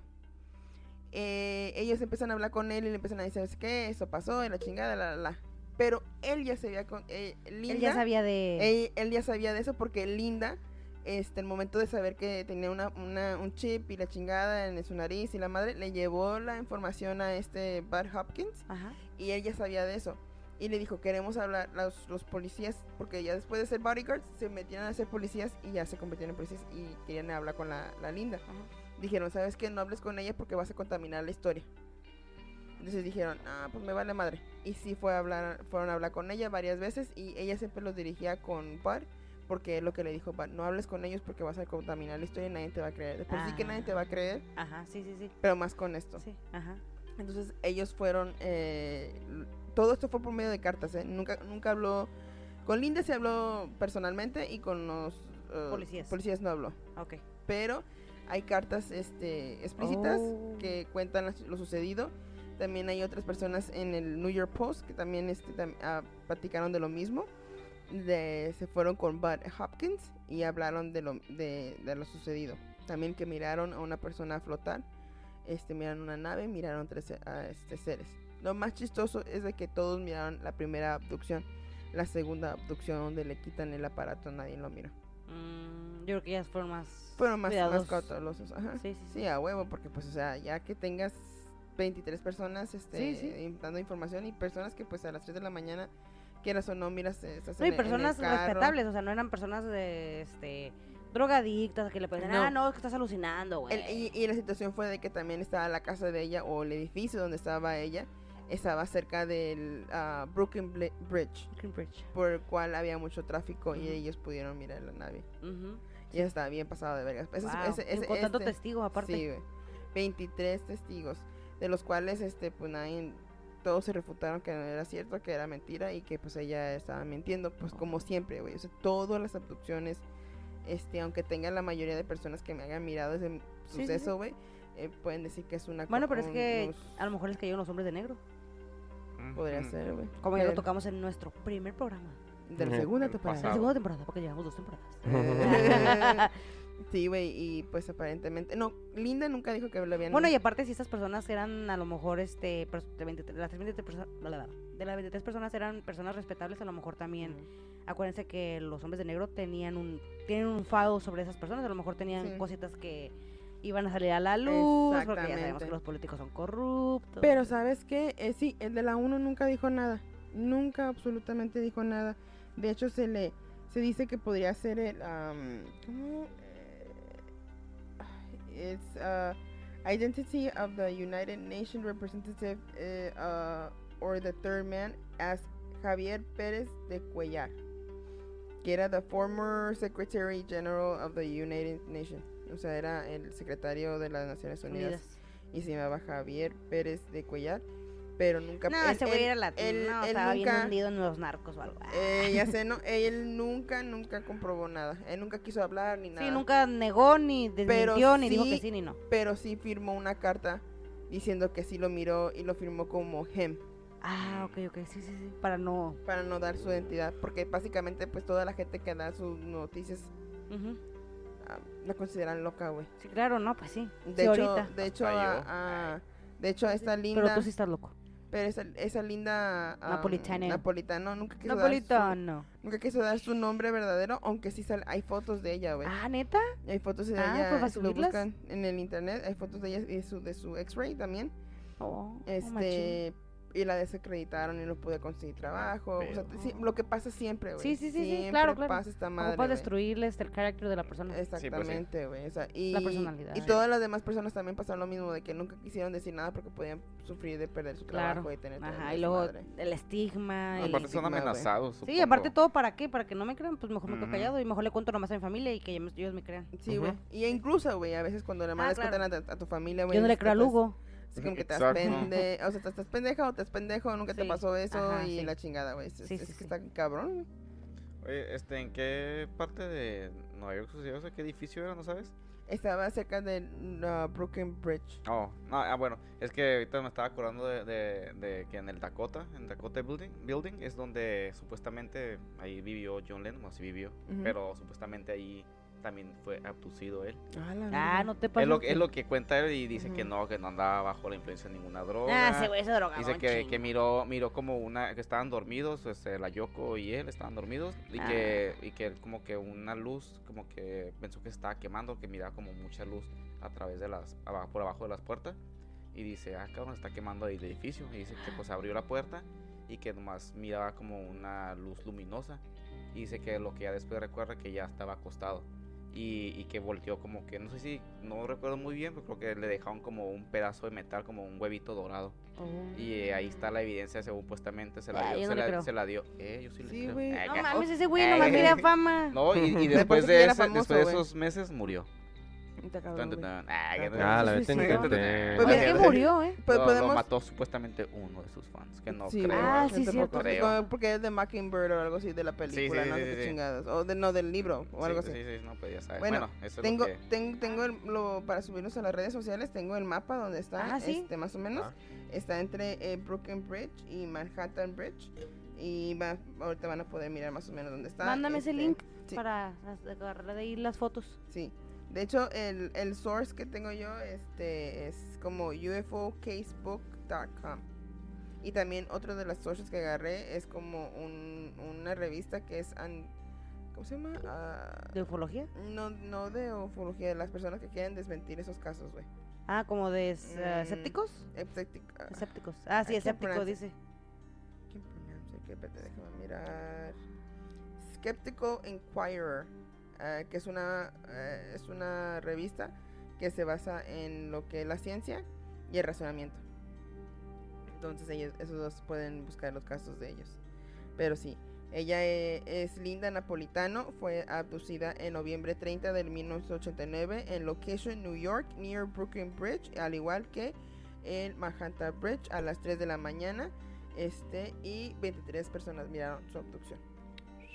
Eh, ellos empiezan a hablar con él y le empiezan a decir, ¿sabes qué? Eso pasó, y la chingada, la, la, la. Pero él ya sabía con... eh, Linda, Él ya sabía de... él, él ya sabía de eso porque Linda, este, el momento de saber que tenía una, una- un chip y la chingada en su nariz y la madre, le llevó la información a este Bud Hopkins Ajá. y él ya sabía de eso. Y le dijo, queremos hablar, los, los policías, porque ya después de ser bodyguards, se metieron a ser policías y ya se convirtieron en policías y querían hablar con la, la Linda. Ajá. Dijeron, ¿sabes qué? No hables con ella porque vas a contaminar la historia. Entonces dijeron, ah, pues me vale madre. Y sí fue a hablar, fueron a hablar con ella varias veces y ella siempre los dirigía con Bud porque es lo que le dijo no hables con ellos porque vas a contaminar la historia y nadie te va a creer. Después sí que nadie te va a creer, Ajá, sí, sí, sí. pero más con esto. Sí, ajá. Entonces ellos fueron, eh, todo esto fue por medio de cartas, ¿eh? Nunca, nunca habló, con Linda se habló personalmente y con los eh, Policías. policías no habló. Ok. Pero hay cartas este, explícitas Oh. que cuentan lo sucedido. También hay otras personas en el New York Post que también este, tam- ah, platicaron de lo mismo. De, se fueron con Bud Hopkins y hablaron de lo, de, de lo sucedido. También que miraron a una persona flotar, este, miraron una nave, miraron tres a, este, seres. Lo más chistoso es de que todos miraron la primera abducción. La segunda abducción donde le quitan el aparato nadie lo miró. Mm, yo creo que ellas fueron más... Fueron más, más cautelosos. Ajá. Sí, sí, sí. Sí, a huevo, porque pues, o sea, ya que tengas 23 personas este, Sí, sí. dando información y personas que pues a las 3 de la mañana, quieras o no, miras, eh, estás No, en y el- en el personas carro. respetables, o sea, no eran personas de, este, drogadictas que le pueden No. ah, no, es que estás alucinando, güey. Y, y la situación fue de que también estaba la casa de ella o el edificio donde estaba ella, estaba cerca del ah, Brooklyn Bridge, Green Bridge. por el cual había mucho tráfico y Ujú. ellos pudieron mirar la nave. Ujú. Y eso estaba bien pasado de vergas. Wow. ese- Y ese- con tanto este- testigo aparte. Sí, güey. 23 testigos, de los cuales, este, pues nadie, todos se refutaron que no era cierto, que era mentira y que pues ella estaba mintiendo, pues como siempre, güey. O sea, todas las abducciones, este, aunque tenga la mayoría de personas que me hayan mirado ese sí, sí. suceso, güey, eh, pueden decir que es una Bueno, pero es que unos- a lo mejor les cayeron los hombres de negro. podría ser, güey. Como ya lo tocamos en nuestro primer programa. De la segunda La temporada. pasado. segunda temporada, porque llevamos dos temporadas. Sí, güey, y pues aparentemente, no, Linda nunca dijo que lo habían Bueno, y aparte, si estas personas eran a lo mejor, este, pers- de, 23 las 23 perso- bla, bla, bla, de las 23 personas eran personas respetables, a lo mejor también, acuérdense que los hombres de negro tenían un, tienen un fado sobre esas personas, a lo mejor tenían Sí. cositas que iban a salir a la luz, porque ya sabemos que los políticos son corruptos. Pero sabes qué, Eh, sí, el de la 1 nunca dijo nada, nunca absolutamente dijo nada. De hecho se le se dice que podría ser el um, ¿cómo? It's uh, identity of the United Nations representative uh, or the third man as Javier Pérez de Cuellar, que era the former Secretary General of the United Nations. O sea, era el secretario de las Naciones Unidas Unidas. y se llamaba Javier Pérez de Cuellar. Pero nunca... No, él- güey él- era latino. él- no, él estaba bien nunca- hundido en los narcos o algo. Ah. Eh, ya sé, no, él nunca, nunca comprobó nada. Él nunca quiso hablar ni nada. Sí, nunca negó, ni desmintió, ni dijo que sí- ni no. Pero sí firmó una carta diciendo que sí lo miró y lo firmó como him Ah, ok, ok, sí, sí, sí. Para no. para no dar su identidad, porque básicamente pues toda la gente que da sus noticias Ujú. ah, la consideran loca, güey. Sí, claro, no, pues sí. De sí, hecho, ahorita. de hecho, a- a- de hecho a esta linda, Pero tú sí estás loco. Pero esa, esa linda Napolitana. napolitano nunca quiso dar su, nunca quiso dar su nombre verdadero, aunque sí sal- hay fotos de ella, güey. Ah, neta. Hay fotos de Ah, ella, pues, ¿para si lo subirlas? buscan en el internet, hay fotos de ella y su, de su X-ray también. Oh, oh. Este, y la desacreditaron y no pude conseguir trabajo. O sea, sí, lo que pasa siempre, güey. Sí, sí, sí, sí, Siempre claro, claro. pasa esta madre. Ocupas destruirles el carácter de la persona. Exactamente, güey. o sea, y, La personalidad. Y Sí. todas las demás personas también pasaron lo mismo, de que nunca quisieron decir nada porque podían sufrir de perder su trabajo Claro. y tener Ajá, el y luego el estigma. y- Aparte son estigma, amenazados. Sí, aparte todo para qué, para que no me crean, pues mejor me quedo callado y mejor le cuento nomás a mi familia y que ellos, me crean. Sí, güey. Y incluso, güey, a veces cuando le mandas claro. cuentan a, a tu familia, güey. Yo no le dices, creo a "Estás- Lugo. Así como que te das pende... O sea, te estás pendeja o te estás pendejo, nunca te Sí. pasó eso Ajá, y sí. la chingada, güey. Es, Sí, es sí, que sí. está cabrón, güey. Oye, este, ¿en qué parte de Nueva York sucedió eso? ¿Qué edificio era, no sabes? Estaba cerca del uh, Brooklyn Bridge. Oh, no, ah, bueno, es que ahorita me estaba acordando de, de- de que en el Dakota, en Dakota Building, Building es donde supuestamente ahí vivió John Lennon, o así vivió, Ujú. pero supuestamente ahí también fue abducido él. Ah, Ah, no te pases. Es lo, que- es lo que cuenta él y dice que Ujú. no, que no andaba bajo la influencia de ninguna droga. Ah, ese drogaba Dice que, que miró, miró como una, que estaban dormidos, este, la Yoko y él estaban dormidos y Ah. que, y que como que una luz, como que pensó que estaba quemando, que miraba como mucha luz a través de las, abajo, por abajo de las puertas y dice, ah cabrón, está quemando ahí el edificio y dice que pues abrió la puerta y que nomás miraba como una luz luminosa y dice que lo que ya después recuerda que ya estaba acostado y, y que volteó como que, no sé si, no recuerdo muy bien, pero creo que le dejaron como un pedazo de metal, como un huevito dorado. Oh. Y eh, ahí está la evidencia, según supuestamente se la Ah, dio. se, no la, creo. se la dio. Eh, yo sí le creo. Eh, No mames, ese güey Eh. nomás mira fama. No, y, y Después de ese- famoso, después de esos meses murió. Ah, que- Ah, la Sí, vez sí, en sí. que Pues te- Pues ¿Por mira, qué murió, eh? Pues lo, lo podemos... mató supuestamente uno de sus fans, que no Sí, creo. Ah, sí, cierto. Creo. Porque es de Mockingbird o algo así de la película, sí, no sí, sé sí, qué sí. chingados. O de, no, del libro o algo sí, así. sí, sí, no, pues ya sabes. Bueno, Bueno, eso Tengo, es lo que... ten- tengo el, lo, para subirlos a las redes sociales, tengo el mapa donde está, Ah, ¿sí? este, más o menos. Ah. Está entre eh, Brooklyn Bridge y Manhattan Bridge. Y va, ahorita van a poder mirar más o menos dónde está. Mándame ese este, link sí. para agarrar de ahí las fotos. Sí. De hecho, el, el source que tengo yo este, es como ufocasebook.com. Y también otro de las sources que agarré es como un- una revista que es... an- ¿Cómo se llama? Ah, ¿De ufología? no, no de ufología, de las personas que quieren desmentir esos casos, güey. Ah, como de s- Mm. escépticos. Escéptic- Escépticos. Ah, sí, escéptico, dice. ¿Quién pronuncia? ¿Qué? Déjame mirar. Skeptical Inquirer, ah, que es una, eh, es una revista que se basa en lo que es la ciencia y el razonamiento. Entonces ellos, esos dos pueden buscar los casos de ellos. Pero sí, ella eh, es Linda Napolitano, fue abducida en noviembre 30 del 1989 en location New York, near Brooklyn Bridge, al igual que el Manhattan Bridge a las 3 de la mañana. Este, y 23 personas miraron su abducción.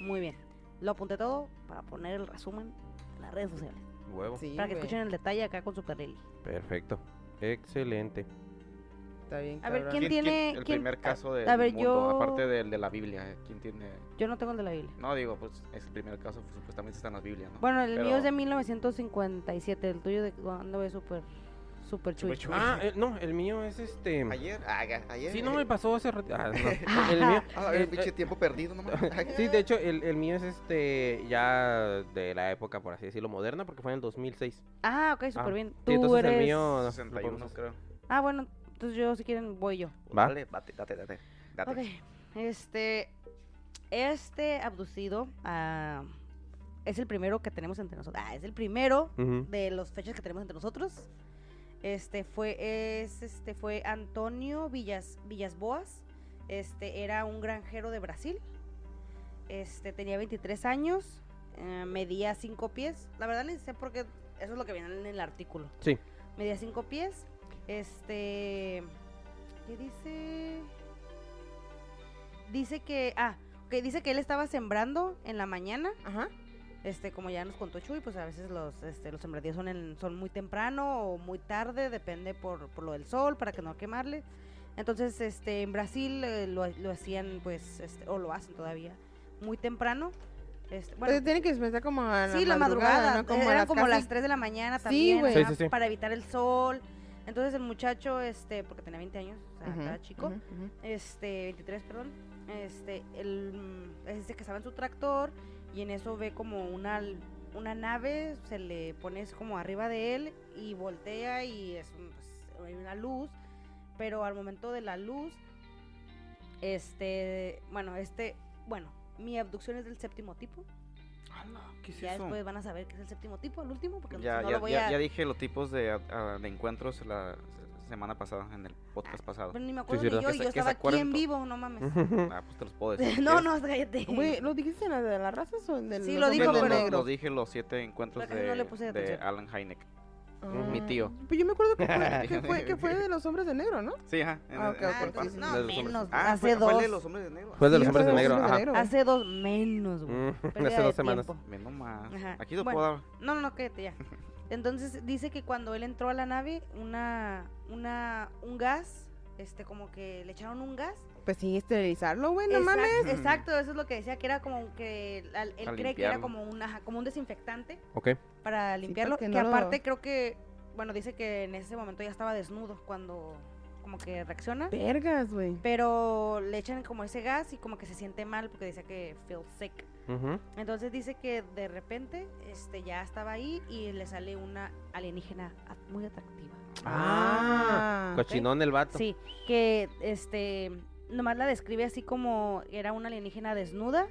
Muy bien. Lo apunté todo para poner el resumen en las redes sociales. Huevo. Sí, para que güey, escuchen el detalle acá con su carril. Perfecto. Excelente. Está bien, A ver, cabrón. ¿quién tiene- El quién- primer caso del a ver, mundo, yo- aparte del de la Biblia. eh, ¿Quién tiene...? Yo no tengo el de la Biblia. No, digo, pues es el primer caso, pues, supuestamente está en la Biblia, ¿no? Bueno, el mío es de 1957. El tuyo de cuando es súper, súper chuy. Súper. Ah, eh, no, el mío es este. Ayer, ah, ayer. Sí, no me eh, pasó hace rato. Ah, no. El mío. Ah, el- pinche tiempo perdido, nomás. Sí, de hecho, el, el mío es este ya de la época, por así decirlo, moderna, porque fue en el 2006. Ah, ok, súper Ah, bien. sí, Tú entonces eres... el mío... lo 61, podemos- creo. Ah, bueno, entonces yo si quieren voy yo. Va. Dale, date, date, date. date. Ok, este, este abducido ah, es el primero que tenemos entre nosotros. Ah, es el primero de los fechas que tenemos entre nosotros. Este fue, es, este fue Antonio Villas, Villas Boas. Este era un granjero de Brasil. Este tenía 23 años. eh, medía 5 pies. La verdad ni sé por qué. Eso es lo que viene en el artículo. Sí. Medía 5 pies. Este ¿Qué dice? Dice que. Ah, que dice que él estaba sembrando en la mañana. Ajá. Este, como ya nos contó Chuy, pues a veces los, este, los sembradíos son, en- son muy temprano o muy tarde, depende por, por lo del sol, para que no quemarle. Entonces, este, en Brasil eh, lo, lo hacían, pues, este, o lo hacen todavía, muy temprano. Este, bueno, Pues tiene que despertar como a la sí, la madrugada, madrugada, ¿no? Como a eran las como casi- las 3 de la mañana también. Sí, sí, sí. para evitar el sol. Entonces el muchacho, este, porque tenía 20 años, o sea, Ujú, estaba chico, ujú, ujú. este, 23, perdón, este, el, es de que estaba en su tractor y en eso ve como una, una nave, se le pone como arriba de él y voltea y es un- pues, hay una luz, pero al momento de la luz, este, bueno, este, bueno, mi abducción es del séptimo tipo, ¿Qué es ya eso? después van a saber qué es el séptimo tipo, el último, porque Ya, no ya, lo voy ya, a... ya dije los tipos de, a- de encuentros la semana pasada, en el podcast pasado. Bueno, ni me acuerdo cierto. ni yo, y yo estaba aquí en vivo, no mames. Ah, pues te los puedo decir. no, no, cállate. Güey, ¿lo dijiste en la de las razas o en del Sí, los lo dijo, de Los- pero- los- negro? los dije los siete encuentros Pero casi no de, le puse de atención. Alan Hynek. Ah, mi tío. Pues yo me acuerdo que fue, que fue, que fue de los hombres de negro, ¿no? Sí, ajá. Ah, el- ok, en ok, el Ah, entonces, no, de menos, Ah, hace fue, fue el dos. de los hombres de negro. Fue de Sí, los hombres de fue negro, ajá. Hace dos menos, güey. Mm, Hace de dos semanas. tiempo. Menos más. Ajá. Aquí lo Bueno. puedo dar. No, no, no, cállate ya. Entonces dice que cuando él entró a la nave, una, una, un gas, este, como que le echaron un gas. Pues sí, esterilizarlo, güey, no Exact- mames. Exacto, eso es lo que decía, que era como que él cree que era como un, ajá, como un desinfectante Ok. para limpiarlo. que que no lo- aparte creo que, bueno, dice que en ese momento ya estaba desnudo cuando como que reacciona. Vergas, güey. Pero le echan como ese gas y como que se siente mal porque dice que feels sick. Entonces dice que de repente este ya estaba ahí y le sale una alienígena muy atractiva. Ah, Ah, cochinón el vato. Sí, que este nomás la describe así como era una alienígena desnuda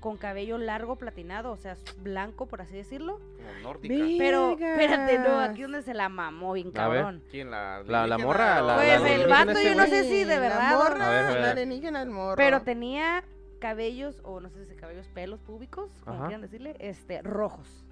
con cabello largo platinado, o sea, blanco por así decirlo. Como nórdica. Pero espérate, no, aquí donde se la mamó bien A ver. cabrón. ¿Quién? La, La- la morra, la- Pues la el vato yo no sé si de La verdad o- morra, la alienígena, el morro. Pero tenía cabellos, o no sé si cabellos, pelos públicos, como Ajá. quieran decirle, este, rojos.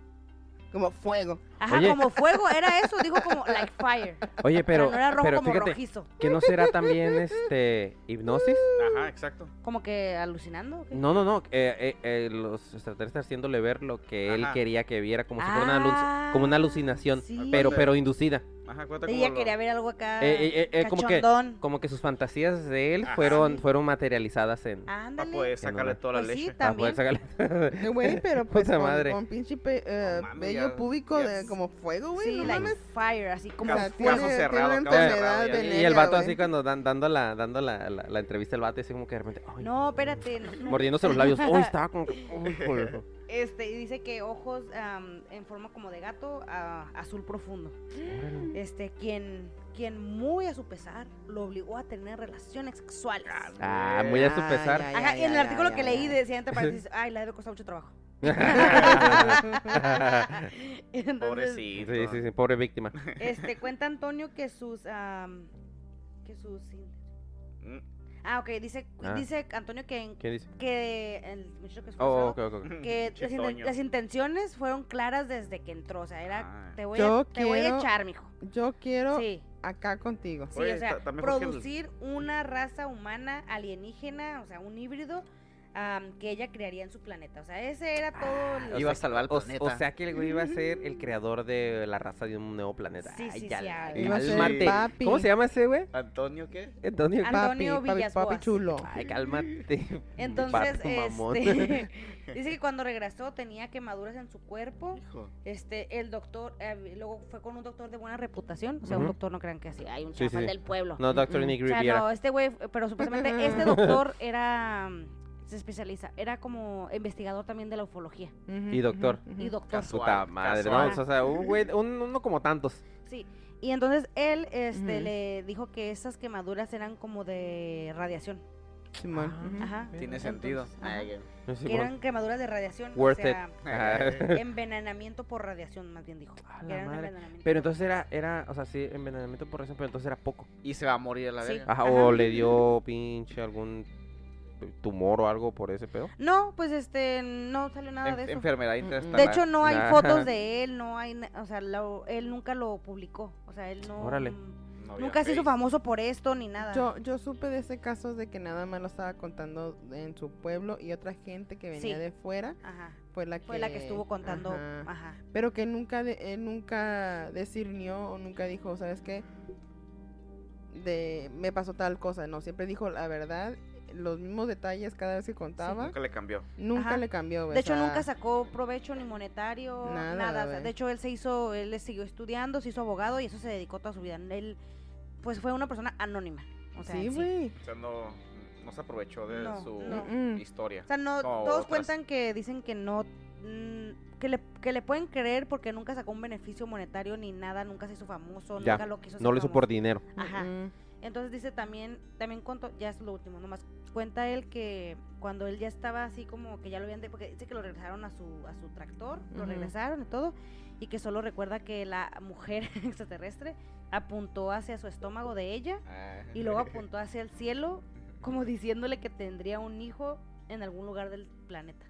Como fuego. Ajá, Oye. como fuego, era eso, dijo como like fire. Oye, pero, no era rojo pero como fíjate, rojizo. que no será también este hipnosis. Ajá, exacto. Como que alucinando. No, no, no. eh, eh, eh, los extraterrestres haciéndole ver lo que él Ajá. quería que viera, como si fuera una, Ah, como una alucinación, sí. pero, pero inducida. Ajá, cuenta Ella como quería lo- ver algo acá. Eh, eh, eh, como que- cachondón. Como que sus fantasías de él Ajá. fueron, Sí. fueron materializadas en. Para Ándale. poder En sacarle toda la Pues sí, leche. para poder también. sacarle- Güey, pero pues Puta con, madre. con pinche pe- eh, No mames, vello ya- púbico ya de como fuego, güey. Sí, no like mames. fire, así como O sea, tiene, cerrado, tiene caso Y el vato güey. así cuando dan- dando la, dando la, la, la entrevista el vato así como que de repente, ay, No, espérate. no, no. mordiéndose los labios. Uy, estaba como que, uy, joder. Este, y dice que ojos en forma como de gato, a- azul profundo. Este, quien, quien muy a su pesar lo obligó a tener relaciones sexuales. Ah, muy a su Ay, pesar. ay, Ajá, ay, y en el ay, artículo ay, que ay, leí decía entre paréntesis, ay, la debe costar mucho trabajo. Entonces, Pobrecito. Sí, sí, sí, pobre víctima. este, cuenta Antonio que sus, am, que sus, in- Mm, ah, ok, dice, Ah. dice Antonio que, en- ¿Quién dice? que el muchacho que Oh, casado, ok, ok, ok. que las, Chetoño. las intenciones fueron claras desde que entró, o sea, era, Ah. te voy, Yo a, te voy a quiero- echar, mijo. Yo quiero Sí, acá contigo. sí, Oye, o sea, está- está mejor que el- producir una raza humana alienígena, o sea, un híbrido, que ella crearía en su planeta. O sea, ese era todo. el- O Iba a sea, salvar el o- planeta. O, sea que el güey iba a ser el creador de la raza de un nuevo planeta. Sí, Ay, sí, ya sí. Iba a ser papi. ¿Cómo se llama ese güey? ¿Antonio qué? Antonio. Ah, Papi, Antonio papi, papi Villas-Boas. chulo. Ay, cálmate. Entonces, Papi este, dice que cuando regresó tenía quemaduras en su cuerpo. Hijo. Este, el doctor, eh, luego fue con un doctor de buena reputación. O sea, un doctor no crean que así, hay un Sí, del pueblo. No, Doctor Mm. Nick O sea, Riviera. no, este güey, pero supuestamente este doctor era, mm, se especializa, era como investigador también de la ufología. Y doctor. Y doctor. Casual, Puta madre, casual. ¿no? O sea, un güey, un- uno como tantos. Sí. Y entonces él este, le dijo que esas quemaduras eran como de radiación. Ah. Ajá. Tiene Entonces, sentido. Que eran quemaduras de radiación. Worth o sea, envenenamiento por radiación, más bien dijo. Que eran Pero entonces era, era, o sea, sí, envenenamiento por razón, pero entonces era poco. Y se va a morir a la Sí. verga. Ajá, Ajá. o le dio pinche algún tumor o algo por ese pedo. No, pues este, no salió nada En- de eso. enfermedad Mm, mm. interestelar. De hecho, no hay Nah. fotos de él, no hay, o sea, lo- él nunca lo publicó. O sea, él no. Órale. No había Nunca se hizo famoso por esto ni nada. Yo, yo supe de ese caso de que nada más lo estaba contando en su pueblo y otra gente que venía Sí. de fuera Ajá. fue la que, Fue la que estuvo contando. Ajá. Ajá. Pero que nunca, de- él nunca discernió o nunca dijo, ¿sabes qué? De, me pasó tal cosa. No, siempre dijo la verdad, los mismos detalles cada vez que contaba. Nunca le cambió. Nunca Ajá. le cambió, De o hecho, sea, nunca sacó provecho ni monetario, Nada, nada. o sea, güey. de hecho, él se hizo, él le siguió estudiando, se hizo abogado y eso se dedicó toda su vida. Él, pues, fue una persona anónima. O sea, Sí, güey. O sea, no, no se aprovechó de No, su no. Historia. O sea, no, todos otras. cuentan que dicen que no, mm, que le, que le pueden creer porque nunca sacó un beneficio monetario ni nada, nunca se hizo famoso, Ya, nunca lo quiso hacer No lo hizo famoso. por dinero. Ajá. Entonces dice también, también contó, ya es lo último, nomás cuenta él que cuando él ya estaba así como que ya lo habían, de, porque dice que lo regresaron a su, a su tractor, lo regresaron y todo, y que solo recuerda que la mujer extraterrestre apuntó hacia su estómago de ella Ah. y luego apuntó hacia el cielo como diciéndole que tendría un hijo en algún lugar del planeta.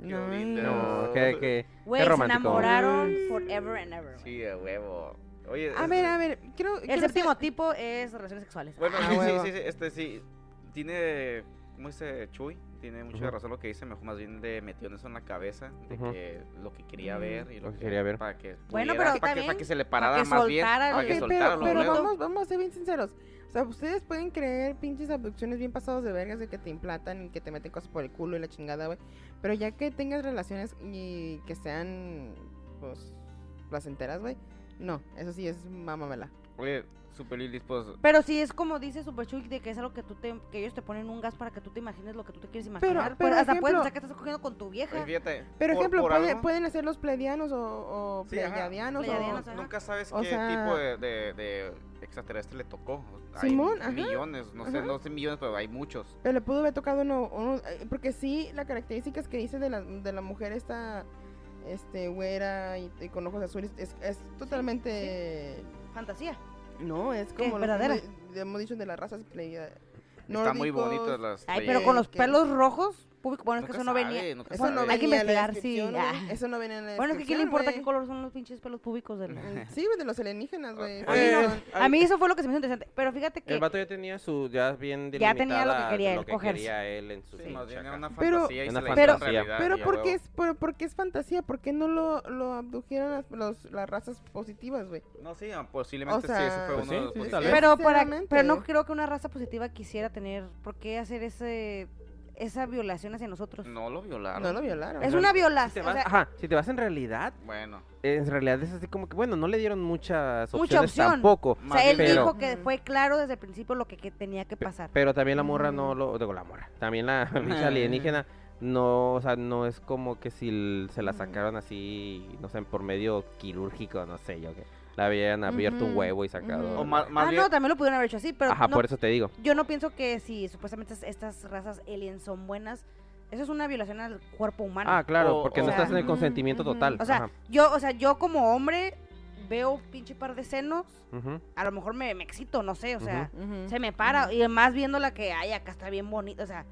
Mm, qué No. No, que, que Güey, se enamoraron Mm. forever and ever. Sí, a huevo. Oye, A es- ver, a ver, quiero... El quiero séptimo hacer- tipo es relaciones sexuales. Bueno, Ah, sí, sí, sí, este sí. Tiene, ¿cómo dice Chuy? Tiene mucha Ujú. razón lo que dice, mejor más bien le metió en eso en la cabeza, de Ujú. que lo que quería Mm, ver y lo que quería ver. Para que Bueno, pudiera- pero para que, para que bien, se le para parara más bien, para que soltara pero, lo pero luego. vamos, vamos a ser bien sinceros. O sea, ustedes pueden creer pinches abducciones bien pasados de vergas de que te implantan y que te meten cosas por el culo y la chingada, güey. Pero ya que tengas relaciones y que sean, pues, placenteras, güey. No, eso sí es mamamela. Oye, Super Lilis, pues Pero sí es como dice Super Chuy de que es algo que tú te, que ellos te ponen un gas para que tú te imagines lo que tú te quieres imaginar. pero, Pues, hasta ejemplo- puedes pensar que estás cogiendo con tu vieja. fíjate. Pero por- ejemplo, por puede- algo- pueden hacer los pleiadianos o, o Sí, o... Nunca sabes O qué sea- tipo de, de- de extraterrestre le tocó. Hay Simón, ajá, millones, no sé, ajá. no sé millones, pero hay muchos. Pero le pudo haber tocado uno, uno- eh, porque sí, las características que dice de la, de la mujer esta, este, güera y, y con ojos azules, es, es totalmente, Fantasía. no, es como ¿Verdadera? hemos, hemos dicho de las razas Están muy bonitas las. Ay, pero con los que- pelos rojos, público, bueno, es que eso no venía. sabe, nunca Eso sabe. no Hay que venía en la investigar, sí, descripción, Eso no venía en la Bueno, es que ¿quién le descripción, importa güey. qué color son los pinches pelos públicos del... Sí, güey, de los alienígenas, güey. Eh, A mí eso fue lo que se me hizo interesante. Pero fíjate que... El vato ya tenía su, ya bien Ya tenía lo que quería él, cogerse. quería él en su Sí, más bien chaca. era una Pero- fantasía y Una se la fantasía. hizo realidad Pero y a ¿por huevo. qué es, por, por qué es fantasía? ¿Por qué no lo, lo abdujeron las, los- las razas positivas, güey? No, sí, ah, posiblemente O sí, ese fue pues uno de los sí, positivos. tal vez. Pero, para, pero no creo que una raza positiva quisiera tener... ¿Por qué hacer ese esa violación hacia nosotros? No lo violaron. No lo violaron. Es Ajá. una Si te violación. vas, o sea, ajá, si te vas en realidad, Bueno, en realidad es así como que, bueno, no le dieron muchas Mucha opciones opción. tampoco. o sea, él pero- dijo que fue claro desde el principio lo que, que tenía que pasar. Pero también la morra Mm. no lo, digo la morra, también la bicha alienígena no, o sea, no es como que si se la Mm. sacaron así, no sé, por medio quirúrgico, no sé yo, que la habían abierto un huevo y sacado. ujú. o más, más ah, bien, no, también lo pudieron haber hecho así, pero Ajá, no- por eso te digo. yo no pienso que si supuestamente es- estas razas aliens son buenas, eso es una violación al cuerpo humano. Ah, claro, O- porque o no sea, estás en el consentimiento total. o sea, ajá, yo, o sea, yo como hombre veo un pinche par de senos, a lo mejor me, me excito, no sé, o sea, se me para y además viéndola que ay, acá está bien bonita, o sea,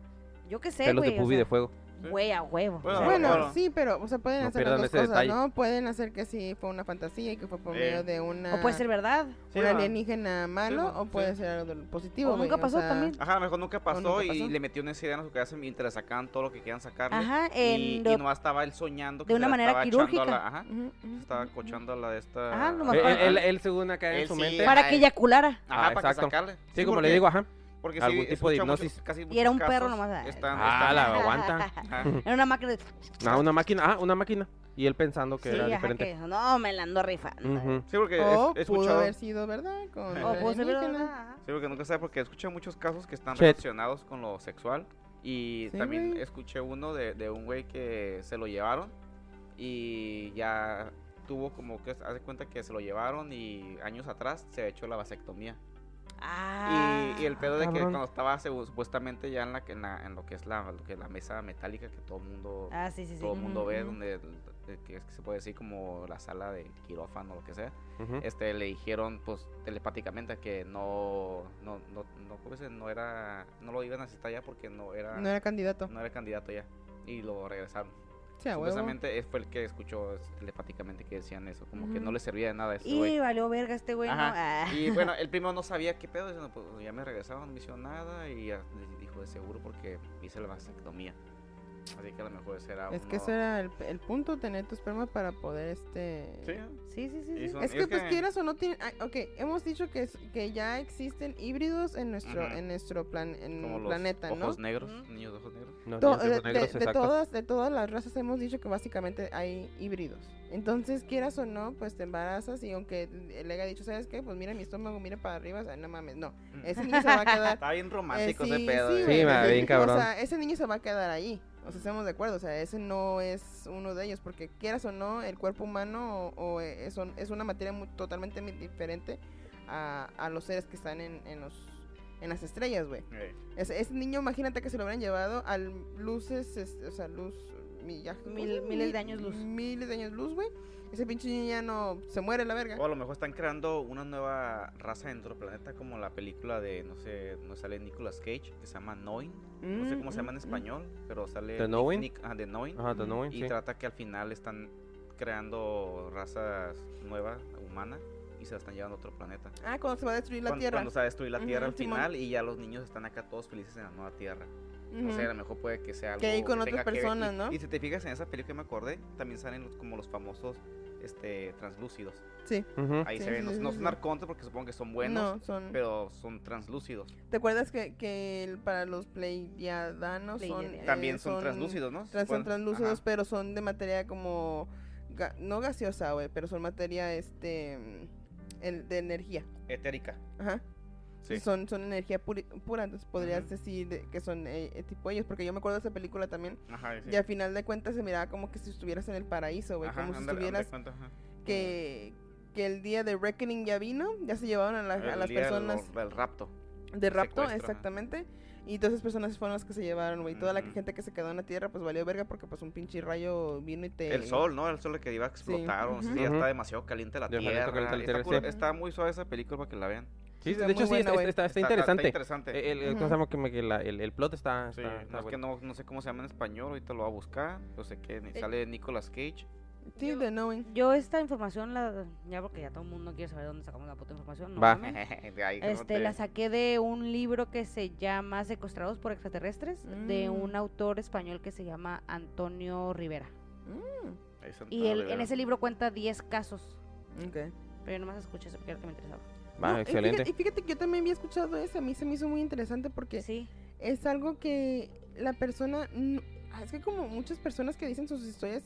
yo qué sé, Pelos de güey, o pubi sea, de fuego. Güey a huevo. Bueno, sea, Bueno, Claro. sí, pero, o sea, pueden No hacer las dos cosas, detalle. ¿no? Pueden hacer que sí fue una fantasía y que fue por Eh. medio de una... o puede ser verdad. sí, un alienígena malo o sí. puede ser algo positivo, O nunca pasó sea, también. Ajá, mejor nunca pasó nunca y le metió una idea en su cabeza mientras sacaban todo lo que querían sacarle. Ajá, y, en y lo- nomás estaba él soñando que de una manera quirúrgica. la- ajá, estaba cochando a la de esta... Ajá, Él, para- él- él según acá en su mente. para que eyaculara. Ajá, Ah, para que sacarle. Sí, como le digo, ajá. Porque algún sí, tipo de muchos- hipnosis. casi Y era un perro nomás, ah. Están, Ah, están- la aguanta. ajá. Era una máquina de... Ah, una máquina, ah, una máquina. Y él pensando que Sí, era ajá, diferente. que no, me la ando rifando. Sí, porque O he, he pudo haber sido verdad con O ser. Sí, porque nunca sabe, porque escuché muchos casos que están relacionados con lo sexual. Y Sí, también güey. escuché uno de, de un güey que se lo llevaron y ya tuvo como que, hace cuenta que se lo llevaron y años atrás se ha hecho la vasectomía. Ah, y, y el pedo de que cabrón. cuando estaba supuestamente ya en, la, en, la- en lo que es la, lo que es la mesa metálica que todo el mundo, Ah, sí, sí, sí. todo mundo ve, donde de que, es que se puede decir como la sala de quirófano o lo que sea este le dijeron pues telepáticamente que no no no no, ¿cómo se dice? no era no lo iban a necesitar ya porque no era No era candidato. no era candidato ya y lo regresaron Sí, huevo. Supuestamente fue el que escuchó es, telepáticamente que decían eso, como que no le servía de nada a este Y güey. valió verga este güey, ¿no? Ah. Y bueno, el primo no sabía qué pedo, diciendo, pues ya me regresaron, no me hicieron nada y ya dijo de seguro porque hice la vasectomía. Así que a lo mejor ese era Es que ese era el, el punto, tener tu esperma para poder, este... Sí, Sí, sí, sí. Y sí. son- Es y que, pues quieras o no tienen... ah, ok, hemos dicho que, es- que ya existen híbridos en nuestro, en nuestro plan, en como los planeta, ¿no? ojos negros, Ujú. niños de ojos negros. No, To- de de, negros, de- todas, de todas las razas hemos dicho que básicamente hay híbridos. Entonces, quieras o no, pues te embarazas y aunque le haya dicho, ¿sabes qué? Pues mira mi estómago, mira para arriba, o sea, no mames, no. Ese niño se va a quedar... Está bien romántico Eh, ese pedo. sí, eh. Sí, bien cabrón. O sea, ese niño se va a quedar ahí. O sea, estamos de acuerdo. O sea, ese no es uno de ellos. Porque quieras o no, el cuerpo humano o, o, eh, es, es una materia muy- totalmente diferente a, a los seres que están en, en los en las estrellas, güey. Ese, ese niño, imagínate que se lo hubieran llevado al luces, es- o sea, luz, millaje, miles de años luz. Miles de años luz, güey. Ese pinche niño ya no se muere la verga. O a lo mejor están creando una nueva raza en otro planeta como la película de, no sé, no sale Nicolas Cage, que se llama Knowing. No sé cómo se llama en Mm, mm, español, pero sale... ¿The Knowing? Nick- ah, The Knowing. Ajá, The Knowing, Y sí. trata que al final están creando razas nuevas, humanas, y se la están llevando a otro planeta. Ah, cuando se va a destruir la cuando, Tierra. cuando se va a destruir la Tierra al Simón. final y ya los niños están acá todos felices en la nueva Tierra. O sea, a lo mejor puede que sea algo Que ahí con otras que personas, Y- ¿no? Y si te fijas en esa película que me acordé, también salen los- como los famosos este translúcidos. Sí. Ahí Sí, se ven, sí, no, sí, no sí. son arcontes porque supongo que son buenos, No, son... pero son translúcidos. ¿Te acuerdas que, que el- para los pleiadianos son... Pleiadianos. eh, También son, translúcidos, ¿no? son translúcidos, ajá. pero son de materia como... ga- no gaseosa, güey, pero son materia, este... el- de energía. Etérica. Ajá. Sí. Son, son energía puri- pura, entonces podrías Ujú. decir de- que son eh, eh, tipo ellos, porque yo me acuerdo de esa película también, Ajá, sí. y al final de cuentas se miraba como que si estuvieras en el paraíso, güey, como si ándale, estuvieras, que, que el día de Reckoning ya vino, ya se llevaron a, la- a las del- personas del rapto. de rapto, secuestro, ajá. Y todas esas personas fueron las que se llevaron, güey, toda la Ujú. gente que se quedó en la tierra, pues valió verga porque pues un pinche rayo vino y te... El sol, ¿no? El sol que iba a explotar, Ujú. ya Ujú. está demasiado caliente la Demasiado tierra. caliente la está, tierra, cura- sí. está muy suave esa película para que la vean. Sí, Está de hecho muy sí, buena, está, está, está Está- interesante. interesante. El, el- Ujú. ¿cómo se llama? Que me- que la- el, el plot está, Sí, está, está no, es que no, no sé cómo se llama en español, ahorita lo voy a buscar. Yo sé que ni- Eh, sale Nicolas Cage. Sí, Yo- de Knowing. Yo esta información, la, ya porque ya todo el mundo quiere saber de dónde sacamos la puta información. no Va. Este, te- la saqué de un libro que se llama Secuestrados por extraterrestres, de Mm. un autor español que se llama Antonio Rivera. Mm, Y él, en Rivera. ese libro cuenta 10 casos, ok. pero yo nomás escuché eso porque era lo que me interesaba. Va, No, y excelente. fíjate- Y fíjate, que yo también había escuchado eso, a mí se me hizo muy interesante porque Sí, es algo que la persona, n- es que como muchas personas que dicen sus historias,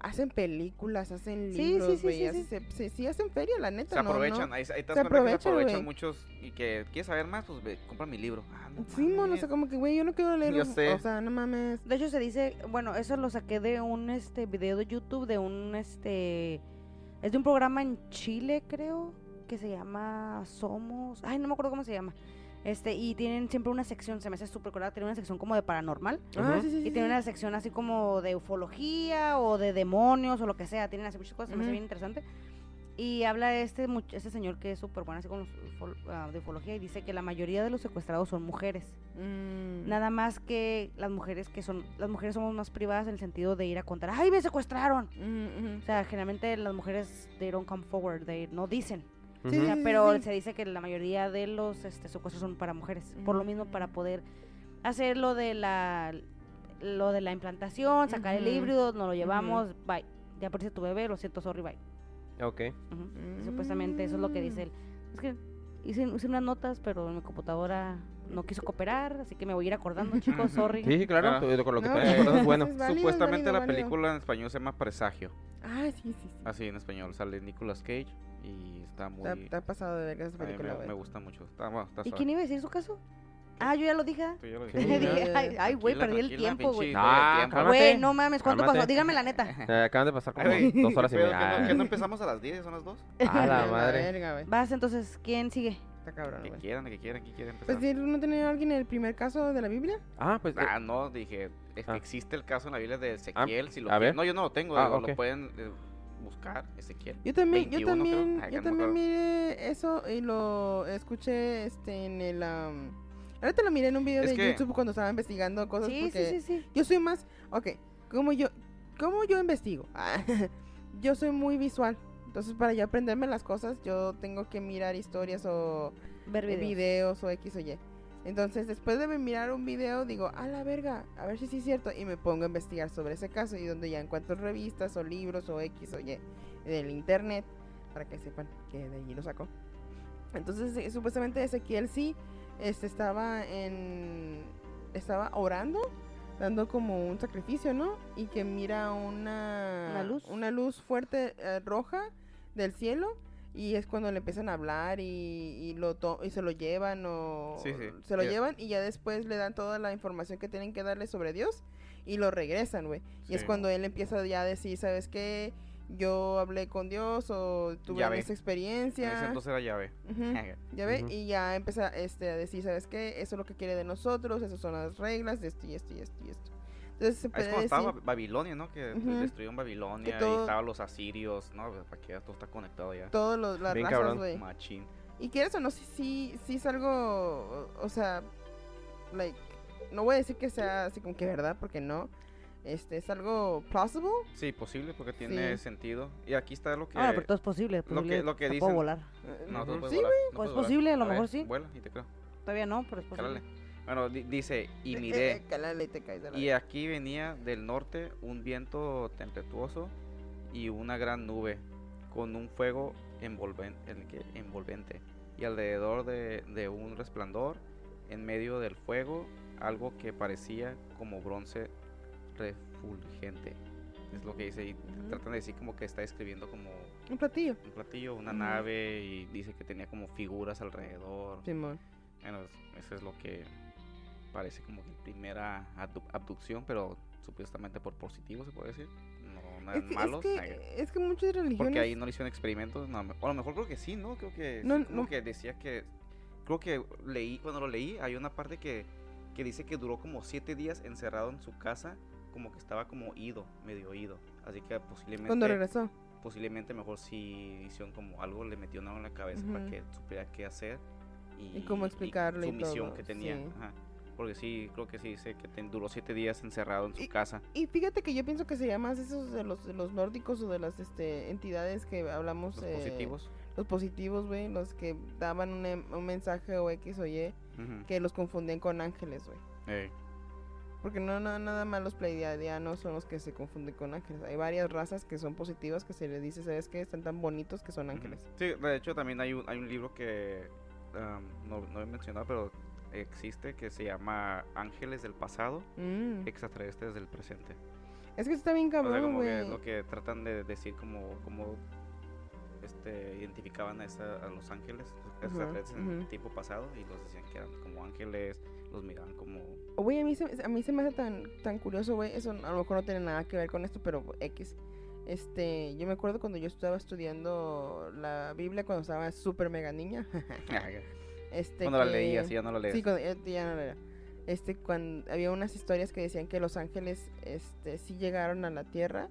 hacen películas, hacen Sí, sí, libros, sí, sí, sí. sí hacen feria, la neta, Se ¿no? aprovechan, ¿no? ahí, ahí te das Se que se aprovechan, aprovechan muchos y que quieres saber más, pues ve, compra mi libro. Ah, no Sí, mono, o sea, como que, güey, yo no quiero leer, Yo sé. o sea, no mames. de hecho se dice, bueno, eso lo saqué de un este video de YouTube de un este es de un programa en Chile, creo, que se llama Somos, ay, no me acuerdo cómo se llama. Este, y tienen siempre una sección, se me hace súper curada, tienen una sección como de paranormal. Ah, Ujú. sí, sí. Y tiene sí. una sección así como de ufología o de demonios o lo que sea. Tienen así muchas cosas, se me hace bien interesante. Y habla este, este señor que es súper bueno así con los ah, de ufología y dice que la mayoría de los secuestrados son mujeres. Mm, Nada más que las mujeres que son, las mujeres somos más privadas en el sentido de ir a contar, ¡ay, me secuestraron! mm, ujú. O sea, generalmente las mujeres, they don't come forward, they no dicen. O sea, pero sí. se dice que la mayoría de los este, secuestros son para mujeres. Por lo mismo, Mm. para poder hacer lo de la lo de la implantación, sacar el híbrido, nos lo llevamos, bye. Ya aparece tu bebé, lo siento, sorry, bye. Ok. Ujú. Supuestamente eso es lo que dice él. Es que hice, hice unas notas, pero mi computadora no quiso cooperar, así que me voy a ir acordando, chicos, sorry. Sí, claro. Ah. tú- Con lo que No, te pues, acuerdas bueno. válido, Supuestamente válido, la válido. película en español se llama Presagio. Ah, sí, sí, sí. Así en español sale Nicolas Cage y está muy. Está, está pasado de verga esa película, me, me gusta mucho. Está, bueno, está ¿Y suave. quién iba a decir su caso? Ah, yo ya lo dije. Tú ya lo ay, güey, perdí el tiempo, güey. cálmate. Güey, no mames, ¿cuánto Cálmate. pasó? Dígame la neta. Eh, acaban de pasar como Ay, dos horas y ¿Pero media. ¿qué no, qué no Ah, empezamos a las 10? ¿Son las 2? A la madre. Vas, entonces, ¿quién sigue? Está cabrón, Que quieran, que quieran, que quieran empezar. Pues, ¿sí, ¿no tenía alguien en el primer caso de la Biblia? Ah, pues. eh, Ah, no, dije, es que Ah. existe el caso en la Biblia de Ezequiel, si lo a ver. No, yo no lo tengo, Ah, digo, lo pueden eh, buscar, Ezequiel. Yo también, 21 yo también, Ay, yo no también miré eso y lo escuché este en el am, ahorita lo miré en un video Es de que- YouTube cuando estaba investigando cosas Sí, sí, porque sí, sí. yo soy más, ok, como yo ¿cómo yo investigo? Ah, yo soy muy visual. Entonces, para yo aprenderme las cosas, yo tengo que mirar historias o Ver videos. videos o X o Y. Entonces, después de mirar un video, digo, a la verga, a ver si sí es cierto. Y me pongo a investigar sobre ese caso y donde ya encuentro revistas o libros o X o Y del internet para que sepan que de allí lo sacó. Entonces, eh, supuestamente Ezequiel sí este, estaba en. Estaba orando, dando como un sacrificio, ¿no? Y que mira una. Una luz. Una luz fuerte eh, roja del cielo. Y es cuando le empiezan a hablar y, y lo to- y se lo llevan o Sí, sí. se lo llevan y ya después le dan toda la información que tienen que darle sobre Dios y lo regresan, güey. Y es cuando él empieza ya a decir, ¿sabes qué? Yo hablé con Dios o tuve Ya ve. esa En ese experiencia. entonces era llave. Ujú, Ya ve, Ujú. y ya empieza este, a decir, ¿sabes qué? Eso es lo que quiere de nosotros, esas son las reglas de esto y esto y esto y esto. Entonces se Es puede cuando decir, estaba Ba- Babilonia, ¿no? Que Ujú. destruyeron Babilonia todo- y estaban los asirios, ¿no? Pues, Para que ya todo está conectado ya. todas los- las Bien razas, güey. Machín. Y quieres o no, sí, sí, sí es algo, o, sea, like, no voy a decir que sea así como que verdad, porque no. Este, es algo plausible. Sí, posible porque tiene Sí. sentido. Y aquí está lo que... Ah, pero todo es posible. lo que- posible, lo que dicen- Puedo volar. No, tú Ujú. puedes Sí, volar, no Pues volar. posible, a lo ver, mejor sí. Vuela y te creo. Todavía no, pero es posible. Cálale. Bueno, di- dice, y Eh, miré... eh, cálale y aquí venía del norte un viento tempestuoso y una gran nube con un fuego envolvente. Y alrededor de, de un resplandor, en medio del fuego, algo que parecía como bronce refulgente. Es lo que dice y Ujú. tratan de decir como que está escribiendo como Un platillo. un platillo, una Ujú. nave y dice que tenía como figuras alrededor. Simón. Bueno, es- eso es lo que parece como que primera abdu- abducción, pero supuestamente por positivo se puede decir. No, nada Es que, malos. es, que, es que muchas religiones. porque ahí no le hicieron experimentos. No, o a lo mejor creo que sí, ¿no? Creo que No, sí, como no. que decía que. Creo que leí, cuando lo leí, hay una parte que, que dice que duró como siete días encerrado en su casa, como que estaba como ido, medio ido. Así que posiblemente. Cuando regresó. posiblemente mejor si hicieron como algo, le metió algo en la cabeza para Ujú. que supiera qué hacer y, Y cómo explicarlo y su misión todo, que tenía. sí. ajá. Porque sí, creo que sí dice que ten- duró siete días encerrado en su Y- casa. Y fíjate que yo pienso que sería más esos de los, de los nórdicos o de las este, entidades que hablamos. Los eh, positivos. Los positivos, güey. Los que daban un, em- un mensaje o X o Y que los confundían con ángeles, güey. Ey, Porque no, no, nada más los pleiadianos son los que se confunden con ángeles. Hay varias razas que son positivas que se les dice, ¿sabes qué? Están tan bonitos que son ángeles. Sí, de hecho también hay un, hay un libro que am, no, no he mencionado, pero existe que se llama Ángeles del pasado, Mm. extraterrestres del presente. Es que está bien O sea, cabrón, como que es lo que tratan de decir como, como este, identificaban a, esa- a los ángeles, los Ujú, extraterrestres en el tiempo pasado y los decían que eran como ángeles, los miraban como... Güey, a mí, se, a mí se me hace tan, tan curioso, güey. Eso a lo mejor no tiene nada que ver con esto, pero X. Este, yo me acuerdo cuando yo estaba estudiando la Biblia cuando estaba súper mega niña. este, Cuando la leías, ya no la. Sí, cuando, ya, no la era. Este, cuando había unas historias que decían que los ángeles, este, sí llegaron a la tierra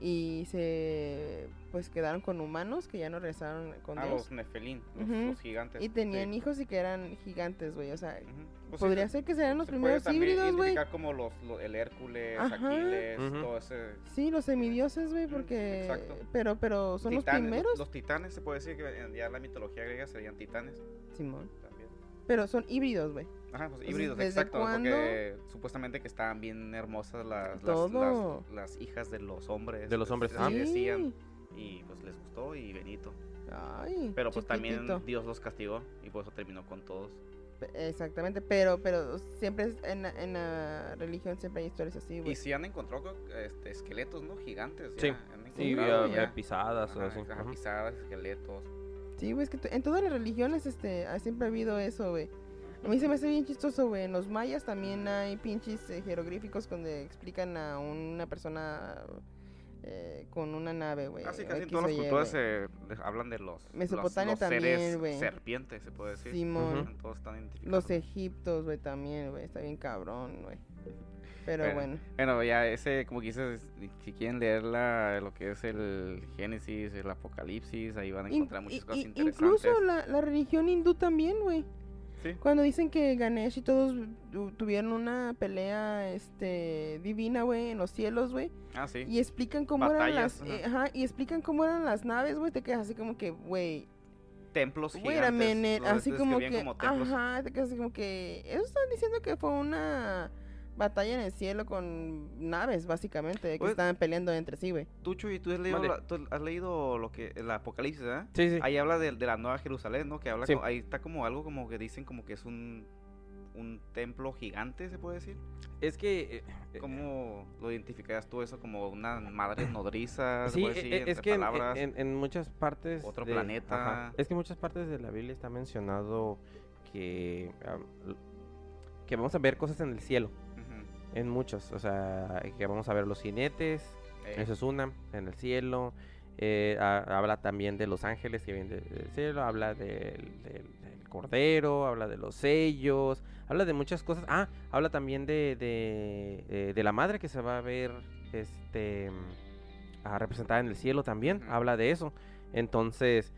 y se, pues, quedaron con humanos que ya no regresaron con Ah, Dios. los Nefelín, los, Ujú. los gigantes. Y tenían sí. hijos y que eran gigantes, güey. O sea, Ujú. Pues sí, podría se- ser que sean los se primeros híbridos, güey. como los, lo- el Hércules, Ajá. Aquiles, Ujú. todo ese... Sí, los semidioses, güey, porque... exacto. Pero, pero son titanes, los primeros. Los titanes, se puede decir que en ya en la mitología griega serían titanes Simón. también. Pero son híbridos, güey. Ajá, pues híbridos, ¿desde exacto, cuándo? porque supuestamente que estaban bien hermosas las, las, Todo. las, las hijas de los hombres. De los hombres, así Sí. decían, y pues les gustó y Benito. Ay, Pero pues también. Dios los castigó y por eso terminó con todos. Exactamente, pero, pero siempre es- en, la- en la religión siempre hay historias así, Y güey. sí han encontrado este, esqueletos, ¿no? Gigantes. Sí. ya, han Sí, ya. pisadas o Ajá, así. ajá, Ujú. pisadas, esqueletos. Sí, güey, es que en todas las religiones este, ha siempre ha habido eso, güey. A mí se me hace bien chistoso, güey. En los mayas también hay pinches eh, jeroglíficos donde explican a una persona eh, con una nave, güey. Casi, casi todas las culturas les hablan de los, los- Mesopotamia los, también, seres güey. serpientes, se puede decir. Simón. Ujú. Todos están identificados. Los egiptos, güey, también, güey. Está bien cabrón, güey. Pero Bueno, bueno. Bueno, ya ese, como que dices, si quieren leer la, lo que es el Génesis, el Apocalipsis, ahí van a In- encontrar muchas i- cosas interesantes. incluso la, la religión hindú también, güey. Sí. Cuando dicen que Ganesh y todos tu- tuvieron una pelea este divina, güey, en los cielos, güey. Ah, sí. Y explican cómo eran las eh, ajá, y explican cómo eran las naves, güey, te quedas así como que, güey, Templos gigantes. minute, así como que como ajá, te quedas así como que ellos están diciendo que fue una batalla en el cielo con naves básicamente, que Pues- estaban peleando entre sí, güey. Tú, Chuy, tú has leído, la- tú has leído lo que el Apocalipsis, ¿verdad? Sí, sí. Ahí habla de, de la Nueva Jerusalén, ¿no? Que habla Sí. como- ahí está como algo como que dicen como que es un un templo gigante, se puede decir. Es que... eh, eh, ¿Cómo lo identificarías tú eso como una madre nodriza? se Sí, puede e- decir, e- es entre que en, palabras? en- en muchas partes... Otro de- planeta. ajá, es que en muchas partes de la Biblia está mencionado que... que vamos a ver cosas en el cielo. En muchos. O sea, que vamos a ver los jinetes. Eh, Eso es una, en el cielo. eh, ha- habla también de los ángeles que vienen de- del cielo. Habla del, del- del cordero. Habla de los sellos. Habla de muchas cosas. Ah, habla también de, de, eh, de la madre que se va a ver este ah, representada en el cielo también. Habla de eso. Entonces,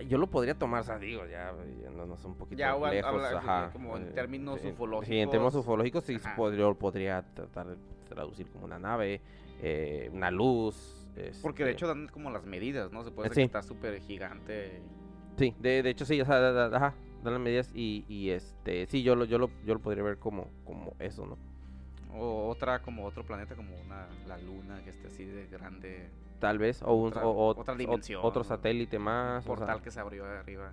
yo lo podría tomar, o sea, digo, ya yéndonos un poquito Ya, lejos. habla ajá, como en eh, términos Sí, en términos ufológicos. ufológicos sí, sí Ajá. pod- yo podría tratar de traducir como una nave, eh, una luz. Porque de este, hecho dan como las medidas, ¿no? Se puede decir sí. que está súper gigante. Sí, de, de hecho sí, o sea, da- da- ajá, dan las medidas y, y este, sí, yo lo, yo lo, yo lo podría ver como, como eso, ¿no? O otra, como otro planeta, como una, la luna que esté así de grande. Tal vez, o, un, Otra- o- o- otra ot- dimensión, otro satélite más. o sea, portal que se abrió de arriba.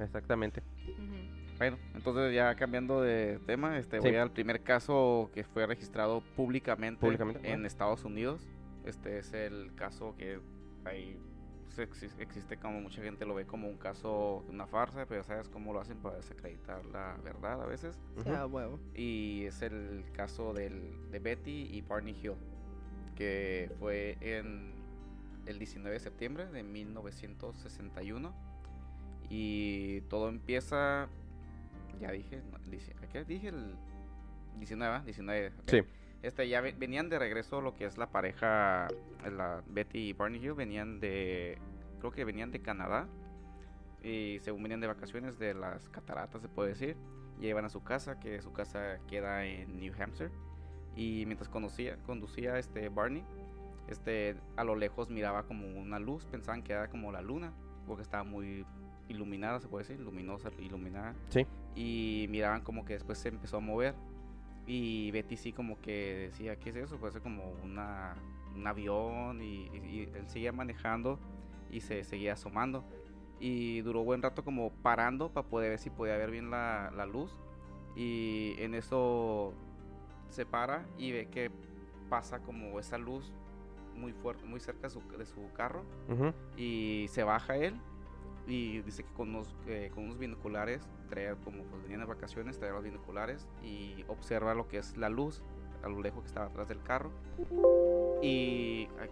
exactamente. Bueno, entonces ya cambiando de tema, este, Sí. voy al primer caso que fue registrado públicamente, Públicamente, en. Estados Unidos. Este es el caso que ahí existe como mucha gente lo ve como un caso, una farsa, pero sabes cómo lo hacen para desacreditar la verdad a veces. Ah, huevo. Y es el caso del, de Betty y Barney Hill, que fue en el 19 de septiembre de 1961. Y todo empieza, ya dije, ¿qué dije? El 19, ¿verdad? 19. ok. Sí. Este, ya ve- venían de regreso lo que es la pareja, la Betty y Barney Hill, venían de, creo que venían de Canadá. Y según venían de vacaciones de las cataratas, se puede decir llevan a su casa, que su casa queda en New Hampshire. Y mientras conducía, conducía este Barney, este, a lo lejos miraba como una luz, pensaban que era como la luna, porque estaba muy iluminada, se puede decir, luminosa, iluminada. Sí. Y miraban como que después se empezó a mover. Y Betty sí como que decía, ¿qué es eso? Puede ser como una, un avión. Y, y- y él seguía manejando y se seguía asomando. Y duró buen rato como parando para poder ver si podía ver bien la, la luz. Y en eso se para y ve que pasa como esa luz muy fuerte, muy cerca de su, de su carro. Ujú. Y se baja él y dice que con unos, que con unos binoculares, traía como pues venían de vacaciones, traía los binoculares y observa lo que es la luz a lo lejos que estaba atrás del carro. Y... ay,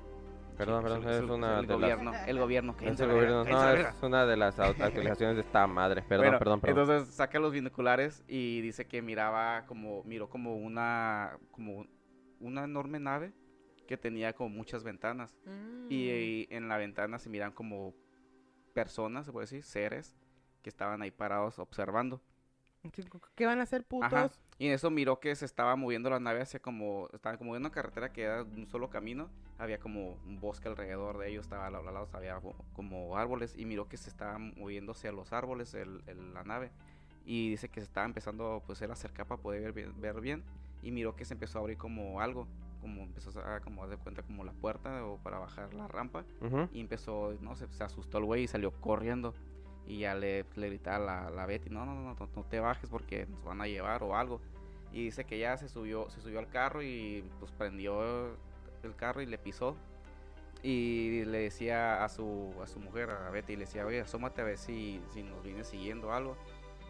Perdón, perdón, es una el de las- gobierno, el gobierno, Es cállense el gobierno, no, es una de las actualizaciones de esta madre. Perdón, Bueno, perdón, perdón. Entonces saca los binoculares y dice que miraba como, miró como una, como una enorme nave que tenía como muchas ventanas. Mm. Y, y en la ventana se miran como personas, se puede decir, seres que estaban ahí parados observando. ¿Qué van a hacer putos? Ajá. Y en eso miró que se estaba moviendo la nave hacia como, estaba como en una carretera que era un solo camino, había como un bosque alrededor de ellos, estaba a los lados, había co- como árboles, y miró que se estaba moviendo hacia los árboles el, el- la nave. Y dice que se estaba empezando pues él acercar para poder ver ver bien, y miró que se empezó a abrir como algo, como empezó a como de cuenta como la puerta o para bajar la rampa. Ujú. Y empezó, no sé, se asustó el güey y salió corriendo. Y ya le, le gritaba la, la Betty, no, no, no, no, no te bajes porque nos van a llevar o algo. Y dice que ya se subió, se subió al carro y pues prendió el carro y le pisó. Y le decía a su, a su mujer, a Betty, le decía, oye, asómate a ver si, si nos viene siguiendo algo.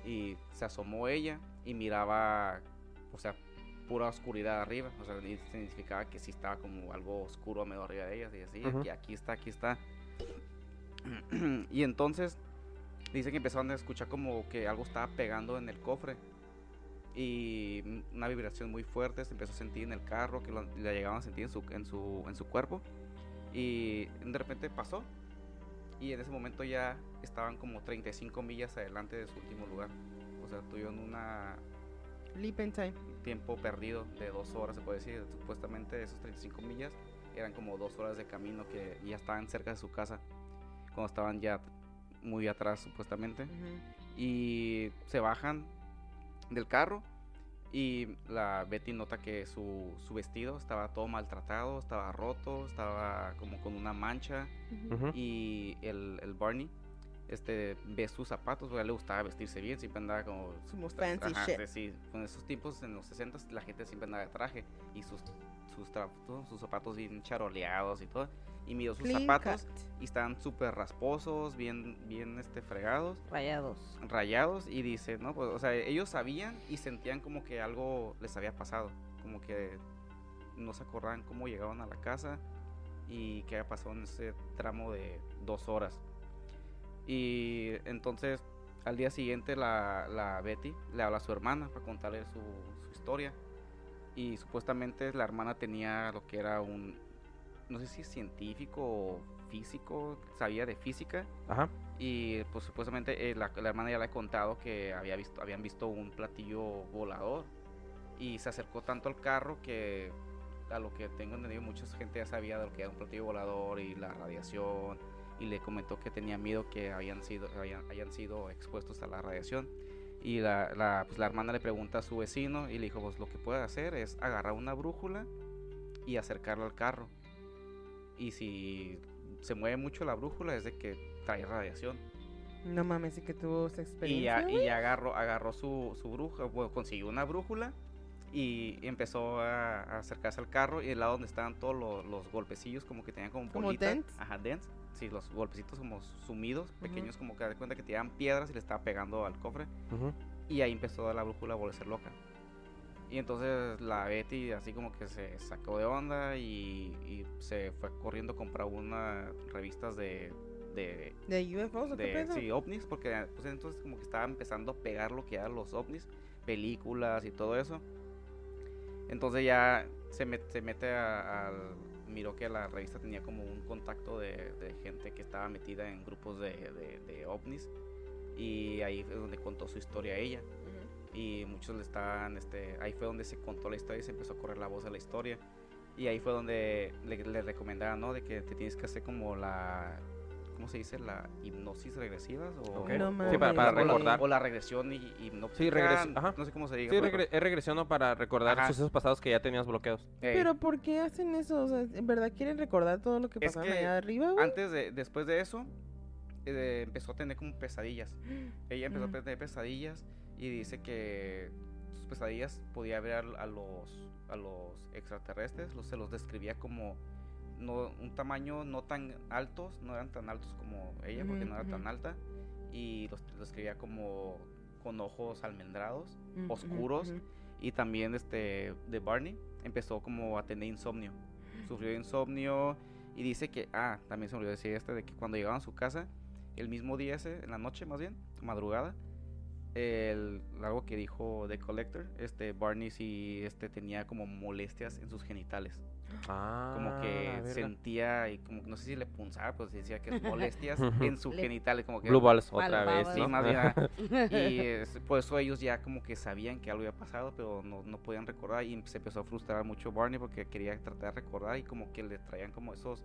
Y se asomó ella y miraba, o sea, pura oscuridad arriba. O sea, significaba que sí estaba como algo oscuro medio arriba de ella. Y así, Ujú. aquí, aquí está, aquí está. y entonces dice que empezaron a escuchar como que algo estaba pegando en el cofre. Y una vibración muy fuerte se empezó a sentir en el carro, que lo, la llegaban a sentir en su, en su, en su cuerpo. Y de repente pasó. Y en ese momento ya estaban como 35 millas adelante de su último lugar. O sea, tuvieron una Leap in time. tiempo perdido de dos horas, se puede decir. Supuestamente esos 35 millas eran como dos horas de camino que ya estaban cerca de su casa, cuando estaban ya muy atrás supuestamente. Y se bajan del carro y la Betty nota que su, su vestido estaba todo maltratado, estaba roto, estaba como con una mancha. Y el, el Barney este, ve sus zapatos, porque a él le gustaba vestirse bien, siempre andaba como... Fancy shit. sí, con esos tiempos en los 60 la gente siempre andaba de traje y sus, sus, tra- todos sus zapatos bien charoleados y todo. Y miró sus Clean zapatos cut. y estaban súper rasposos, bien, bien este, fregados Rayados. rayados y dice, ¿no? Pues, o sea, ellos sabían y sentían como que algo les había pasado, como que no se acordaban cómo llegaban a la casa y qué había pasado en ese tramo de dos horas. Y entonces al día siguiente la, la Betty le habla a su hermana para contarle su, su historia y supuestamente la hermana tenía lo que era un, no sé si científico o físico, sabía de física Ajá. y pues supuestamente eh, la, la hermana ya le ha contado que había visto, habían visto un platillo volador. Y se acercó tanto al carro que a lo que tengo entendido mucha gente ya sabía de lo que era un platillo volador y la radiación. Y le comentó que tenía miedo que habían sido, hayan, hayan sido expuestos a la radiación. Y la, la, pues, la hermana le pregunta a su vecino y le dijo, pues lo que puede hacer es agarrar una brújula y acercarla al carro. Y si se mueve mucho la brújula es de que trae radiación. No mames, sí que tuvo esa Y experiencia. ya, y ya agarró, agarró su, su brújula, bueno, consiguió una brújula y empezó a, a acercarse al carro y el lado donde estaban todos los, los golpecillos como que tenían como Como bolita. dents. Ajá, dents. Sí, los golpecitos como sumidos, pequeños como que da cuenta que tiraban piedras y le estaba pegando al cofre. Ujú. Y ahí empezó la brújula a volverse loca. Y entonces la Betty así como que se sacó de onda y, y se fue corriendo a comprar unas revistas de, de ¿De UFOs de sí, ovnis, porque pues, entonces como que estaba empezando a pegar lo que eran los ovnis, películas y todo eso. Entonces ya se, met- se mete a- al... Miró que la revista tenía como un contacto de, de gente que estaba metida en grupos de, de- de ovnis. Y ahí es donde contó su historia a ella. Ujú. Y muchos le estaban, este, ahí fue donde se contó la historia y se empezó a correr la voz de la historia. Y ahí fue donde le, le recomendaban, ¿no? De que te tienes que hacer como la, ¿cómo se dice? La hipnosis regresiva. O. No. Sí, para, para o la- recordar. O la regresión y, hipnótica. Sí, regres- ajá. No sé cómo se diga. Sí, regre- es regresión ¿no? para recordar Ajá. sucesos pasados que ya tenías bloqueados. Ey, Pero ¿por qué hacen eso? O sea, ¿en verdad quieren recordar todo lo que Es que allá arriba, güey? antes de, después de eso, eh, empezó a tener como pesadillas. Ella empezó Mm. a tener pesadillas y dice que sus pesadillas podía ver a, a los a los extraterrestres, los, se los describía como no, un tamaño no tan altos, no eran tan altos como ella porque no era tan alta y los los describía como con ojos almendrados oscuros y también este de Barney empezó como a tener insomnio. Sufrió insomnio y dice que ah, también se me olvidó decir este de que cuando llegaban a su casa el mismo día ese, en la noche más bien, madrugada, el algo que dijo The Collector, este Barney sí este tenía como molestias en sus genitales, Ah, como que sentía y como no sé si le punzaba, pero se decía que molestias Ujú. en sus Le- genitales como que Blue balls otra vez. Sí, ¿no? más bien, y es- por eso ellos ya como que sabían que algo había pasado, pero no, no podían recordar y se empezó a frustrar mucho Barney porque quería tratar de recordar y como que le traían como esos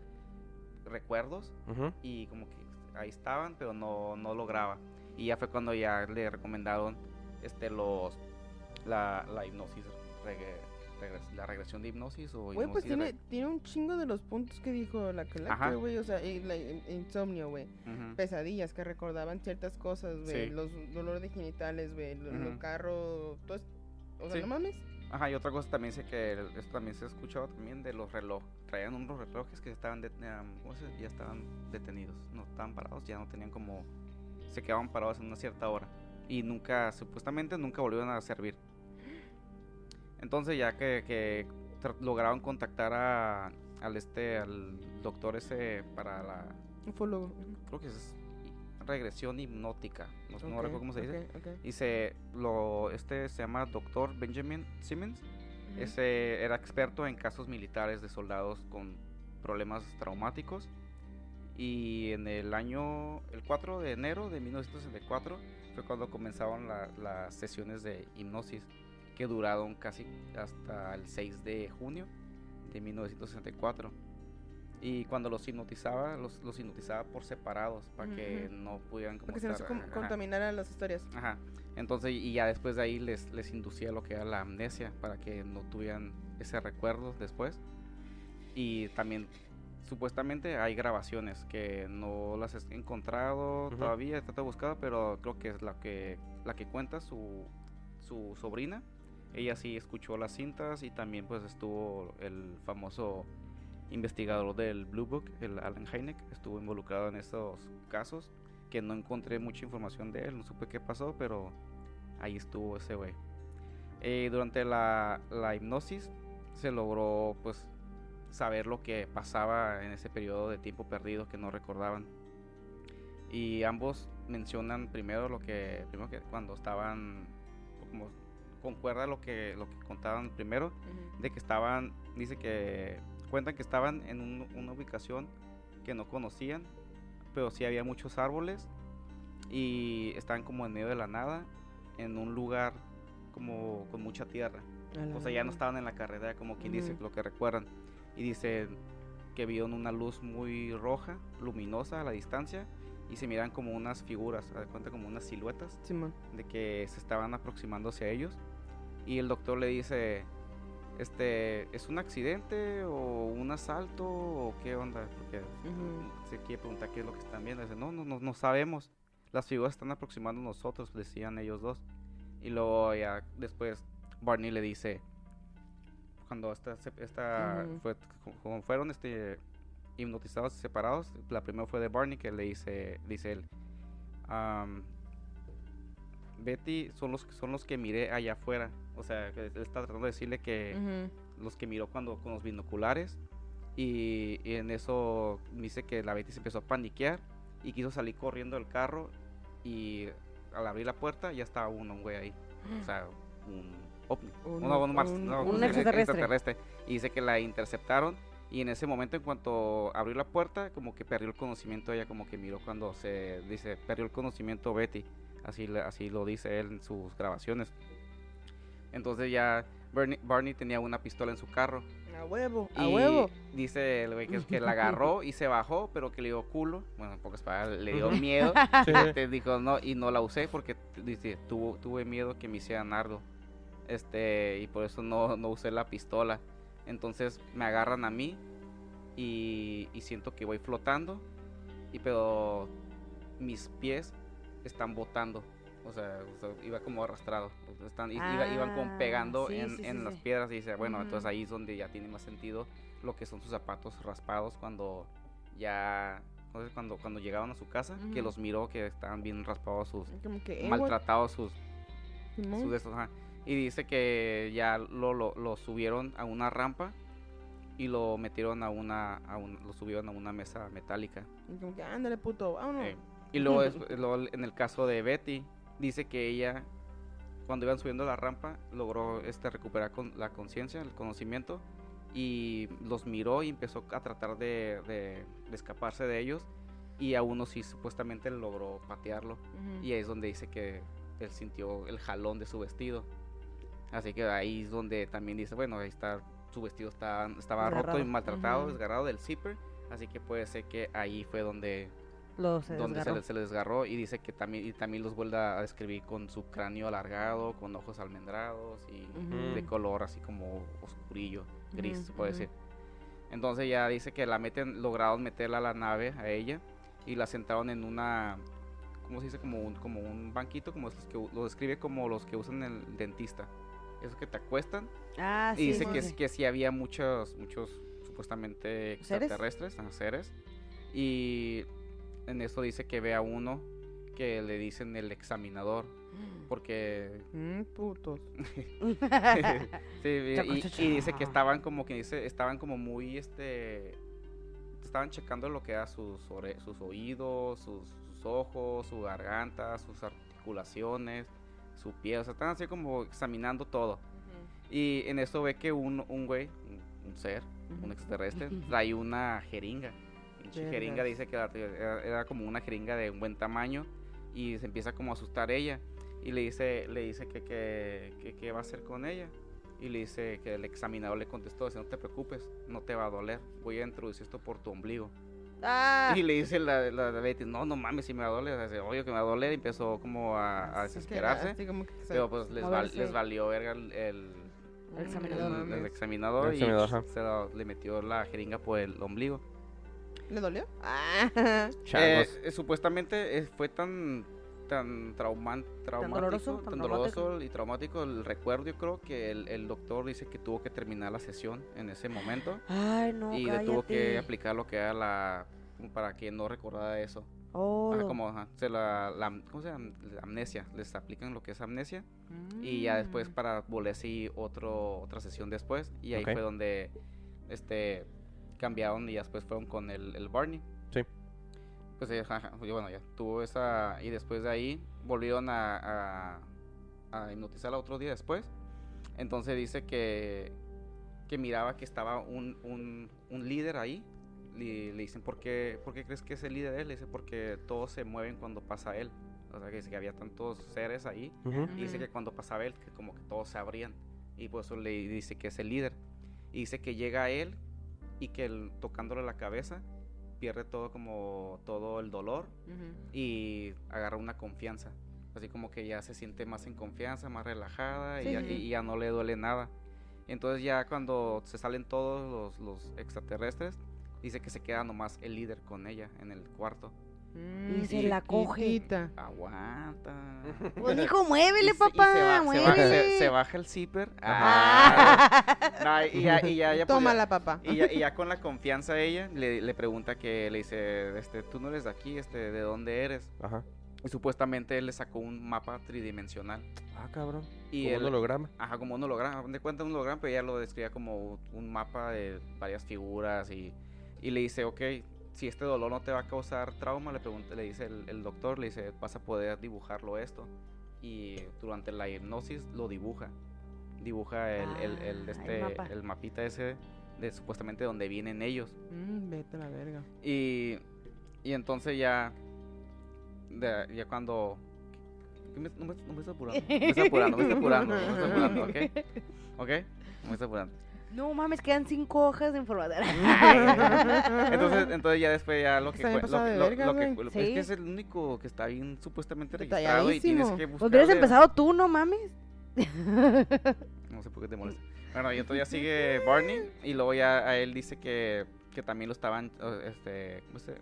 recuerdos y como que ahí estaban, pero no, no lograba. Y ya fue cuando ya le recomendaron este los la, la hipnosis, la regresión de hipnosis o Güey, pues tiene, un chingo de los puntos que dijo la. Collector, güey. O sea, y la insomnio, güey. Pesadillas que recordaban ciertas cosas, güey. Sí. Los dolores de genitales, güey. Los carros. Todo es- O sea, Sí. no mames. Ajá, y otra cosa también sé que esto también se ha escuchado también de los relojes. Traían unos relojes que estaban de- em, ¿cómo se dice? ya estaban detenidos, no estaban parados, ya no tenían como se quedaban parados en una cierta hora y nunca supuestamente nunca volvieron a servir. Entonces ya que, lograron contactar a al este al doctor ese para la Ufólogo. creo que es regresión hipnótica, no, recuerdo cómo se dice. Y se lo este se llama doctor Benjamin Simmons. Ese era experto en casos militares de soldados con problemas traumáticos Y en el año, el 4 de enero de 1964, fue cuando comenzaron la- las sesiones de hipnosis, que duraron casi hasta el 6 de junio de 1964. Y cuando los hipnotizaba, los, los hipnotizaba por separados, para que Ujú. no pudieran como Porque se estar- contaminaran las historias. Ajá. Entonces, y ya después de ahí les, les inducía lo que era la amnesia para que no tuvieran ese recuerdo después. Y también, supuestamente, hay grabaciones que no las he encontrado Ujú. todavía, he tratado de buscar, pero creo que es la que, la que cuenta su, su sobrina. Ella sí escuchó las cintas y también pues estuvo el famoso investigador del Blue Book, el Alan Hynek, estuvo involucrado en estos casos que no encontré mucha información de él, no supe qué pasó, pero ahí estuvo ese güey. Eh, durante la, la hipnosis se logró pues saber lo que pasaba en ese periodo de tiempo perdido que no recordaban. Y ambos mencionan primero lo que, primero que cuando estaban, concuerda lo que, lo que contaban primero, Ujú. de que estaban, dice que cuentan que estaban en un- una ubicación que no conocían, pero sí había muchos árboles y estaban como en medio de la nada, en un lugar como con mucha tierra. A O sea, ya no estaban en la carretera como quien dice, Ujú. lo que recuerdan. Y dice que vieron una luz muy roja, luminosa a la distancia, y se miran como unas figuras, de cuenta como unas siluetas Simón. de que se estaban aproximando hacia ellos y el doctor le dice este es un accidente o un asalto o qué onda porque se quiere preguntar qué es lo que están viendo. Dice no no no, no sabemos. Las figuras están aproximando a nosotros decían ellos dos. Y luego ya después Barney le dice cuando esta, esta Ujú. fue, como fueron este hipnotizados y separados la primera fue de Barney que le dice dice él Betty son los son los que miré allá afuera o sea él está tratando de decirle que Ujú. los que miró cuando con los binoculares y, y en eso dice que la Betty se empezó a paniquear y quiso salir corriendo del carro y al abrir la puerta ya estaba uno, un güey ahí, o sea, un ovni, Un- no, un, un- no, un un extraterrestre. y dice que la interceptaron y en ese momento en cuanto abrió la puerta como que perdió el conocimiento. Ella como que miró cuando se dice perdió el conocimiento Betty. Así así lo dice él en sus grabaciones entonces ya Barney, Barney tenía una pistola en su carro A huevo, a y huevo. Dice el güey que, es que la agarró y se bajó, pero que le dio culo. Bueno, en pocas palabras, le dio miedo. Sí. Te dijo no, y no la usé porque t- dice, tuvo, tuve miedo que me hiciera nardo. Este, y por eso no, no usé la pistola. Entonces me agarran a mí y, y siento que voy flotando. Y pero mis pies están botando. O sea, o sea, iba como arrastrado. sea, Están, i- iba- iban como Ah, pegando sí, en, sí, en sí, las piedras. Y dice, bueno, Ujú. entonces ahí es donde ya tiene más sentido lo que son sus zapatos raspados cuando ya. Entonces, cuando, cuando llegaron a su casa, que Ujú. los miró que estaban bien raspados sus, Como que, eh, maltratados sus, sus estos, ajá. Y dice que ya lo, lo, lo subieron a una rampa y lo metieron a una, a un- lo subieron a una mesa metálica. Y Como que, ándale, puto, vámonos. Eh, y luego, despu- luego en el caso de Betty, dice que ella, cuando iban subiendo la rampa, logró este, recuperar con, la conciencia, el conocimiento, y los miró y empezó a tratar de, de- de escaparse de ellos, y a uno sí supuestamente logró patearlo. Y ahí es donde dice que él sintió el jalón de su vestido. Así que ahí es donde también dice, bueno, ahí está, su vestido está, estaba roto y maltratado, desgarrado del zipper. Así que puede ser que ahí fue donde, Lo se donde se desgarró. le, se le desgarró. Y dice que también, y también los vuelve a describir con su cráneo alargado, con ojos almendrados y Ujú. de color así como oscurillo, gris, Ujú, se puede decir. Entonces ya dice que la meten, lograron meterla a la nave, a ella, y la sentaron en una, ¿cómo se dice? Como un, como un banquito, como los que lo describe como los que usan el dentista. Esos que te acuestan. Ah, y sí, dice sí, que, sí. que sí había muchos, muchos supuestamente ¿Seres? extraterrestres, ajá, seres. Y en eso dice que ve a uno que le dicen el examinador. Porque Mm, putos. Sí, y, y- dice que estaban como que dice, estaban como muy este estaban checando lo que era sus ore- sus oídos, sus, sus ojos, su garganta, sus articulaciones, su piel, o sea, estaban así como examinando todo. Y en eso ve que un, un güey, un, un ser, un extraterrestre, trae una jeringa, pinche jeringa dice que era, era- era como una jeringa de un buen tamaño y se empieza como a asustar ella y le dice, le dice que que- que qué va a hacer con ella y le dice que el examinador le contestó, dice, no te preocupes, no te va a doler, voy a introducir esto por tu ombligo. Ah, Y le dice la, la, la Betty, no, no mames, si me va a doler, dice, obvio que me va a doler, y empezó como a, a que, desesperarse. así como que se- Pero pues les, val- les valió verga el, el, El examinador. El- el examinador El y se lo- le metió la jeringa por el ombligo. ¿Le dolió? Ah. Eh, eh, supuestamente eh, fue tan tan traumático, doloroso, tan tan doloroso y traumático el recuerdo, yo creo que el, el doctor dice que tuvo que terminar la sesión en ese momento Ay, no, y le tuvo que aplicar lo que era la para que no recordara eso. Oh, Ajá, como ajá, se la, la- ¿cómo se llama? La amnesia, les aplican lo que es amnesia y ya después Mm. para volver así otro otra sesión después y ahí fue donde este cambiaron y después fueron con el, el Barney Sí. pues eh, ajá, ajá, y bueno ya tuvo esa y después de ahí volvieron a, a, a hipnotizarla otro día después entonces dice que que miraba que estaba un, un, un líder ahí le, le dicen ¿por qué, ¿por qué crees que es el líder él? Le dice porque todos se mueven cuando pasa él o sea que dice que había tantos seres ahí Ujú. y dice que cuando pasaba él, que como que todos se abrían. Y por eso le dice que es el líder. Y dice que llega él y que tocándole la cabeza pierde todo como todo el dolor y agarra una confianza. Así como que ya se siente más en confianza, más relajada y, ya, y ya no le duele nada. Entonces ya cuando se salen todos los, los extraterrestres, dice que se queda nomás el líder con ella en el cuarto. Mm, Y se la coge. Aguanta. Pues hijo, muévele, Y se- y papá, se, ba- se baja, muévele. se- se baja el zipper. Ah. No, y ya, y ya, ya, pues, Toma ya- la papá. y ya, y ya con la confianza ella le, le pregunta que le dice, este, tú no eres de aquí, este, ¿de dónde eres? Ajá. Y supuestamente él le sacó un mapa tridimensional. Ah, cabrón. Y Como él, un holograma. ajá, como un holograma, de cuenta un holograma, pero ella lo describía como un mapa de varias figuras y, y le dice, ok, si este dolor no te va a causar trauma, le pregunta, le dice el, el doctor, le dice, vas a poder dibujarlo esto. Y durante la hipnosis lo dibuja. Dibuja el, el, el, Ah, el este, mapa. el mapita ese de supuestamente donde vienen ellos. Mm, vete a la verga. Y, y entonces ya, de- ya cuando... ¿qué me- no, me, no me estoy apurando, me estoy apurando, me estoy apurando, me estoy apurando, ¿ok? ¿Ok? No me estoy apurando. No mames, quedan cinco hojas de información. Entonces, entonces ya después ya lo que... Está bien lo, de lo- verga, lo que güey. es Sí. que es el único que está bien supuestamente registrado y tienes que Pues buscar... hubieras empezado tú, no mames. No sé por qué te molesta. Bueno, y entonces ya sigue Barney y luego ya a él dice que, que también lo estaban, este, ¿cómo se?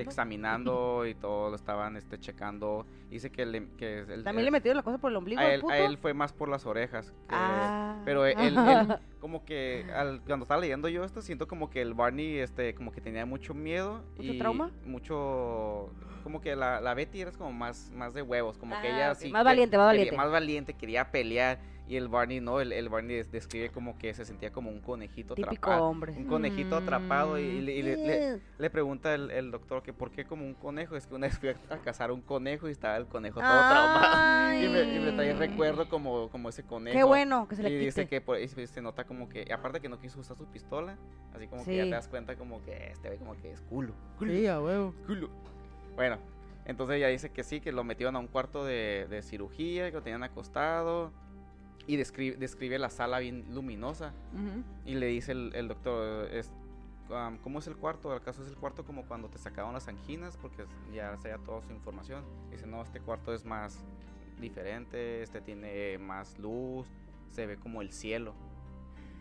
Examinando y todo lo estaban este checando dice que, le, que el- También el- le metieron la cosa por el ombligo a él, puto. a él fue más por las orejas que- Ah. pero él, él como que al- cuando estaba leyendo yo esto siento como que el Barney este como que tenía mucho miedo ¿Mucho y trauma? mucho como que la, la Betty era como más más de huevos como que Ah, ella sí Más que- valiente, más quería- valiente. más valiente quería pelear y el Barney no el, el Barney des- describe como que se sentía como un conejito Típico atrapado hombre. un conejito atrapado y, y le- y le- le, Eh, le pregunta el, el doctor que por qué como un conejo. Es que una vez fui a, a cazar un conejo y estaba el conejo todo traumado. Y me, y me trae recuerdo como, como ese conejo. Qué bueno que se le y quite. dice que por- y se nota como que, aparte que no quiso usar su pistola, así como que ya Sí. te das cuenta como que este ve como que es culo. Sí, a huevo. culo. Bueno, entonces ya dice que sí, que lo metieron a un cuarto de, de cirugía, que lo tenían acostado. Y describe, describe la sala bien luminosa. Y le dice el, el doctor, es, am, ¿cómo es el cuarto? ¿Acaso es el cuarto como cuando te sacaban las anginas? Porque ya sabía toda su información. Dice, no, este cuarto es más diferente, este tiene más luz, se ve como el cielo.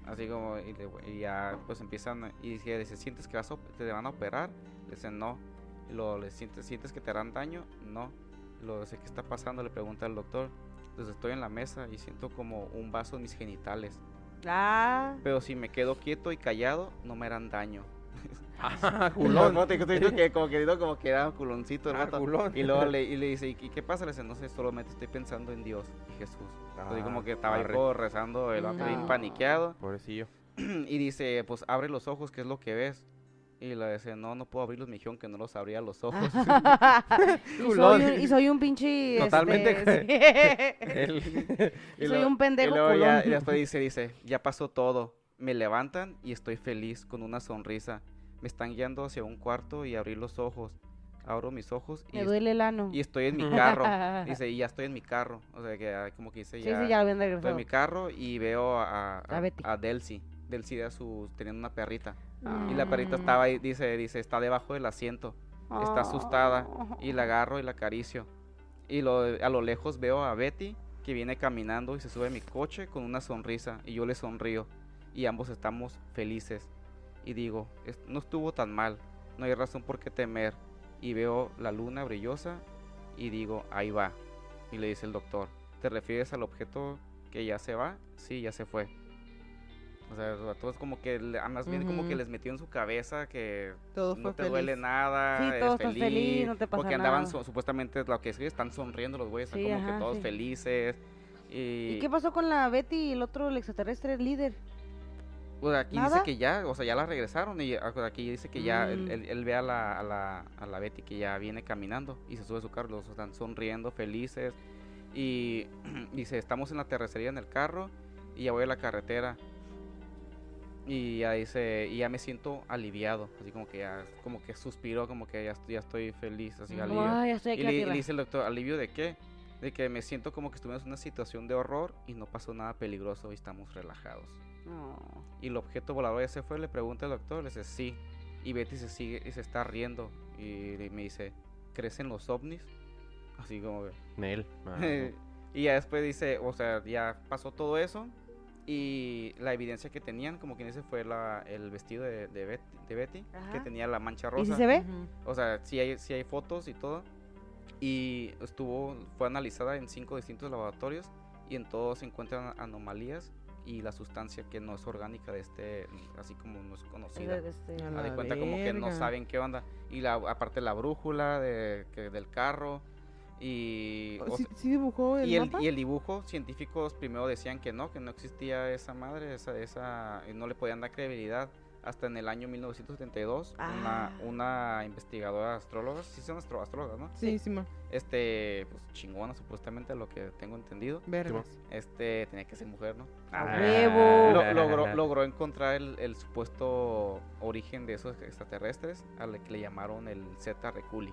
Así como, y, le- y ya pues empiezan, y dice, ¿sientes que vas a te van a operar? Le dicen, no. Y luego, le sientes, ¿sientes que te harán daño? No. Luego, dice, ¿qué está pasando? Le pregunta al doctor. Entonces estoy en la mesa y siento como un vaso en mis genitales. Ah. Pero si me quedo quieto y callado, no me harán daño. Ah, Culón. culón. que como que digo, como que era culoncito el Ah, culón. Y luego le, y le dice, ¿y qué pasa? Le dice, no sé, solamente estoy pensando en Dios y Jesús. Entonces Ah, como que estaba ahí arre. todo rezando, el No. paniqueado. Pobrecillo. Y dice, pues abre los ojos, ¿qué es lo que ves? Y le dice, no, no puedo abrirlos, me dijeron que no los abría los ojos. y, soy un, y soy un pinche. Totalmente. este, sí. Él- Y soy un pendejo Y luego ya, culón. y después dice, dice, ya pasó todo. Me levantan y estoy feliz con una sonrisa. me están guiando hacia un cuarto y abrí los ojos. Abro mis ojos y, Me duele el ano. y estoy en mi carro. Dice, y ya estoy en mi carro. O sea, que ah, como que dice Sí, ya. sí, ya lo Estoy en mi carro y veo a, a, A Betty. a Delcy. Delcy era su, teniendo una perrita. Ah. Y la perrita estaba ahí, dice, dice, está debajo del asiento. Está asustada. Y la agarro y la acaricio. Y lo, a lo lejos veo a Betty que viene caminando y se sube a mi coche con una sonrisa. Y yo le sonrío. Y ambos estamos felices. Y digo, "Es- no estuvo tan mal. No hay razón por qué temer. Y veo la luna brillosa y digo, ahí va. Y le dice el doctor, ¿te refieres al objeto que ya se va? Sí, ya se fue. O sea, a todos como que, le- más bien como que les metió en su cabeza que Todo no te feliz. duele nada, Sí, eres todo estás feliz, no te pasa porque andaban nada. su- supuestamente lo que es están sonriendo los güeyes, están Sí, como ajá, que todos sí. felices. Y, ¿Y qué pasó con la Betty y el otro, el extraterrestre, el líder? pues, aquí ¿Nada? dice que ya, o sea, ya la regresaron y ah, aquí dice que ya él, Mm. él- él ve a la, a, la, a la Betty que ya viene caminando y se sube a su carro, los están sonriendo, felices. Y dice, estamos en la terracería en el carro y ya voy a la carretera. Y ya dice, y ya me siento aliviado, así como que ya, como que suspiro, como que ya, estoy- ya estoy feliz, así Como, alivio. Ya estoy Y le, y le tierra". dice el doctor, ¿alivio de qué? De que me siento como que estuvimos en una situación de horror y no pasó nada peligroso y estamos relajados. No. Y el objeto volador ya se fue, le pregunta el doctor, le dice, sí. Y Betty se sigue y se está riendo y me dice, ¿crecen los ovnis? Así como que... Nel. Ah, y ya después dice, o sea, ya pasó todo eso y la evidencia que tenían, como quien dice, fue la, el vestido de, de Betty, de Betty, que tenía la mancha ¿Y si rosa. se ve? O sea, sí hay, sí hay fotos y todo. Y estuvo, fue analizada en cinco distintos laboratorios y en todos se encuentran anomalías y la sustancia que no es orgánica de este, así como no es conocida. Este, de cuenta como que no verga. saben qué onda. Y la, aparte la brújula de, que- del carro y... o ¿Sí, sea, sí dibujó el y el, mapa? y el dibujo, científicos primero decían que no, que no existía esa madre, esa, esa, y no le podían dar credibilidad. Hasta en el año 1972, Ah. una, una investigadora astróloga, sí son astro- astrólogas, ¿no? Sí, sí, ma. Este, pues chingona supuestamente, lo que tengo entendido. Vergas. Este, tenía que ser mujer, ¿no? ¡A Ah. huevo! Lo- logró, logró encontrar el, el supuesto origen de esos extraterrestres, al que le llamaron el Zeta Reculi.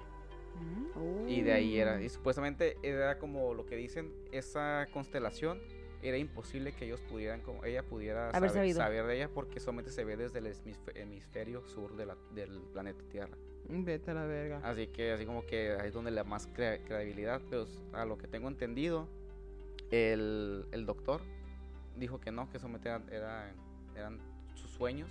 Y de ahí era, y supuestamente era como lo que dicen, esa constelación era imposible que ellos pudieran, como ella pudiera Haber saber, saber de ella porque solamente se ve desde el hemisfe- hemisferio sur de la- del planeta Tierra. Vete a la verga. Así que así como que ahí es donde le da más crea- credibilidad, pero a lo que tengo entendido, el, el doctor dijo que no, que solamente eran, eran, eran sus sueños,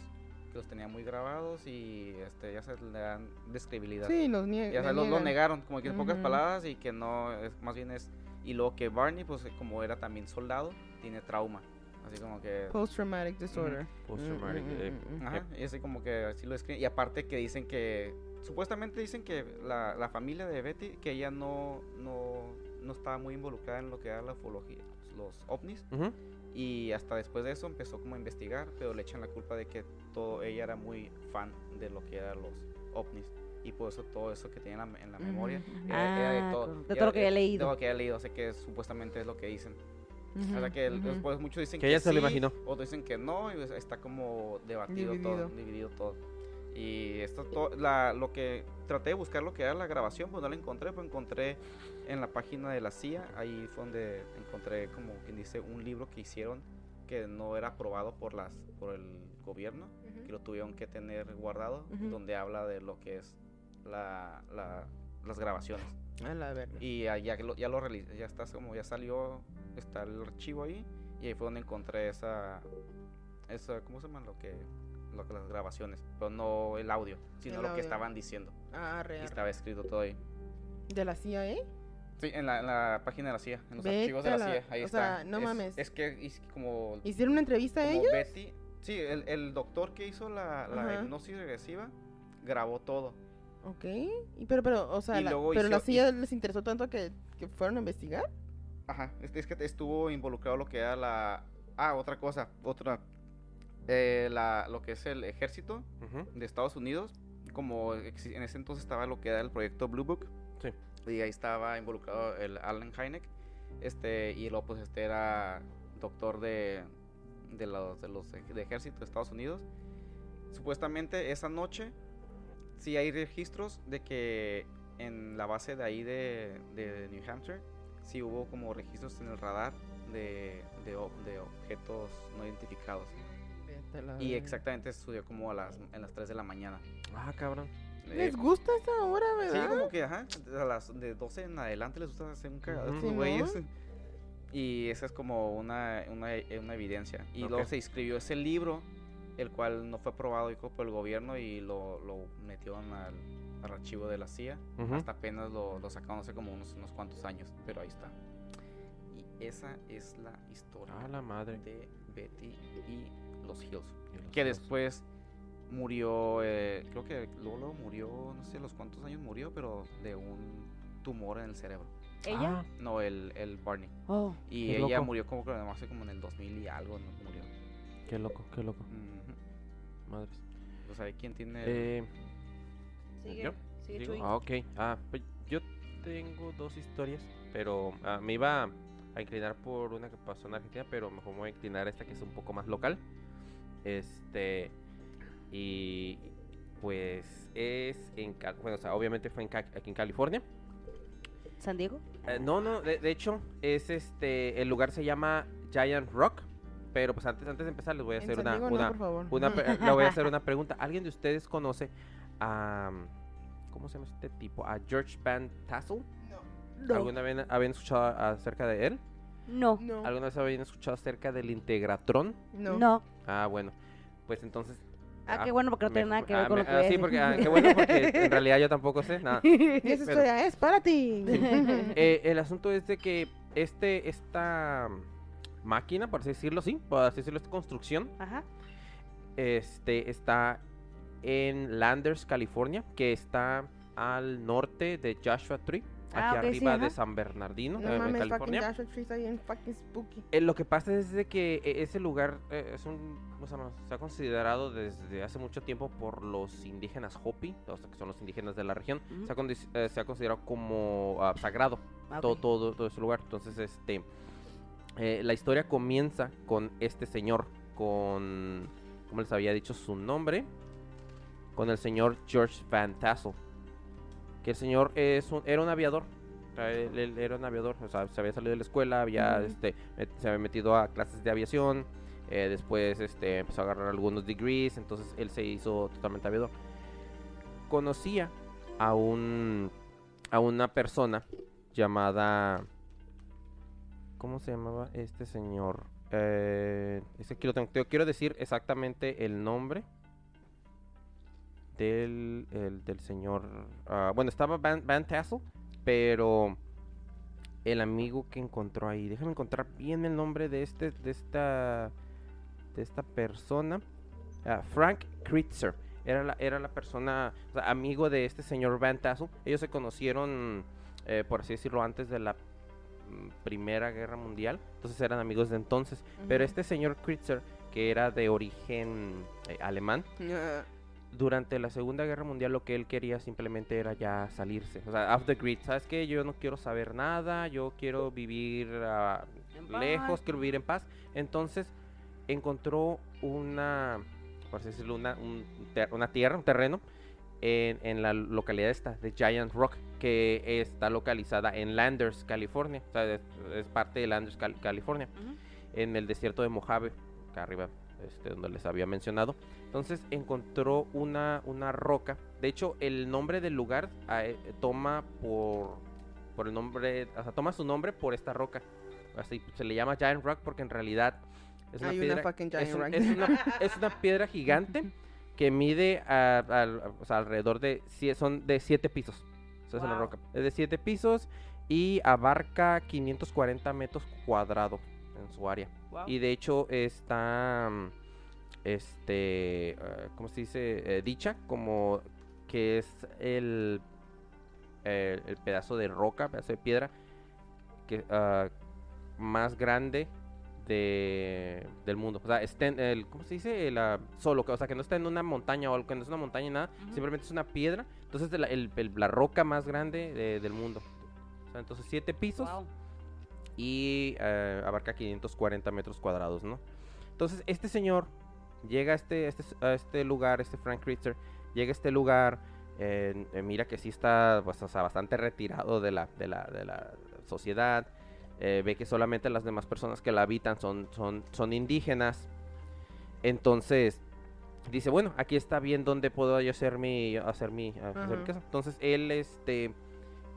los tenía muy grabados y este ya se le dan describilidad. Sí, los nie Ya le sabes, lo, lo niegan. negaron, como que en pocas Ujú. palabras, y que no, es, más bien es. Y luego que Barney, pues como era también soldado, tiene trauma. Así como que. Post-traumatic disorder. Post-traumatic, Mm, mm, eh, mm, mm. Ajá, y así como que así lo escriben. Y aparte que dicen que. Supuestamente dicen que la, la familia de Betty, que ella no, no, no estaba muy involucrada en lo que era la ufología, los ovnis. Ujú. Y hasta después de eso empezó como a investigar, pero le echan la culpa de que todo, ella era muy fan de lo que eran los ovnis. Y por eso todo eso que tenía en la, en la Ujú, memoria ujú. era, era Ah, de todo. con- de era todo lo que había leído. De lo que había leído, sea que supuestamente es lo que dicen. Ujú, O sea que el- ujú. después muchos dicen Que que, ella se lo imaginó. otros dicen que no, y pues está como debatido Dividido. todo, dividido todo. Y esto to- la, lo que traté de buscar lo que era la grabación, pues no la encontré, pues encontré en la página de la CIA, ahí fue donde encontré como quien dice un libro que hicieron que no era aprobado por las por el gobierno, que lo tuvieron que tener guardado, donde habla de lo que es la, la- las grabaciones. A la verga. Y ya, ya lo, ya lo ya está como ya salió, está el archivo ahí y ahí fue donde encontré esa, esa ¿cómo se llama? Lo que, lo que las grabaciones, pero no el audio, sino El lo que estaban diciendo. Ah, Y real. estaba escrito todo ahí. ¿De la CIA? Sí, en la, en la página de la CIA, en los Vete archivos de la la- CIA, ahí o está. sea, no Es- mames. Es que es como, ¿Hicieron una entrevista a ellos? Betty, sí, el, el doctor que hizo la, la hipnosis regresiva grabó todo. Ok. Y pero, pero, o sea, la- pero la CIA les interesó tanto que, que fueron a investigar. Ajá, es, es que estuvo involucrado lo que era la... Ah, otra cosa, otra... eh, la, lo que es el ejército de Estados Unidos, como en ese entonces estaba lo que era el proyecto Blue Book. Y ahí estaba involucrado el Allen Hynek, este, y luego pues este era doctor de, de los, de los de ejército de Estados Unidos. Supuestamente esa noche sí hay registros de que en la base de ahí de, de New Hampshire, sí hubo como registros en el radar de, de, de objetos no identificados. Y exactamente sucedió como a las, en las 3 de la mañana. Ah, cabrón. Eh, Les gusta esa hora, Sí, ¿verdad? como que, ajá, a las de 12 en adelante les gusta hacer un cagado estos güeyes. Y esa es como una, una, una evidencia. Y luego Ok. se escribió ese libro, el cual no fue aprobado por el gobierno y lo, lo metieron al, al archivo de la CIA. Ujú. Hasta apenas lo, lo sacaron hace como unos, unos cuantos años, pero ahí está. Y esa es la historia A la madre. de Betty y los Hills. Y los Que dos. después murió, eh, creo que luego, luego murió, no sé los cuántos años murió, pero de un tumor en el cerebro. ¿Ella? Ah, No, el, el Barney. Oh. Y ella loco. murió como que hace como en el 2000 y algo, ¿no? Murió. qué loco, qué loco. Ujú. Madres. O sea, ¿quién tiene el- Eh, Sigue, ¿Yo? sigue. Ah, ok. Ah, pues yo tengo dos historias, pero ah, me iba a inclinar por una que pasó en Argentina, pero mejor me voy a inclinar a esta que es un poco más local. Este, y pues es en, bueno, o sea, obviamente fue en aquí en California. ¿San Diego? Eh, no, no, de, de hecho, es este, el lugar se llama Giant Rock, pero pues antes, antes de empezar les voy a En hacer una, Diego no, una, por favor. una le voy a hacer una pregunta. ¿Alguien de ustedes conoce a ¿cómo se llama este tipo? A George Van Tassel. No. ¿Alguna vez habían escuchado acerca de él? No. No, ¿Alguna vez habían escuchado acerca del Integratron? no. No. Ah, bueno. Pues entonces Ah, Ah, qué bueno, porque no me- tiene nada que ver ah, con me- lo que ah, sí, porque ah, qué bueno porque en realidad yo tampoco sé nada. Y esa Pero- historia es para ti. Eh, el asunto es de que este esta máquina, por así decirlo, sí, por así decirlo, esta construcción Ajá. este está en Landers, California, que está al norte de Joshua Tree, Ah, aquí sí, arriba de. San Bernardino, No eh, en mames, California. Bien spooky. Eh, lo que pasa es de que eh, ese lugar eh, es un, ¿cómo se ha considerado desde hace mucho tiempo por los indígenas Hopi, o sea, que son los indígenas de la región, se, ha, condi- se ha considerado como ah, sagrado Ah, todo, todo, todo ese lugar. Entonces, este, la historia comienza con este señor, con, como les había dicho su nombre, con el señor George Van Tassel. Que el señor es un, era un aviador. él, él era un aviador, o sea, se había salido de la escuela, había, este, se había metido a clases de aviación, eh, después este, empezó a agarrar algunos degrees, entonces él se hizo totalmente aviador. Conocía a un a una persona llamada ¿cómo se llamaba este señor? Eh, es que lo tengo. Te quiero decir exactamente el nombre del, el- del señor. ah, bueno, estaba Van, Van Tassel, pero el amigo que encontró ahí. Déjame encontrar bien el nombre de este, de esta, de esta persona. Ah, Frank Kritzer. Era la, era la persona, o sea, amigo de este señor Van Tassel. Ellos se conocieron, eh, por así decirlo, antes de la mm, Primera Guerra Mundial. Entonces eran amigos de entonces. Pero este señor Kritzer, que era de origen eh, alemán, Ah, durante la Segunda Guerra Mundial lo que él quería simplemente era ya salirse. O sea, off the grid. ¿Sabes qué? Yo no quiero saber nada, yo quiero vivir ah, lejos, quiero vivir en paz. Entonces encontró una, por así decirlo, una, un ter- una tierra, un terreno en, en la localidad esta de Giant Rock, que está localizada en Landers, California. O sea, es, es parte de Landers, Cal- California en el desierto de Mojave, acá arriba, este, donde les había mencionado. Entonces encontró una, una roca. De hecho, el nombre del lugar ah, eh, toma por, por el nombre, o sea, toma su nombre por esta roca. Así se le llama Giant Rock porque en realidad es una Hay una piedra. es, un- es una, es una gigante que mide a- o sea, alrededor de son de 7 pisos. Esa es la Wow. roca. Es de 7 pisos y abarca 540 metros cuadrados en su área. Wow. Y de hecho está, mm, este, eh, ¿cómo se dice? Eh, dicha como que es el, el, el pedazo de roca, pedazo de piedra que ah, más grande de, del mundo. O sea, está en el, ¿cómo se dice? El, ah, solo, que- o sea, que no está en una montaña o algo, que no es una montaña ni nada, simplemente es una piedra. Entonces, es la, el- el- la roca más grande de- del mundo. O sea, entonces, siete pisos Wow. Y eh, abarca 540 metros cuadrados, ¿no? Entonces, este señor llega a este, este, a este lugar, este Frank Kritzer, llega a este lugar, eh, mira que sí está pues, o sea, bastante retirado de la, de la, de la sociedad. eh, ve que solamente las demás personas que la habitan son, son, son indígenas. Entonces, dice, bueno, aquí está bien donde puedo yo hacer mi, hacer mi, hacer mi casa. Entonces, él, este,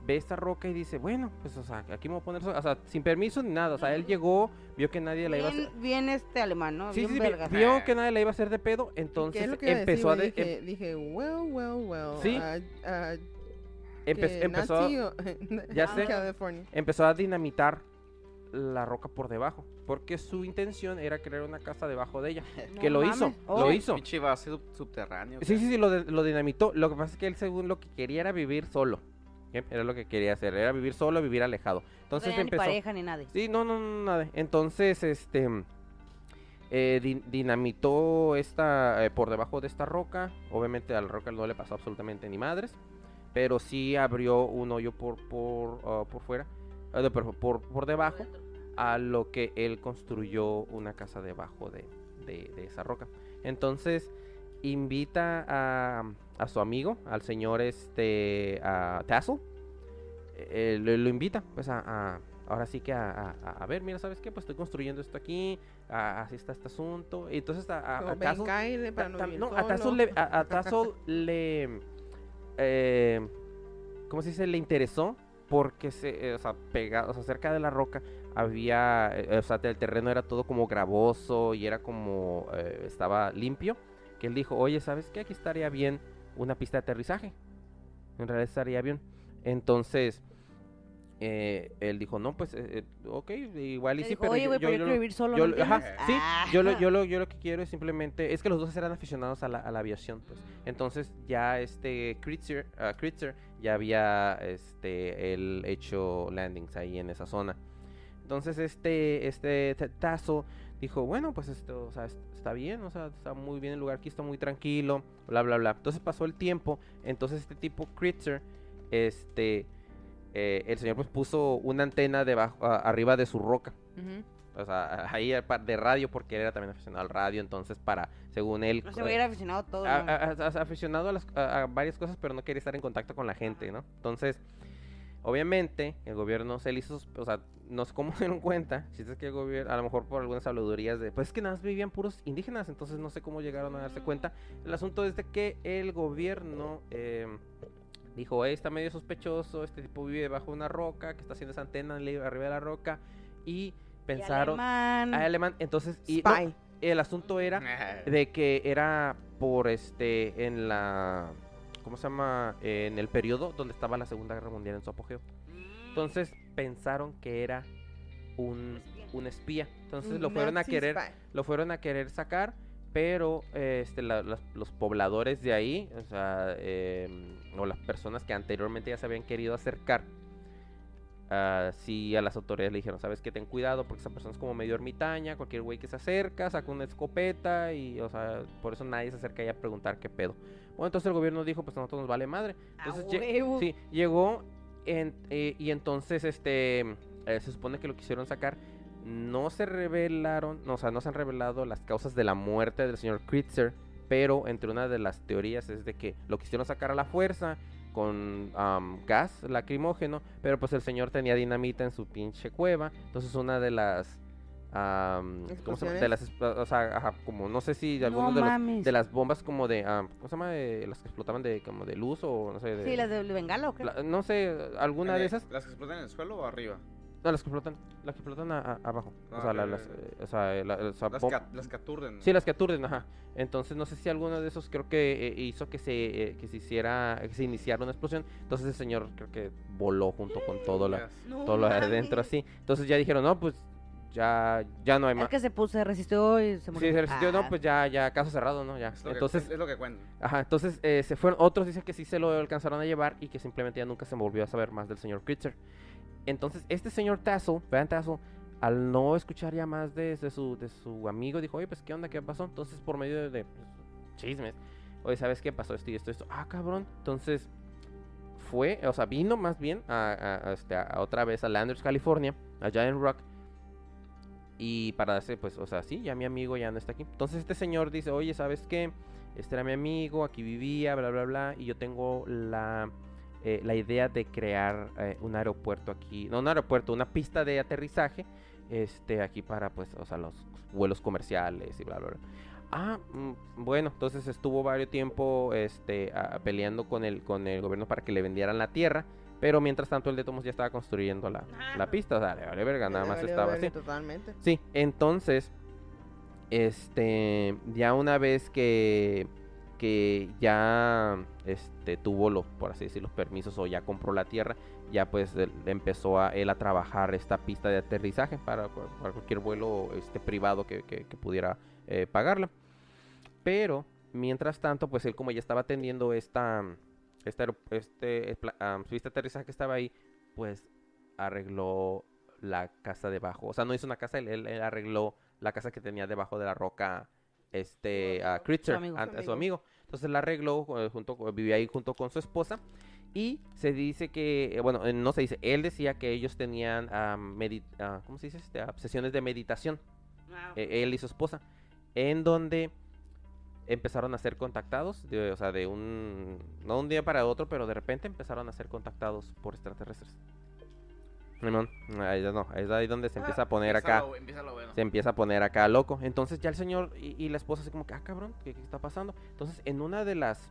ve esta roca y dice, bueno, pues, o sea, aquí me voy a poner, o sea, sin permiso ni nada. O sea, él llegó, vio que nadie la iba a hacer. Bien, este alemán, ¿no? Sí, bien sí, vio que nadie la iba a hacer de pedo, ¿Qué entonces es lo que iba a decir, empezó a, güey? de- dije, em- dije, well, well, well. Sí. ah, ah, empe- empezó, o- Ya en sé. Empezó a dinamitar la roca por debajo, porque su intención era crear una casa debajo de ella, No que lo hizo, mames. lo Oh. hizo. Pinche base sub- subterráneo. Sí, sí, sí, lo, de- lo dinamitó. Lo que pasa es que él según lo que quería era vivir solo. Era lo que quería hacer, era vivir solo, vivir alejado. No Entonces ni empezó... pareja ni nada. Sí, no, no, no, nada. Entonces, este, eh, din- dinamitó esta eh, por debajo de esta roca. Obviamente a la roca no le pasó absolutamente ni madres, pero sí abrió un hoyo por por ah, por fuera, no, por, por por debajo, a lo que él construyó una casa debajo de, de- de esa roca. Entonces invita a, a su amigo, al señor este a Tassel, eh, lo, lo invita pues a, a- ahora sí que a, a- ver, mira, ¿sabes qué? Pues estoy construyendo esto aquí, a- así está este asunto. Y entonces a, Tassel- ta- no a Tassel le, a, Tassel le eh, ¿cómo se dice? Le interesó porque se, eh, o sea, pegado, o sea, cerca de la roca había, eh, o sea, el terreno era todo como gravoso y era como, eh, estaba limpio, que él dijo, oye, ¿sabes qué? Aquí estaría bien una pista de aterrizaje. En realidad estaría bien. Entonces, eh, él dijo, no, pues, eh, eh, ok, igual y sí, pero Oye, yo- güey, yo- pero yo yo quiero lo- vivir solo, yo ¿no lo- ajá, sí, Ah. yo lo, yo, lo, yo lo que quiero es simplemente, es que los dos eran aficionados a la, a la aviación, pues. Entonces ya este Kritzer, ah, Kritzer ya había este, él hecho landings ahí en esa zona. Entonces este, este T- Tasso dijo, bueno, pues esto, o sea, está bien, o sea, está muy bien el lugar aquí, está muy tranquilo, bla, bla, bla. Entonces pasó el tiempo, entonces este tipo Kritzer, este, eh, el señor pues puso una antena debajo, a- arriba de su roca. O sea, ahí de radio, porque él era también aficionado al radio, entonces para, según él... No se hubiera aficionado a todo. a- a- aficionado a, las- a- a varias cosas, pero no quería estar en contacto con la gente, ¿no? Entonces, obviamente, el gobierno se le hizo, o sea, no sé cómo se dieron cuenta, si es que el gobierno, a lo mejor por algunas habladurías de, pues es que nada más vivían puros indígenas, entonces no sé cómo llegaron a darse cuenta. El asunto es de que el gobierno eh, dijo, "Eh, está medio sospechoso, este tipo vive debajo de una roca, que está haciendo esa antena arriba de la roca, y Y pensaron... alemán. Ah, alemán, entonces, y, no, el asunto era de que era por este en la ¿cómo se llama? en el periodo donde estaba la Segunda Guerra Mundial en su apogeo. Entonces pensaron que era un, un espía. Entonces Un lo fueron a querer spy. lo fueron a querer sacar, pero eh, este, la- los pobladores de ahí, o sea, em, o las personas que anteriormente ya se habían querido acercar, ah, sí a las autoridades le dijeron, sabes que ten cuidado porque esa persona es como medio ermitaña, cualquier güey que se acerca saca una escopeta y, o sea, por eso nadie se acerca ahí a preguntar qué pedo. Bueno, entonces el gobierno dijo, pues a nosotros nos vale madre. A Entonces, lle- huevo. Sí, llegó en- eh, y entonces este eh, se supone que lo quisieron sacar. No se revelaron, no, o sea, no se han revelado las causas de la muerte del señor Kritzer, pero entre una de las teorías es de que lo quisieron sacar a la fuerza con am, gas lacrimógeno, pero pues el señor tenía dinamita en su pinche cueva, entonces una de las am, ¿cómo se llama? De las, o sea, ajá, como no sé si de algunos no de los de las bombas como de am, ¿cómo se llama? De las que explotaban de como de luz o no sé, de, Sí, las de Bengala o qué? la- no sé, alguna de esas. ¿Las que explotan en el suelo o arriba? No, las que explotan, las que explotan a- a- abajo. o Ah, sea, la- las, eh, o sea, la- o sea, Las que, las que aturden. Sí, las que aturden, ajá. Entonces, no sé si alguno de esos creo que eh, hizo que se, eh, que se hiciera, que se iniciara una explosión. Entonces el señor creo que voló junto con todo, la. No todo lo de adentro así. Entonces ya dijeron, no, pues ya, ya no hay Es más. que se puso, se resistió y se Sí, murió. se resistió, Ah. no, pues ya, ya, caso cerrado, ¿no? Ya. Es lo que- Entonces, es, es lo que cuentan. Ajá, entonces eh, se fueron, otros dicen que sí se lo alcanzaron a llevar y que simplemente ya nunca se volvió a saber más del señor Kritzer. Entonces, este señor Tassel, vean Tassel, al no escuchar ya más de, de su, de su amigo, dijo, oye, pues, ¿qué onda? ¿Qué pasó? Entonces, por medio de, pues, chismes, oye, ¿sabes qué pasó? Esto y esto, esto. Ah, cabrón. Entonces, fue, o sea, vino más bien a, a- a, este, a otra vez a Landers, California, allá en Rock. Y para darse, pues, o sea, sí, ya mi amigo ya no está aquí. Entonces este señor dice, oye, ¿sabes qué? este era mi amigo, aquí vivía, bla, bla, bla, y yo tengo la, eh, la idea de crear eh, un aeropuerto aquí, no un aeropuerto, una pista de aterrizaje, este, aquí para, pues, o sea, los vuelos comerciales y bla, bla, bla. Ah, mm, bueno, entonces estuvo varios tiempo este, peleando con el, con el gobierno para que le vendieran la tierra. Pero mientras tanto el de Tomos ya estaba construyendo la, la Ah. pista. O sea, le vale verga, nada Le más estaba así. Totalmente. Sí, entonces, este, ya una vez que, que ya este, tuvo los, por así decir, los permisos o ya compró la tierra, ya pues él- empezó a, él a trabajar esta pista de aterrizaje para, cu- para cualquier vuelo este, privado que, que- que pudiera eh, pagarla. Pero, mientras tanto, pues él como ya estaba atendiendo esta, esta este, ah, pista de aterrizaje que estaba ahí, pues arregló la casa debajo. O sea, no hizo una casa, él, arregló la casa que tenía debajo de la roca este a Critzer, amigo. a, Su a su amigo. Entonces la arregló, eh, junto, vivía ahí junto con su esposa. Y se dice que, eh, bueno, eh, no se dice, él decía que ellos tenían, ah, ¿cómo se dice? Este, ah, sesiones de meditación, Ah, eh, él y su esposa, en donde empezaron a ser contactados, de- o sea, de un, no un día para otro, pero de repente empezaron a ser contactados por extraterrestres. Ahí no, es ahí donde se empieza a poner acá Empieza lo bueno. se empieza a poner acá loco. Entonces ya el señor y, y la esposa así como que, ah, cabrón, ¿qué, qué está pasando? Entonces en una de las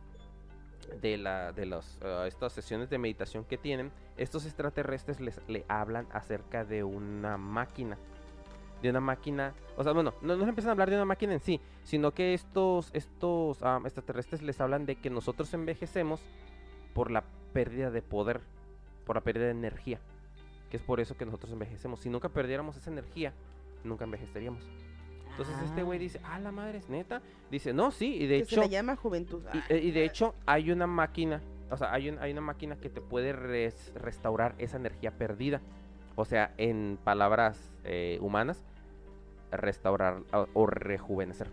de la de los ah, estas sesiones de meditación que tienen, estos extraterrestres les le hablan acerca de una máquina. De una máquina, o sea, bueno, no, no empiezan a hablar de una máquina en sí, sino que estos estos ah, extraterrestres les hablan de que nosotros envejecemos por la pérdida de poder, por la pérdida de energía, que es por eso que nosotros envejecemos. Si nunca perdiéramos esa energía, nunca envejeceríamos. Entonces este güey ah. dice, ah, la madre es neta. Dice, no, sí, y de que hecho, se le llama juventud. y, Ah, y de hecho hay una máquina, o sea, hay, un- hay una máquina que te puede res- restaurar esa energía perdida. O sea, en palabras eh, humanas, restaurar o, o rejuvenecer.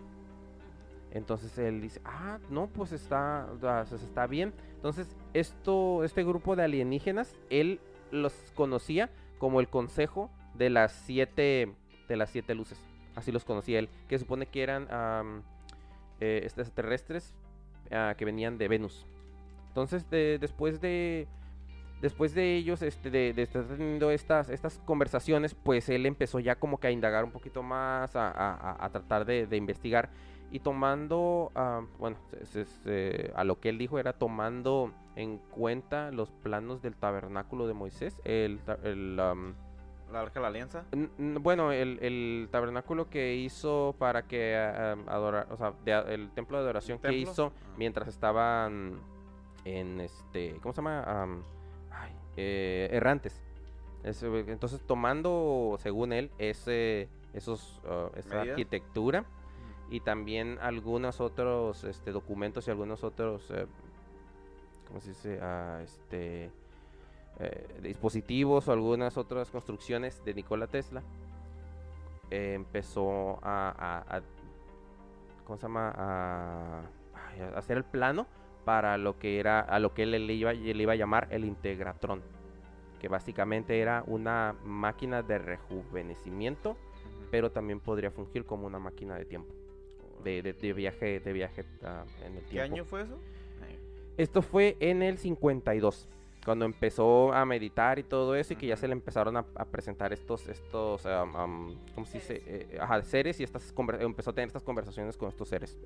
Entonces él dice, ah, no, pues está, está bien. Entonces, esto, este grupo de alienígenas, él los conocía como el consejo de las siete, de las siete luces. Así los conocía él, que supone que eran am, eh, extraterrestres ah, que venían de Venus. Entonces, de- después de después de ellos, este, de, estar teniendo estas, estas conversaciones, pues él empezó ya como que a indagar un poquito más, a, a- a- tratar de investigar. Y tomando, ah, bueno, se- se- se- a lo que él dijo era tomando en cuenta los planos del tabernáculo de Moisés, el, La arca de la alianza. Bueno, el, el tabernáculo que hizo para que adorar, o sea, de el templo de adoración que hizo Ah. mientras estaban en este, ¿cómo se llama? Ay, eh, errantes. Eh, entonces, tomando, según él, ese, esos, ah, esa Medidas. arquitectura y también algunos otros este, documentos y algunos otros, eh, ¿cómo se dice? Ah, este, eh, dispositivos o algunas otras construcciones de Nikola Tesla, eh, empezó a, a- a- ¿cómo se llama? A hacer el plano para lo que era, a lo que él le iba, le iba a llamar el Integratron, que básicamente era una máquina de rejuvenecimiento, pero también podría fungir como una máquina de tiempo, de, de- de viaje, de viaje ah, en el ¿Qué tiempo. año fue eso? Eh, Esto fue en el 52, cuando empezó a meditar y todo eso, y que ya se le empezaron a, a presentar estos, estos, ¿cómo se dice? Eh, ajá, seres y estas empezó a tener estas conversaciones con estos seres.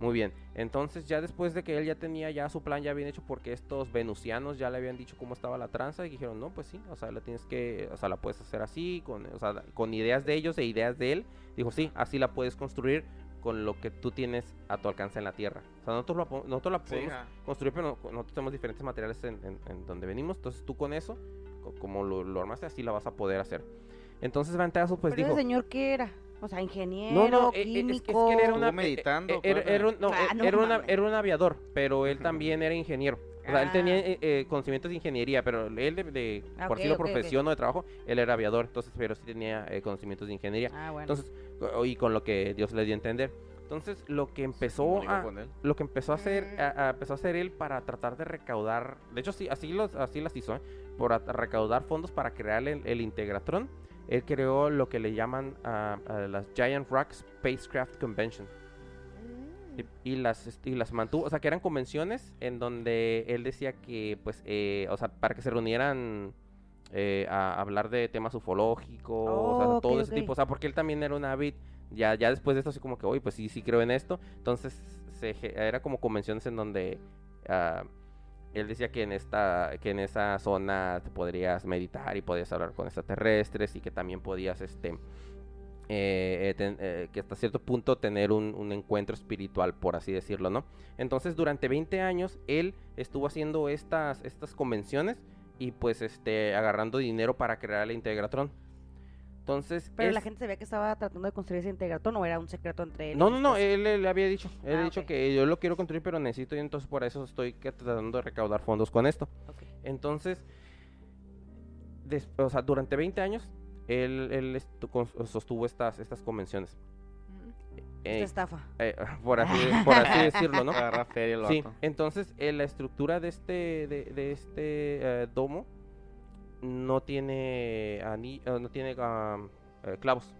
Muy bien, entonces ya después de que él ya tenía ya su plan ya bien hecho, porque estos venusianos ya le habían dicho cómo estaba la tranza, y dijeron, no, pues sí, o sea, la tienes que, o sea, la puedes hacer así, con, o sea, con ideas de ellos e ideas de él. Dijo, sí, así la puedes construir con lo que tú tienes a tu alcance en la tierra. O sea, nosotros, lo, nosotros la Sí, podemos ajá. construir, pero no- nosotros tenemos diferentes materiales en, en- en donde venimos. Entonces tú con eso, co- como lo, lo armaste, así la vas a poder hacer. Entonces Vantazo pues ¿Pero dijo... ese señor qué era? O sea, ingeniero, No, no, eh, eh, es, que- es químico. que él era, Estuvo una, meditando, eh, eh, era, era un, no, Ah, no era, una- era un aviador, pero él también era ingeniero. O sea, él tenía Ah. eh, eh, conocimientos de ingeniería, pero él de, de- Ah, por ok, decirlo ok, ok. profesión o de trabajo, él era aviador, entonces, pero sí tenía eh, conocimientos de ingeniería. Ah, bueno. Entonces, y con lo que Dios le dio a entender. Entonces, lo que empezó a, con él. lo que empezó a hacer Mm. a- a- empezó a hacer él para tratar de recaudar de hecho sí así los así las hizo ¿eh? por a- recaudar fondos para crear el, el Integratron él creó lo que le llaman a las Giant Rock Spacecraft Convention Y, y las, y las mantuvo, o sea, que eran convenciones en donde él decía que, pues, eh, o sea, para que se reunieran eh, a hablar de temas ufológicos, o sea, todo ese tipo, o sea, porque él también era un Avid, ya, ya después de esto, así como que, oye, pues sí, sí creo en esto, entonces, se, era como convenciones en donde ah, él decía que en esta, que en esa zona te podrías meditar y podías hablar con extraterrestres y que también podías, este, eh, eh, ten- eh, que hasta cierto punto tener un, un encuentro espiritual, por así decirlo, ¿no? Entonces, durante 20 años, él estuvo haciendo estas, estas convenciones y pues, este, agarrando dinero para crear el Integratron. Entonces, Pero la gente sabía que estaba tratando de construir ese integratón o era un secreto entre él. no, no, no, él, le había dicho, él Ah, ha dicho que yo lo quiero construir, pero necesito y entonces por eso estoy tratando de recaudar fondos con esto. Entonces, des- o sea, durante 20 años, él, él sostuvo estas, estas convenciones. Esta Eh, estafa. eh, por, así, por así decirlo, ¿no? Sí, entonces eh, la estructura de este, de, de este eh, domo no tiene, ani- eh, no tiene eh, clavos.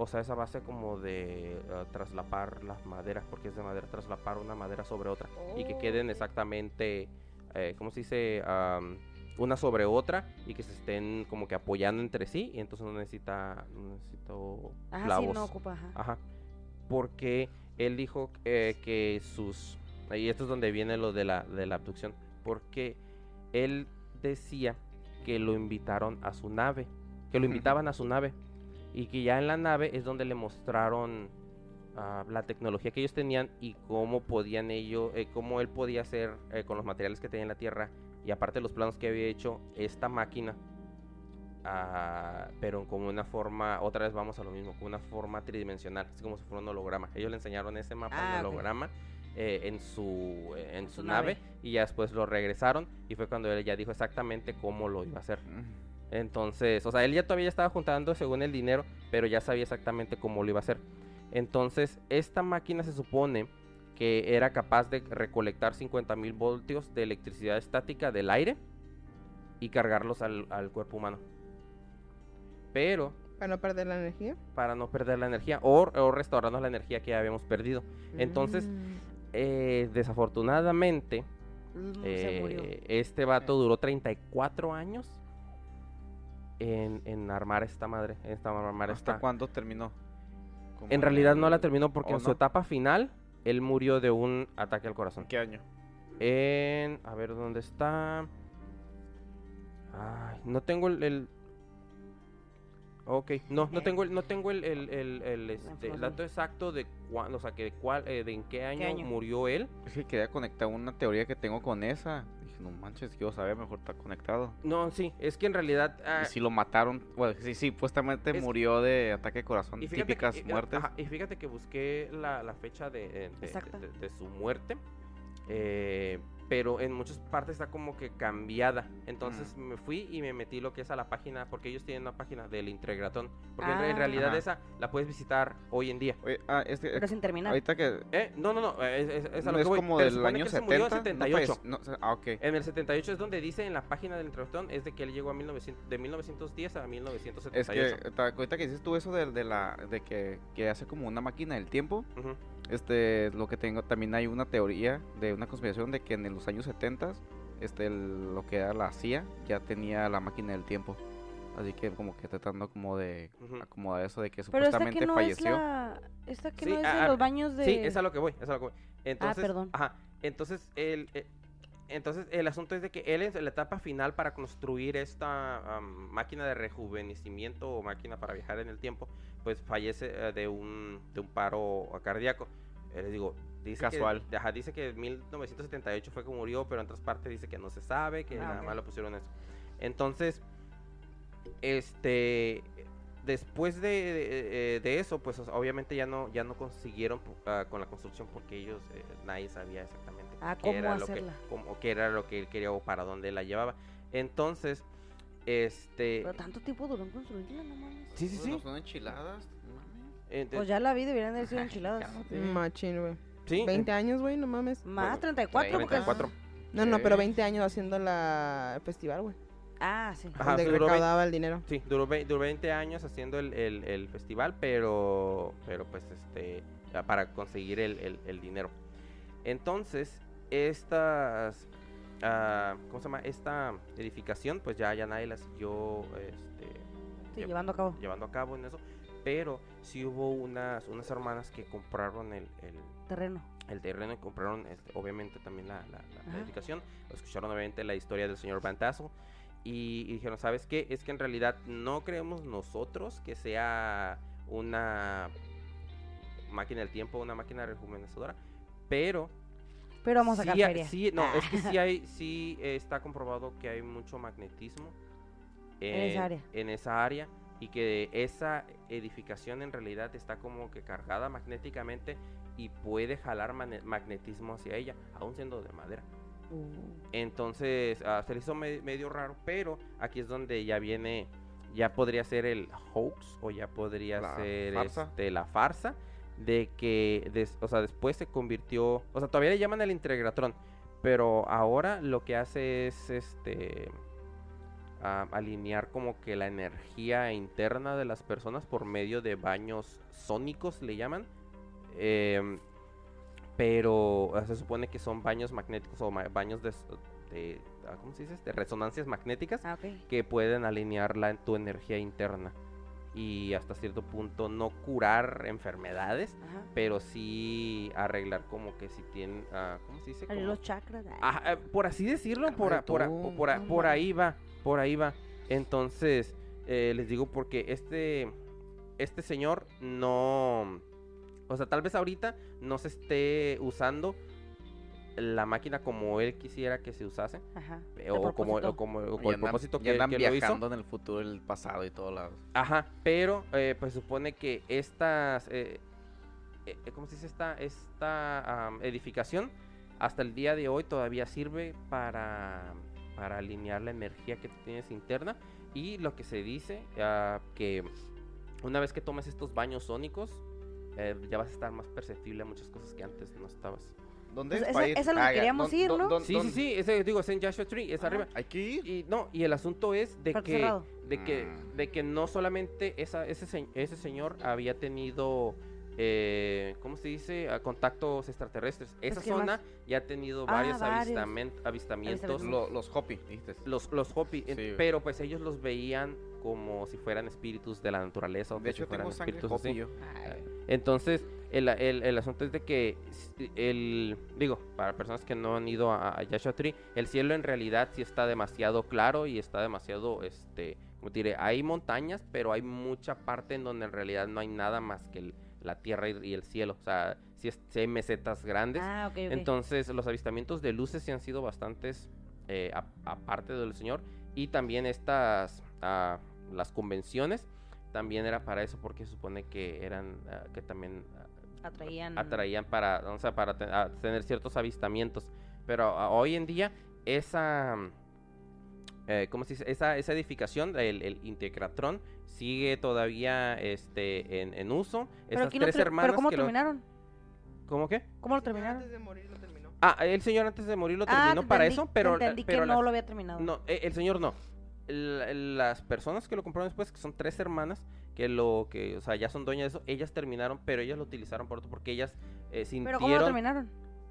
O sea, esa base como de traslapar las maderas, porque es de madera, traslapar una madera sobre otra. Y que Oh. queden exactamente, eh, ¿cómo se dice? Una sobre otra y que se estén como que apoyando entre sí. Y entonces no necesita, no necesito Ajá, clavos. sí, no ocupa. Ajá. Ajá. Porque él dijo eh, que sus. Y esto es donde viene lo de la, de la abducción. Porque él decía que lo invitaron a su nave. Que lo invitaban a su nave. Y que ya en la nave es donde le mostraron ah, la tecnología que ellos tenían y cómo podían ellos. eh, cómo él podía hacer eh, con los materiales que tenía en la tierra. Y aparte los planos que había hecho esta máquina ah, pero como una forma, otra vez vamos a lo mismo, como una forma tridimensional, así como si fuera un holograma. Ellos le enseñaron ese mapa Ah, de ok. holograma eh, en su, eh, en En su su nave. nave. y ya después lo regresaron y fue cuando él ya dijo exactamente cómo lo iba a hacer. Entonces, o sea, él ya todavía estaba juntando según el dinero, pero ya sabía exactamente cómo lo iba a hacer. Entonces, esta máquina se supone que era capaz de recolectar 50.000 voltios de electricidad estática del aire y cargarlos al, al cuerpo humano. Pero Para no perder la energía. para no perder la energía o, o restaurarnos la energía que ya habíamos perdido. Entonces, Mm. Eh, desafortunadamente, Mm, se murió. eh, este vato duró 34 años en, en armar esta madre, en esta armar ¿Hasta esta. cuándo terminó? En realidad no la terminó porque ¿o en su etapa final él murió de un ataque al corazón. ¿Qué año? En a ver dónde está. Ay, no tengo el, el- Ok, no, no tengo el, no tengo el, el, el- el, este, dato exacto de cuándo, o sea, que de cuál, eh, de en qué año, año? murió él. Es que quería conectar una teoría que tengo con esa. Dije, no manches, quiero saber, mejor está conectado. No, sí, es que en realidad ah, Y si lo mataron, bueno, sí, sí, supuestamente Es- murió de ataque de corazón, Y típicas que, y- muertes. ajá, y fíjate que busqué la, la fecha de, eh, de- de su muerte, eh, pero en muchas partes está como que cambiada. Entonces me fui y me metí lo que es a la página, porque ellos tienen una página del Integratón. Porque en re- en Ah. realidad Ajá. esa la puedes visitar hoy en día. Oye, ah, es que, Pero sin terminar. ahorita que Eh, no, no, no, eh, es, es- es a no lo es que voy, como pero del año que él se murió en 70, 78. No, falleció- no, ah, ok. En el 78 es donde dice en la página del Integratón, es de que él llegó a 1900, de 1910 a 1978. Es que ta- ahorita que dices tú eso de, de la de que, que hace como una máquina del tiempo, Ujú. Este lo que tengo también hay una teoría de una conspiración de que en los años 70 este el- lo que era la CIA ya tenía la máquina del tiempo. Así que como que tratando como de acomodar eso de que Pero esta supuestamente que no falleció. es la... Esta que Sí, no es de ah, ah, los baños de... Sí, es a lo que voy, es a lo que voy. Entonces, perdón. Ajá, entonces el, eh, entonces el asunto es de que él en la etapa final para construir esta am, máquina de rejuvenecimiento o máquina para viajar en el tiempo, pues fallece eh, de un de un paro cardíaco. Eh, les digo, dice Casual. Que, ajá, dice que en 1978 fue que murió, pero en otras partes dice que no se sabe, que Ah, nada más lo pusieron eso. Entonces, este después de, de- eh, de eso, pues obviamente ya no ya no consiguieron ah, con la construcción porque ellos eh, nadie sabía exactamente Ah, qué cómo era lo que hacerla. cómo- qué era lo que él quería o para dónde la llevaba. Entonces, este Pero tanto tiempo duró en construirla, no mames. sí, sí, sí. son enchiladas. mames. Pues ya la vi, deberían de haber sido enchiladas. Machín, güey. sí, 20 años, güey, no mames. Más, Bueno, 34, porque... 34. No, no, pero Sí. 20 años haciendo la el festival, güey. Ah, sí. Ajá, donde recaudaba el dinero. Sí, duró, duró 20 años haciendo el, el- el festival, pero, pero pues este, ah, para conseguir el, el- el dinero. Entonces, estas, ah, ¿cómo se llama? Esta edificación, pues ya, ya nadie la siguió este, Sí, lle- llevando a cabo. llevando a cabo en eso, pero sí hubo unas, unas hermanas que compraron el, el, Terreno. el terreno y compraron este, obviamente también la, la- la- la edificación. Escucharon obviamente la historia del señor Tassel y, y dijeron, ¿sabes qué? Es que en realidad no creemos nosotros que sea una máquina del tiempo, una máquina rejuvenecedora, pero Pero vamos a sacar feria. sí, no, es que sí hay, sí está comprobado que hay mucho magnetismo En esa área. en esa área y que esa edificación en realidad está como que cargada magnéticamente y puede jalar magnetismo hacia ella, aún siendo de madera. Uh, Entonces ah, se le hizo me- medio raro, pero aquí es donde ya viene, ya podría ser el hoax o ya podría La ser farsa. este, la farsa de que, des- o sea, después se convirtió, o sea, todavía le llaman el Integratron, pero ahora lo que hace es este alinear como que la energía interna de las personas por medio de baños sónicos, le llaman. Em, pero se supone que son baños magnéticos o ma- baños de, ah, ¿cómo se dice? De resonancias magnéticas ah, ok. que pueden alinearla en tu energía interna y hasta cierto punto no curar enfermedades, Ajá. pero sí arreglar como que si tienen, ah, ¿cómo se dice? Como- los chakras. Ajá, eh, por así decirlo, por, a- por, a- por, a- por ahí va, por ahí va. Entonces, eh, les digo porque este, este señor no, o sea, tal vez ahorita no se esté usando la máquina como él quisiera que se usase, Ajá. eh, o como, o como o Y con el andan- propósito que, andan que lo hizo. viajando en el futuro, el pasado y todo lado. Ajá, pero eh, pues supone que estas, eh, eh, ¿cómo se dice esta, esta am, edificación? Hasta el día de hoy todavía sirve para, para alinear la energía que tú tienes interna y lo que se dice ah, que una vez que tomes estos baños sónicos eh, ya vas a estar más perceptible a muchas cosas que antes no estabas. ¿Dónde Pues es? Esa es lo que Ah, queríamos ¿Dón- ir, ¿no? Sí, sí, sí, ese, digo, es en Joshua Tree, es Ajá. arriba. Hay que ir. Y no, y el asunto es de Parque que cerrado. de que, Mm. de que no solamente esa, ese, se- ese señor había tenido, eh, ¿cómo se dice? Ah, contactos extraterrestres. Esa zona ya ha tenido Ah, varios, varios. avistamen- avistamientos. Avistamientos. Lo- los Hopi, dijiste. Los, los Hopi, en- Sí. pero pues ellos los veían como si fueran espíritus de la naturaleza. O De que si hecho, tengo fueran sangre espíritus Hopi yo. Entonces, el, el- el asunto es de que, el, digo, para personas que no han ido a, a Tree, el cielo en realidad sí está demasiado claro y está demasiado, este, como diré, hay montañas, pero hay mucha parte en donde en realidad no hay nada más que el- la tierra y, y el cielo. O sea, sí, es- sí hay mesetas grandes. Ah, ok, ok. Entonces, los avistamientos de luces sí han sido bastantes, eh, aparte del Señor. Y también estas, ah, las convenciones, también era para eso, porque se supone que eran, ah, que también ah, Atraían. atraían para, o sea, para tener ciertos avistamientos. Pero hoy en día, esa, eh, ¿cómo se dice? Esa, esa edificación, el, el Integratron, sigue todavía este, en, en uso. Pero, Esas aquí no tres ter- hermanas ¿Pero cómo que lo- terminaron? ¿Cómo qué? ¿Cómo lo terminaron? Antes de morir lo terminó. Ah, el señor antes de morir lo Ah, terminó te para entendí- eso, te pero, entendí pero que las- no lo había terminado. no, eh, el señor no. El- las personas que lo compraron después, que son tres hermanas, que lo que, o sea, ya son dueñas de eso, ellas terminaron, pero ellas lo utilizaron por otro, porque ellas eh, ¿Pero cómo lo sintieron. terminaron?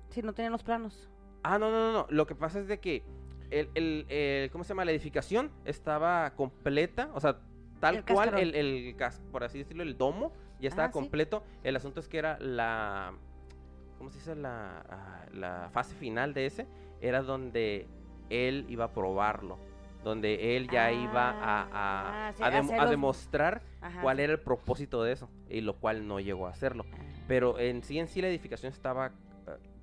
Si no tenían los planos. Ah, no, no, no, no. Lo que pasa es de que el, el, el- ¿cómo se llama? La edificación estaba completa, o sea, tal El cual el, el por así decirlo, el domo ya estaba Ah, sí. completo. El asunto es que era la, ¿cómo se dice? La, ah, la fase final de ese era donde él iba a probarlo, donde él ya iba a, a, Ah, sí, a dem- a demostrar Ajá. cuál sí. era el propósito de eso, y lo cual no llegó a hacerlo. Pero en sí, en sí la edificación estaba,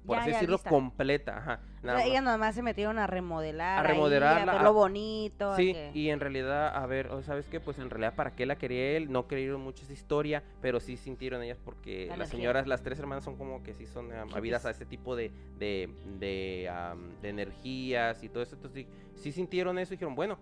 por Ya, así ya decirlo, lista. completa. Ajá, O sea, ellas nada más se metieron a remodelar. A ahí, remodelarla, a a- verlo bonito. Sí, que- y en realidad, a ver, ¿sabes qué? Pues en realidad, ¿para qué la quería él? No creyeron mucho esa historia, pero sí sintieron ellas porque La las señoras, las tres hermanas son como que sí son um, habidas a este tipo de, de, de energías y todo eso. Entonces, sí, sí sintieron eso y dijeron, bueno,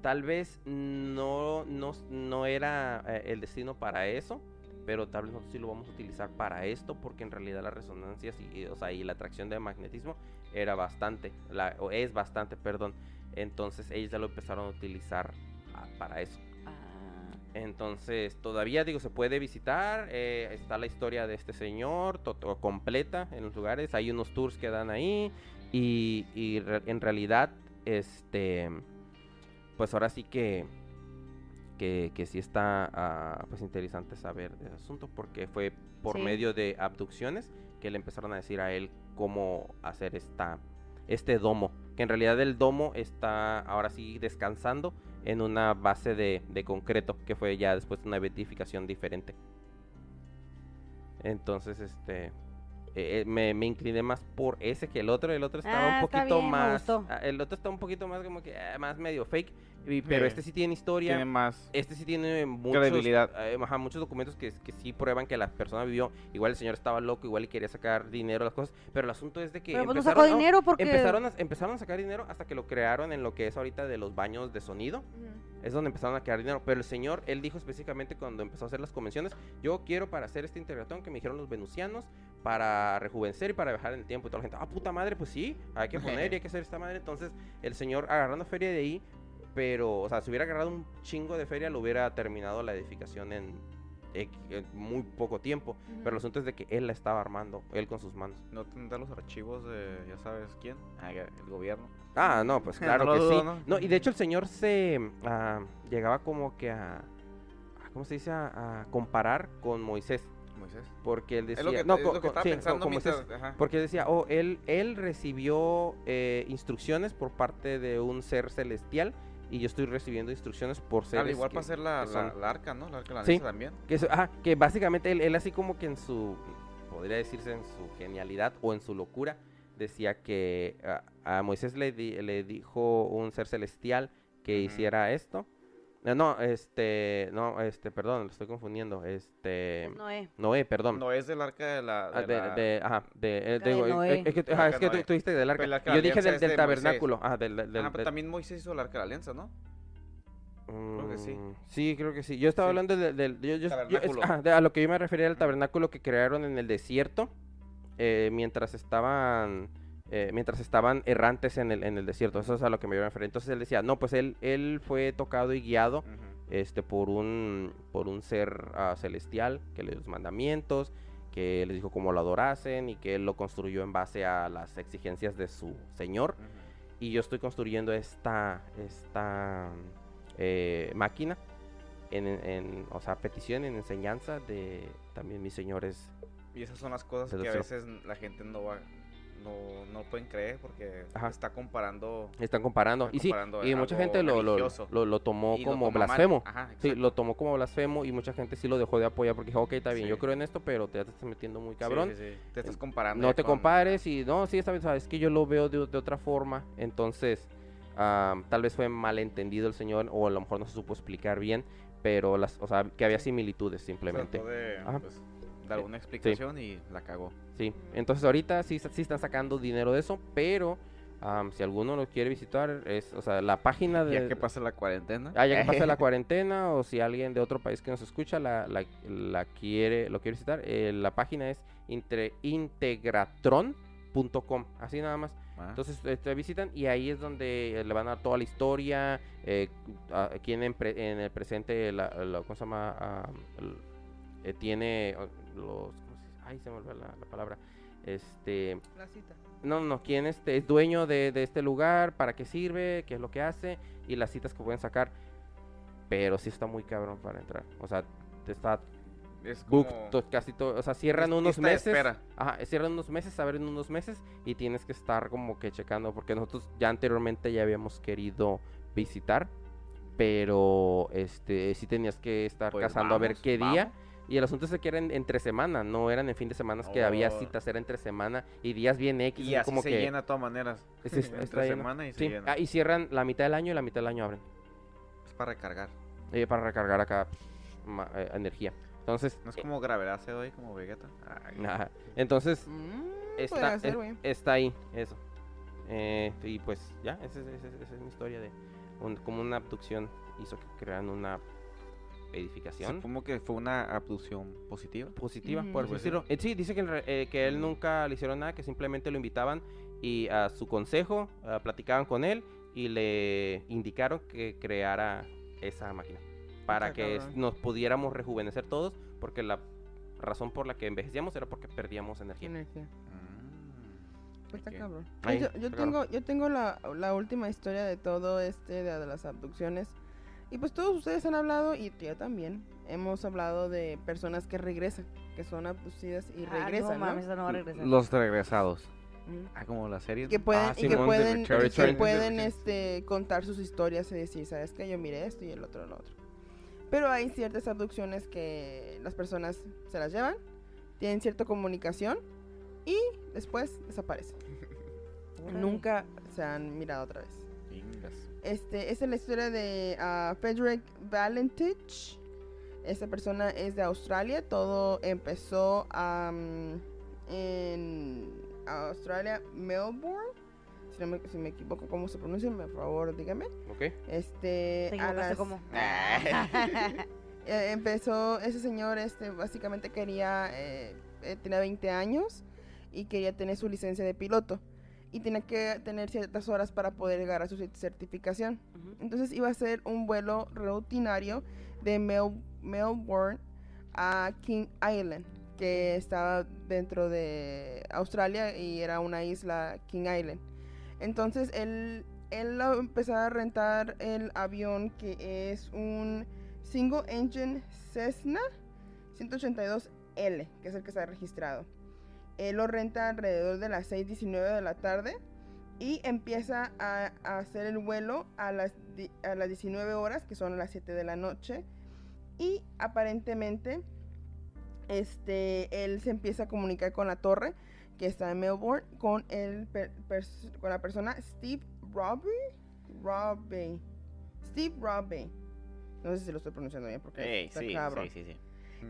tal vez no, no, no era eh, el destino para eso, pero tal vez nosotros sí lo vamos a utilizar para esto, porque en realidad las resonancias y, y, o sea, y la atracción de magnetismo era bastante, la, o es bastante, perdón. Entonces ellos ya lo empezaron a utilizar ah, para eso. Ah, Entonces, todavía digo, se puede visitar. eh, está la historia de este señor to- to- completa en los lugares. Hay unos tours que dan ahí. Y, y re- en realidad, este, pues ahora sí que, que, que sí está ah, pues interesante saber del asunto. Porque fue por Sí. medio de abducciones que le empezaron a decir a él cómo hacer esta, este domo. Que en realidad el domo está ahora sí descansando en una base de, de concreto, que fue ya después una edificación diferente. Entonces, este, eh, eh, me, me incliné más por ese que el otro. El otro estaba Ah, un está poquito bien, más, ah, el otro está un poquito más como que ah, más medio fake, y- pero Sí. este sí tiene historia. Tiene más. Este sí tiene muchos, Credibilidad. eh, ajá, muchos documentos que, que sí prueban que la persona vivió. Igual el señor estaba loco, igual y quería sacar dinero, las cosas. Pero el asunto es de que Pero pues no empezaron, sacó no, dinero porque. empezaron, a, empezaron a sacar dinero hasta que lo crearon en lo que es ahorita de los baños de sonido. Es donde empezaron a crear dinero. Pero el señor, él dijo específicamente cuando empezó a hacer las convenciones, yo quiero para hacer este integratón que me dijeron los venusianos, para rejuvenecer y para viajar en el tiempo. Y toda la gente, ah, puta madre, pues sí, hay que poner y hay que hacer esta madre. Entonces el señor agarrando feria de ahí, pero, o sea, si hubiera agarrado un chingo de feria, lo hubiera terminado la edificación en, muy poco tiempo. Pero el asunto es de que él la estaba armando, él con sus manos. No tendrá los archivos de, ya sabes quién, Ah, el gobierno. Ah, no, pues claro No que dudo, sí. ¿no? No, y de hecho el señor se ah, llegaba como que a, a- ¿cómo se dice? A, a comparar con Moisés. Moisés. Porque él decía, no. Porque él decía, oh, él, él recibió eh, instrucciones por parte de un ser celestial y yo estoy recibiendo instrucciones por seres Al igual que- para hacer la, la, arca, ¿no? La arca la Sí. también. que, eso- ajá, que básicamente él, él así como que en su, podría decirse en su genialidad o en su locura, decía que a, a Moisés le, di- le dijo un ser celestial que hiciera esto. Eh, No, este, no, este, perdón, lo estoy confundiendo. Este, Noé. Noé, perdón. No es del arca de la. Ah, De de, la- de- ajá, de, eh, de digo, eh, Noé. es que, ajá, es Arca que de tú, Noé. tú dijiste del arca. El arca Yo de dije del, de tabernáculo. Ajá, del, del, del- Ajá, pero también Moisés hizo el arca de la alianza, ¿no? creo que sí. Mm, Sí, creo que sí. Yo estaba Sí. hablando del... del- yo- yo- yo- es- Tabernáculo. ajá, de- a lo que yo me refería al tabernáculo que crearon en el desierto eh, mientras estaban... eh, mientras estaban errantes en el, en el desierto, eso es a lo que me iba a referir. Entonces él decía, no, pues él, él fue tocado y guiado Ujú. este, por, un, por un ser ah, celestial que le dio los mandamientos, que les dijo cómo lo adorasen y que él lo construyó en base a las exigencias de su señor Ujú. y yo estoy construyendo esta, esta eh, máquina en, en, o sea, petición, en enseñanza de también mis señores. Y esas son las cosas que a veces la gente no va, no, no pueden creer porque Ajá. está comparando. Están comparando. Y sí, y mucha gente lo, lo, lo, lo tomó y como toma blasfemo. Ajá, Sí, lo tomó como blasfemo y mucha gente sí lo dejó de apoyar porque dijo, ok, está bien, Sí. yo creo en esto, pero te, estás metiendo muy cabrón. sí. Te estás comparando. No te con- compares y no, sí, vez sabes que yo lo veo de, de otra forma. Entonces, am, tal vez fue malentendido el señor o a lo mejor no se supo explicar bien, pero las, o sea, que había similitudes simplemente. De pues, dar una explicación y la cagó. Sí, entonces ahorita sí, sí están sacando dinero de eso, pero am, si alguno lo quiere visitar, es, o sea, la página de... Ya que pasa la cuarentena. Ah, ya que pase la cuarentena o si alguien de otro país que nos escucha la, la, la quiere, lo quiere visitar, eh, la página es integratron.com, así nada más. Ah, Entonces eh, te visitan y ahí es donde eh, le van a dar toda la historia, eh, quién en, pre- en el presente, la, la- ¿cómo se llama? Eh, tiene oh, los, ¿cómo se dice? ay se me olvidó la, la palabra, este, La cita. no, no, quién este, es dueño de, de este lugar, para qué sirve, qué es lo que hace y las citas que pueden sacar, pero sí está muy cabrón para entrar, o sea, te está es booked como to- casi todo, o sea, cierran lis- unos meses. espera. Ajá, cierran unos meses, a ver en unos meses y tienes que estar como que checando porque nosotros ya anteriormente ya habíamos querido visitar, pero este sí tenías que estar Pues cazando a ver vamos, qué día vamos. Y el asunto es que eran entre semana, no eran en fin de semana que había Oh. citas, era entre semana y días bien X, Y así como se que llena de todas maneras. es- es- Entre lleno. semana y se Sí, llena. ah, y cierran la mitad del año y la mitad del año abren Es para recargar. eh, para recargar acá ma- eh, energía. Entonces, No es como gravedad se doy como Vegeta. Ay, ajá. entonces Mm, está, ser, es- está ahí, eso. Eh, y pues ya, esa es, esa es- esa es mi historia de un- como una abducción hizo que crearan una edificación Supongo que fue una abducción positiva. positiva, Ujú. por así sí. decirlo. Eh, sí, dice que, eh, que él nunca le hicieron nada, que simplemente lo invitaban y a su consejo ah, platicaban con él y le indicaron que creara esa máquina para Está que cabrón. nos pudiéramos rejuvenecer todos porque la razón por la que envejecíamos era porque perdíamos energía. Energía. Mm, Está ok. cabrón. Ahí, yo yo tengo, yo tengo la, la última historia de todo este, de, de las abducciones. Y pues todos ustedes han hablado, y yo también, hemos hablado de personas que regresan, que son abducidas y Ah, regresan, no ¿no? mames, esa no va a regresar. Los regresados. Ujú. Ah, como la serie. Que pueden, Ah, y que pueden, y que este, contar sus historias y decir, ¿sabes qué? Yo miré esto y el otro lo otro. Pero hay ciertas abducciones que las personas se las llevan, tienen cierta comunicación y después desaparecen. Nunca se han mirado otra vez. Este, esta es la historia de ah, Frederick Valentich. Esta persona es de Australia. Todo empezó am, en Australia, Melbourne. Si, no me, si me equivoco cómo se pronuncia, por favor, dígame. ¿Ok? Este, ¿Te a equivocaste las- cómo? eh, empezó, ese señor este, básicamente quería, eh, eh, tenía 20 años y quería tener su licencia de piloto. Y tenía que tener ciertas horas para poder llegar a su certificación. Entonces iba a ser un vuelo rutinario de Mel- Melbourne a King Island, que estaba dentro de Australia y era una isla King Island. Entonces él, él empezó a rentar el avión que es un single engine Cessna 182L, que es el que está registrado. Él lo renta alrededor de las 6.19 de la tarde y empieza a, a hacer el vuelo a las, a las 19 horas, que son las 7 de la noche. Y aparentemente, este, él se empieza a comunicar con la torre que está en Melbourne, con, el per- con la persona Steve Robbie. Robbie. Steve Robbie. No sé si lo estoy pronunciando bien porque está sí, cabrón. sí, sí, sí.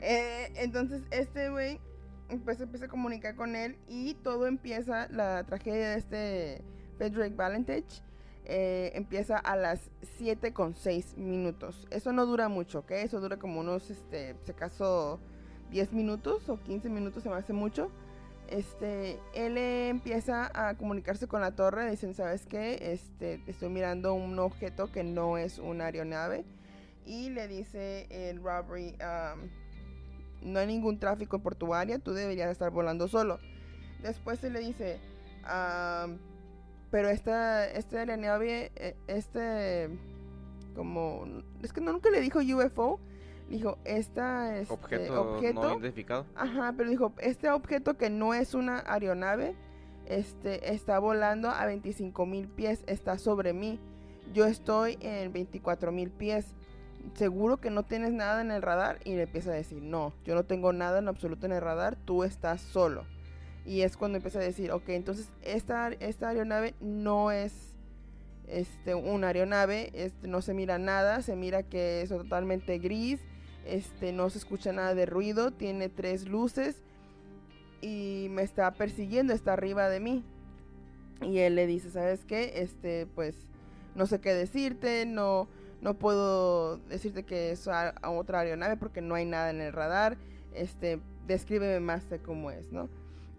Eh, entonces este güey pues empieza a comunicar con él y todo empieza, la tragedia de este Frederick Valentich eh, empieza a las 7 con 6 minutos. Eso no dura mucho, ¿ok? Eso dura como unos, este, si acaso 10 minutos o 15 minutos, se me hace mucho. Este, él empieza a comunicarse con la torre, dicen, ¿sabes qué? Este, estoy mirando un objeto que no es una aeronave. Y le dice el robbery, um, no hay ningún tráfico por tu área, tú deberías estar volando solo. Después se le dice, "Am, pero esta, esta aeronave, eh, este, como, es que no, nunca le dijo UFO, dijo, esta, este, Objeto, objeto, no identificado. Ajá, pero dijo, este objeto que no es una aeronave, este, está volando a 25 mil pies, está sobre mí. Yo estoy en 24 mil pies. Seguro que no tienes nada en el radar. Y le empieza a decir, no, yo no tengo nada en absoluto en el radar, tú estás solo. Y es cuando empieza a decir, ok, entonces esta, esta aeronave no es este, una aeronave, este, no se mira nada, se mira que es totalmente gris, este, no se escucha nada de ruido, tiene tres luces y me está persiguiendo, está arriba de mí. Y él le dice, ¿sabes qué? Este, pues, no sé qué decirte, no, no puedo decirte que es otra aeronave porque no hay nada en el radar. Este, descríbeme más de cómo es, ¿no?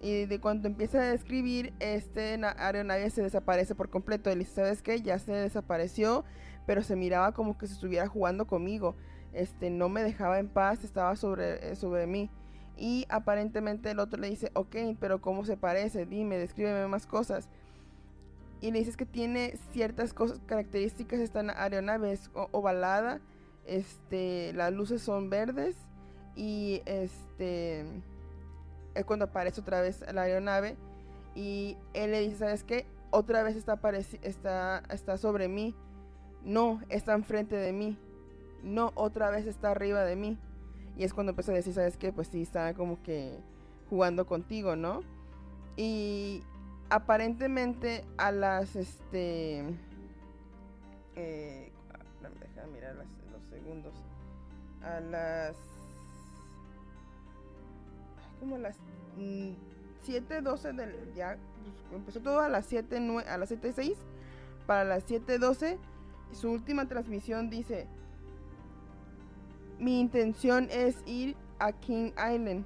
Y de cuando empieza a describir, este na- aeronave se desaparece por completo. Él dice, ¿sabes qué? Ya se desapareció, pero se miraba como que se estuviera jugando conmigo. Este, no me dejaba en paz, estaba sobre, eh, sobre mí. Y aparentemente el otro le dice, ok, pero ¿cómo se parece? Dime, descríbeme más cosas. Y le dices que tiene ciertas cosas, características esta aeronave, es ovalada, este, las luces son verdes y este, es cuando aparece otra vez la aeronave y él le dice, ¿sabes qué? Otra vez está, está, está sobre mí. No, está enfrente de mí. No, otra vez está arriba de mí. Y es cuando empieza a decir, ¿sabes qué? Pues sí, está como que jugando contigo, ¿no? Y aparentemente a las, este... Eh, deja mirar las- los segundos. A las... Como a las mm, 7.12 del... Ya, pues, empezó todo a las 7, nue- a las 7.06. Para las 7.12, su última transmisión dice... Mi intención es ir a King Island,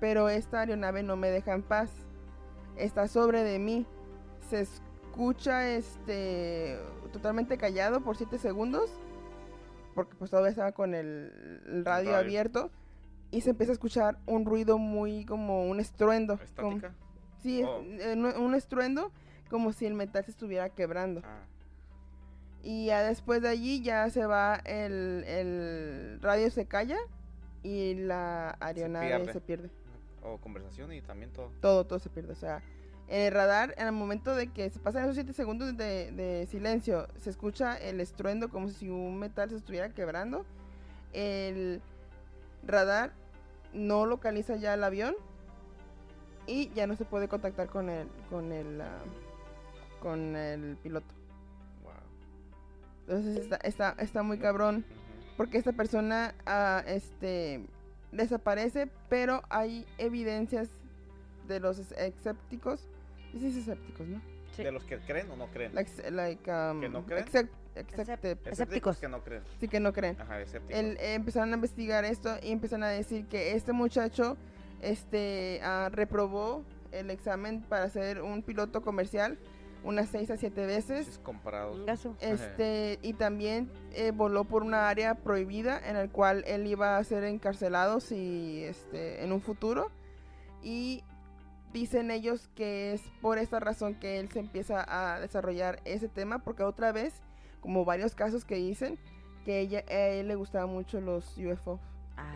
pero esta aeronave no me deja en paz. Está sobre de mí. Se escucha este totalmente callado por 7 segundos, porque pues todavía estaba con el, el radio, radio. abierto, y se empieza a escuchar un ruido muy como un estruendo. como- sí, Oh. eh, un, estruendo como si el metal se estuviera quebrando. Ah, Y ya después de allí ya se va el, el radio se calla y la aeronave pierde. se pierde. O conversación y también todo. Todo, todo se pierde. O sea, en el radar, en el momento de que se pasan esos 7 segundos de, de silencio, se escucha el estruendo como si un metal se estuviera quebrando. El radar no localiza ya el avión y ya no se puede contactar con el, con el, ah, con el piloto. Wow. Entonces está, está, está muy cabrón. porque esta persona ah, este desaparece, pero hay evidencias de los es- escépticos. Sí, sí, es escépticos, ¿no? Sí. ¿De los que creen o no creen? Like, like, um, ¿Que no creen? excep- excep- Escépticos. que no creen. sí que no creen. Ajá, escépticos. El- eh, empezaron a investigar esto y empezaron a decir que este muchacho este ah, reprobó el examen para ser un piloto comercial unas 6 a 7 veces. Gaso. Este, y también eh, voló por una área prohibida en el cual él iba a ser encarcelado si, este, en un futuro. Y dicen ellos que es por esta razón que él se empieza a desarrollar ese tema, porque otra vez, como varios casos que dicen, que ella, a él le gustaban mucho los UFO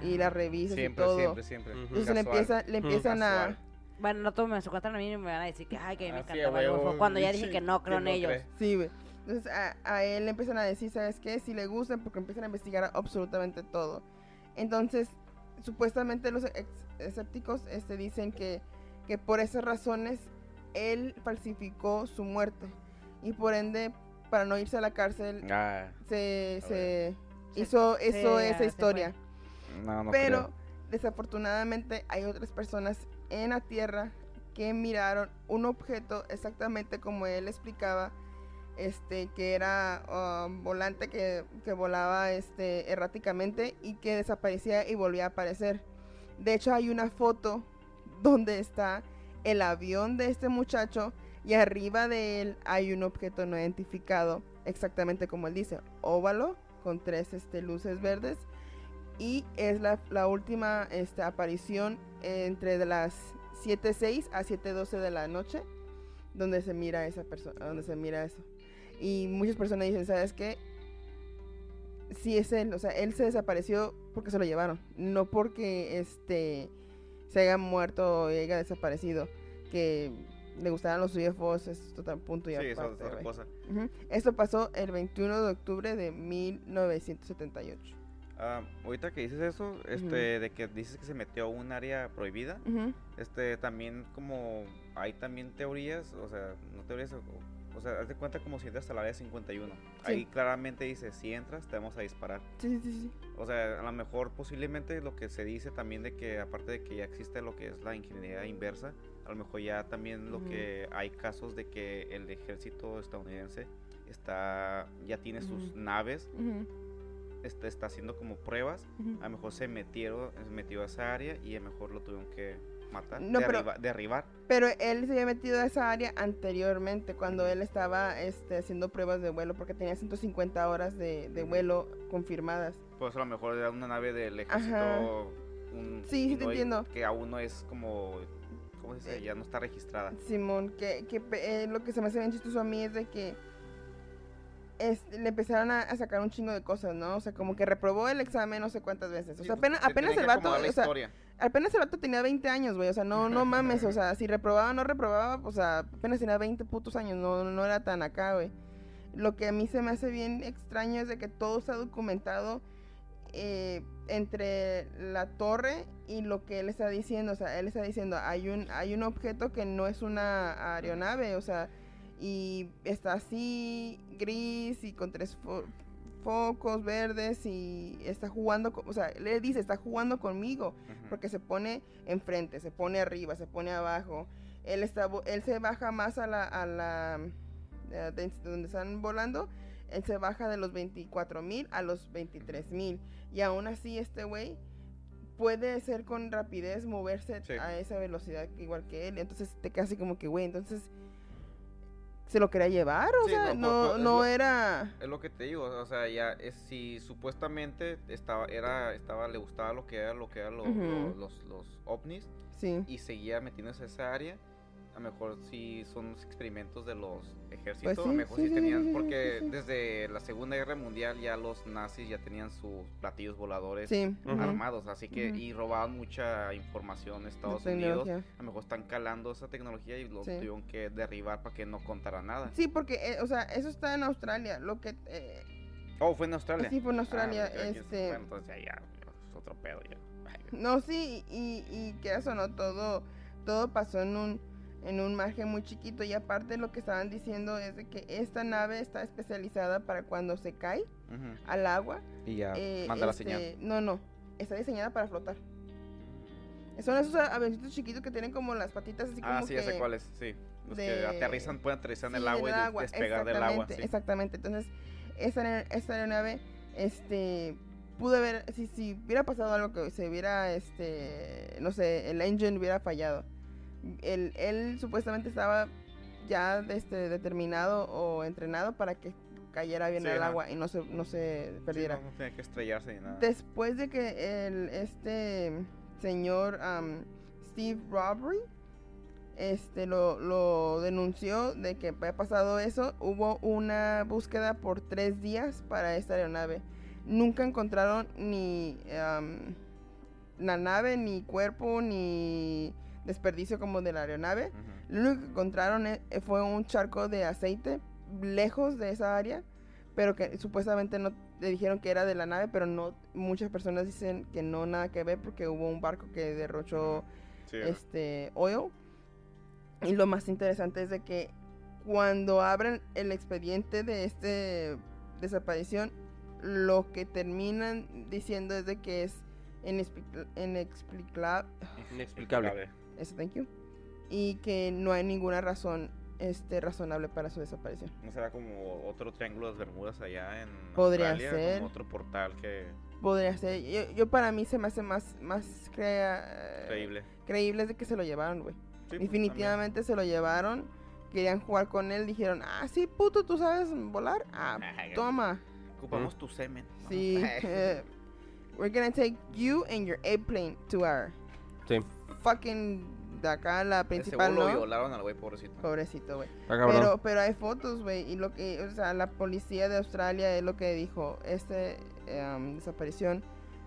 y las revistas Siempre, y todo. siempre, siempre. Ujú. Entonces le, empieza, le empiezan a... Bueno, no todos me se cuentan a mí y me van a decir que, ay, que me Así, encantaba el UFO, Cuando ya dije que no creo en no ellos. cree. Sí, güey. Entonces a, a él le empiezan a decir, ¿sabes qué? Si le gustan, porque empiezan a investigar absolutamente todo. Entonces, supuestamente los escépticos este, dicen que, que por esas razones él falsificó su muerte. Y por ende, para no irse a la cárcel, Ah, se, a se hizo se- eso, esa historia. no, no Pero creo. desafortunadamente hay otras personas en la Tierra que miraron un objeto exactamente como él explicaba, este, que era um, volante que, que volaba este, erráticamente y que desaparecía y volvía a aparecer. De hecho hay una foto donde está el avión de este muchacho y arriba de él hay un objeto no identificado, exactamente como él dice, óvalo con tres este, luces verdes y es la, la última este, aparición entre de las 7.06 a 7.12 de la noche donde se mira esa persona, donde se mira eso. Y muchas personas dicen, ¿sabes qué? Sí es él, o sea, él se desapareció porque se lo llevaron, no porque este se haya muerto o haya desaparecido, que le gustaban los UFOs, es total punto y Sí, eso es otra cosa. Esto pasó el 21 de octubre de 1978. Ah, ahorita que dices eso, este, de que dices que se metió a un área prohibida, Ujú. este, también como hay también teorías, o sea, no teorías, o, o sea, haz de cuenta como si entras al área 51. Ahí claramente dice, si entras, te vamos a disparar. Sí, sí, sí. O sea, a lo mejor posiblemente lo que se dice también de que aparte de que ya existe lo que es la ingeniería inversa, a lo mejor ya también lo Ujú. que hay casos de que el ejército estadounidense está ya tiene sus naves, Este, está haciendo como pruebas, ujú. a lo mejor se metieron, se metió a esa área y a lo mejor lo tuvieron que matar, No, pero- derriba- derribar. Pero él se había metido a esa área anteriormente, cuando él estaba este, haciendo pruebas de vuelo, porque tenía 150 horas de, de vuelo confirmadas. Por eso a lo mejor era una nave del Ajá. ejército. un- Sí, sí te entiendo. Que aún no es como, ¿cómo se dice? Eh, Ya no está registrada. Simón, que, que eh, lo que se me hace bien chistoso a mí es de que este, le empezaron a, a sacar un chingo de cosas, ¿no? O sea, como que reprobó el examen no sé cuántas veces. O sea, pues, apenas, el vato, o sea, apenas el vato tenía 20 años, güey. O sea, no, no mames. O sea, si reprobaba o no reprobaba, o sea, apenas tenía 20 putos años. No, no era tan acá, güey. Lo que a mí se me hace bien extraño es de que todo está documentado eh, entre la torre y lo que él está diciendo. O sea, él está diciendo, hay un, hay un objeto que no es una aeronave, o sea, y está así, gris y con tres fo- focos verdes y está jugando, o sea, le dice, está jugando conmigo porque se pone enfrente, se pone arriba, se pone abajo. Él está él se baja más a la a la eh, de- donde están volando, él se baja de los 24 mil a los 23 mil y aún así este güey puede ser con rapidez moverse Sí. a esa velocidad igual que él, entonces te así como que güey, entonces se lo quería llevar, o Sí, sea, no, no, pues, pues, es no lo- era... Es lo que te digo, o sea, ya es, si supuestamente estaba, era, estaba, le gustaba lo que era, lo que eran lo- Ujú. lo- los, los ovnis Sí, y seguía metiéndose a esa área, a lo mejor sí son los experimentos de los ejércitos, Pues sí, a lo mejor sí, sí, sí, tenían, sí, sí, porque sí, sí. desde la Segunda Guerra Mundial ya los nazis ya tenían sus platillos voladores armados, así que, y robaban mucha información de la Estados Unidos, tecnología. a lo mejor están calando esa tecnología y lo Sí. tuvieron que derribar para que no contara nada. Sí, porque, eh, o sea, eso está en Australia, lo que... eh, Oh, fue en Australia. sí, fue en Australia, Ah, este... bueno, entonces ya, ya, es otro pedo ya. Ay, No, sí, y, y que eso no, todo, todo pasó en un, en un margen muy chiquito y aparte lo que estaban diciendo es de que esta nave está especializada para cuando se cae al agua. Y ya eh, manda la este, señal. No, no, está diseñada para flotar. Son esos avioncitos chiquitos que tienen como las patitas así como Ah, sí, ya sé cuáles, sí. Los que aterrizan, pueden aterrizar en Sí, el agua y des- despegar del agua. exactamente, Sí. Exactamente, entonces esta, esta aeronave, este, pudo haber, si, si hubiera pasado algo que se hubiera, este, no sé, el engine hubiera fallado. Él, él supuestamente estaba ya este, determinado o entrenado para que cayera bien Sí, al agua y no se, no se Sí, perdiera. no, no tenía que estrellarse ni nada. Después de que el, este señor am, Steve Robbery este lo, lo denunció de que había pasado eso, hubo una búsqueda por tres días para esta aeronave. Nunca encontraron ni am, la nave, ni cuerpo, ni desperdicio como de la aeronave. Lo único que encontraron eh, fue un charco de aceite lejos de esa área, pero que supuestamente no le dijeron que era de la nave, pero no muchas personas dicen que no nada que ver porque hubo un barco que derrochó Sí, este oil. Y lo más interesante es de que cuando abren el expediente de este desaparición, lo que terminan diciendo es de que es Inexplicable. Eso, thank you. Y que no hay ninguna razón este, razonable para su desaparición. ¿No será como otro triángulo de las Bermudas allá en Podría Australia? ser. Como otro portal que... Podría ser. Yo, yo para mí se me hace más, más crea- Increíble. creíble de que se lo llevaron, güey. Sí, pues, Definitivamente se lo llevaron. Querían jugar con él. Dijeron, ah, sí, puto, ¿tú sabes volar? Ah, toma. Ocupamos Ocupamos tu semen. Sí. eh, we're gonna take you and your airplane to our Sí, fucking... De acá, la Seguro principal, lo ¿no? violaron al güey, pobrecito. Pobrecito, güey. Pero, pero hay fotos, güey, y lo que, o sea, la policía de Australia es lo que dijo, esta desaparición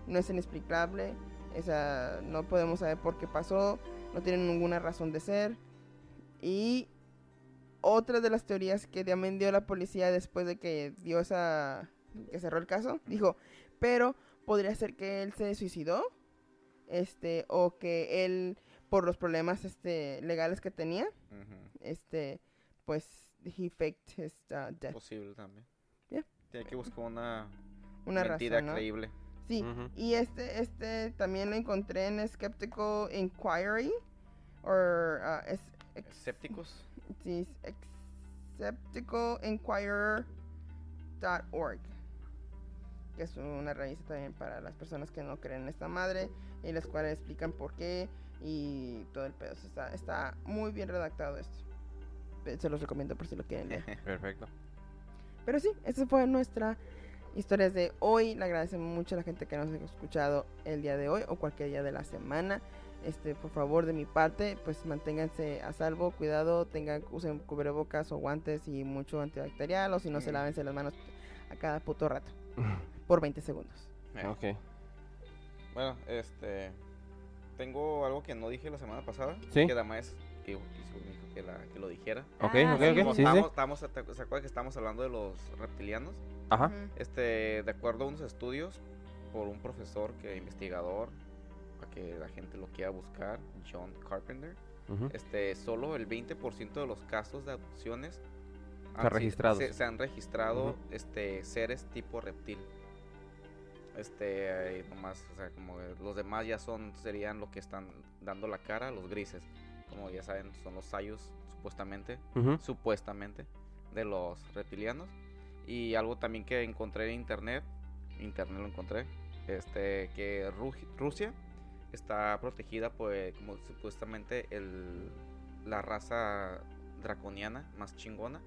no es inexplicable, o sea, no podemos saber por qué pasó, no tiene ninguna razón de ser. Y otra de las teorías que también dio la policía después de que dio esa, que cerró el caso, dijo, pero podría ser que él se suicidó, este, o que él, por los problemas, este, legales que tenía, Ujú. este, pues, he faked his uh, death. Posible también. Yeah. Tiene que buscar una, Una mentira razón, ¿no? creíble. Sí, Ujú. y este, este también lo encontré en Skeptical Inquiry, o uh, es, ex- Escépticos. sí, es skepticalinquirer.org, que es una raíz también para las personas que no creen en esta madre, y las cuales explican por qué y todo el pedo. Está, está muy bien redactado esto. Se los recomiendo por si lo quieren leer. Perfecto. Pero sí, esa fue nuestra historias de hoy. Le agradecemos mucho a la gente que nos ha escuchado el día de hoy o cualquier día de la semana. Este, por favor, de mi parte, pues manténganse a salvo, cuidado, tengan, usen cubrebocas o guantes y mucho antibacterial, o si no se lávense las manos a cada puto rato, por 20 segundos. Eh, ok. Bueno, este. Tengo algo que no dije la semana pasada. Sí. Que Damaes que, que la, que lo dijera. Ok, Ah, ok, ok. Sí. estábamos- ¿te- ¿Se acuerdan que estábamos hablando de los reptilianos? Ajá. Este, de acuerdo a unos estudios por un profesor que investigador, para que la gente lo quiera buscar, John Carpenter, este, solo el 20% de los casos de han registrados. Se, se han registrado este, seres tipo reptil. Este, nomás, o sea, como los demás ya son, serían lo que están dando la cara, los grises. Como ya saben, son los sayus, supuestamente supuestamente de los reptilianos. Y algo también que encontré en internet internet lo encontré este que Ru- Rusia está protegida por como supuestamente el la raza draconiana más chingona,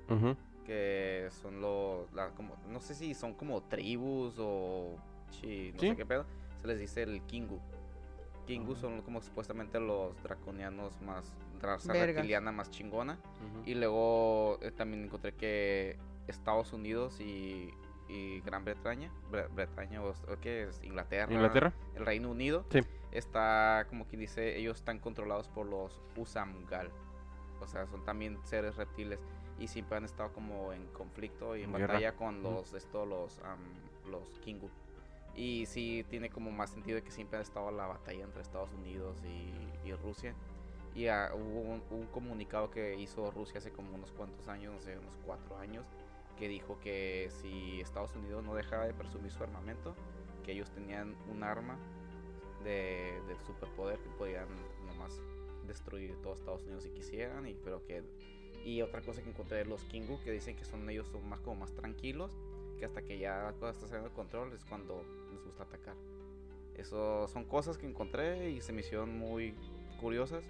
que son los, la- como, no sé si son como tribus o chi- no Sí. sé qué pedo, se les dice el Kingu. Kingu son como supuestamente los draconianos más, raza reptiliana más chingona. Ujú. Y luego eh, también encontré que Estados Unidos y, y Gran Bretaña, Bre- Bretaña o, qué es Inglaterra, ¿Inglaterra? el Reino Unido, Sí. está como quien dice, ellos están controlados por los Usamgal. O sea, son también seres reptiles y siempre han estado como en conflicto y en guerra. batalla con los estos los am, los Kingu. Y sí tiene como más sentido de que siempre ha estado la batalla entre Estados Unidos y, y Rusia. Y ah, hubo un, un comunicado que hizo Rusia hace como unos cuantos años, no sé, unos cuatro años, que dijo que si Estados Unidos no dejaba de presumir su armamento, que ellos tenían un arma de, de superpoder que podían nomás destruir todo Estados Unidos si quisieran, y pero que y otra cosa que encontré de los Kingu que dicen que son ellos son más como más tranquilos, que hasta que ya la cosa está saliendo de control es cuando les gusta atacar. Eso son cosas que encontré y se me hicieron muy curiosas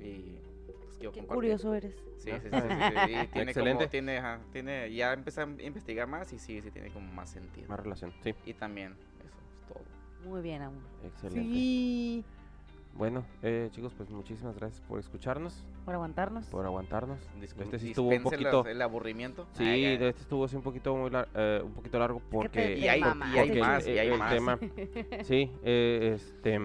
y pues, quiero Qué compartir. curioso eres. Sí, sí, sí, sí, sí, y tiene Excelente. como, tiene, ajá, tiene, ya empecé a investigar más y sí, sí tiene como más sentido. Más relación, sí. Y también, eso es todo. Muy bien, amor. Excelente. Sí. Bueno, eh, chicos, pues muchísimas gracias por escucharnos, Por aguantarnos. por aguantarnos. Discul- Este sí estuvo un poquito- el aburrimiento. Sí, Ay, este estuvo así un poquito muy lar- eh, un poquito largo porque Y hay- mama. y hay porque el- más, y hay el más. tema sí, eh, este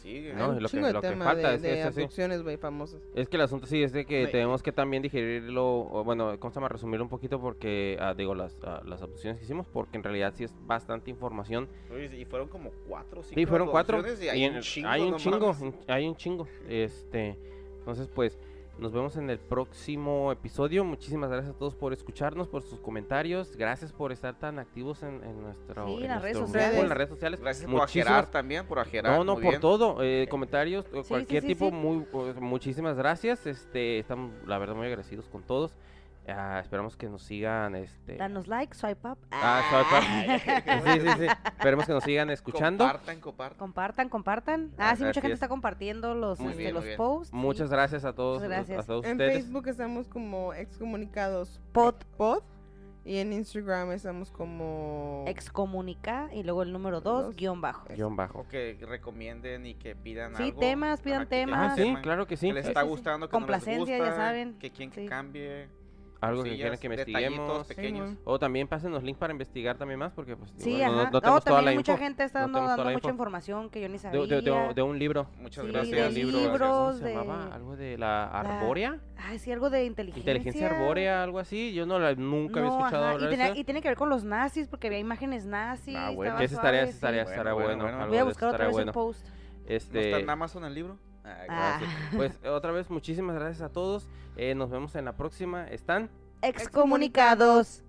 sigue. No, lo que- lo falta de, es- de es así. abducciones, güey, famosas. es que el asunto sí es de que tenemos que también digerirlo, o bueno, ¿cómo se llama? Resumirlo un poquito porque, ah, digo, las, ah, las abducciones que hicimos, porque en realidad sí es bastante información. Y fueron como cuatro cinco Sí, fueron cuatro. Y y hay en- un chingo. hay un no chingo, mames. hay un chingo. Este, entonces, pues, nos vemos en el próximo episodio. Muchísimas gracias a todos por escucharnos, por sus comentarios. Gracias por estar tan activos en, en nuestro, Sí, en las redes nuestro sociales. grupo, en las redes sociales. Gracias por ajerar también, por ajerar. No, no, muy por bien. todo. eh, comentarios, sí, cualquier sí, tipo, sí. muy, pues, muchísimas gracias. Este, estamos, la verdad, muy agradecidos con todos. Ah, esperamos que nos sigan, este... Danos like, swipe up. Ah, swipe up. Sí, sí, sí. Esperemos que nos sigan escuchando. Compartan, compartan. Compartan, compartan. Ah, Ah, sí, mucha gente es. está compartiendo los, Muy este, bien, los posts. sí. Muchas gracias a todos, Muchas gracias. a todos En ustedes. Facebook estamos como excomunicados Pod pod y en Instagram estamos como excomunica y luego el número 2, Dos. guion bajo. Guión bajo. O que recomienden y que pidan Sí, algo. temas, pidan Ajá, temas. Ah, sí, claro que sí. Que les Sí, está sí, sí. gustando, que Complacencia, no ya les gusta, saben. Que quieren que cambie. Algo que quieran que investiguemos. pequeños. O también pásenos link para investigar también más, porque pues Sí, igual no, ajá. no tenemos toda la también mucha info. gente está No dando, dando mucha info. información que yo ni De, sabía. de- de- de un libro. Muchas Sí, gracias. de libro, libros, ¿Cómo se de- llamaba? Algo de la arbórea. Ay, sí, algo de inteligencia. Inteligencia arbórea, algo así. Yo no la, nunca había No, escuchado ajá, hablar y, de tenía- eso. y tiene que ver con los nazis, porque había imágenes nazis. Ah, bueno. esa estaría, esa estaría, sí. estará Bueno, bueno. bueno, Voy a de buscar otra estaría vez post. ¿No Este, está en Amazon el libro? Ah, Ah. Pues otra vez, muchísimas gracias a todos. Eh, nos vemos en la próxima. ¿Están? Excomunicados.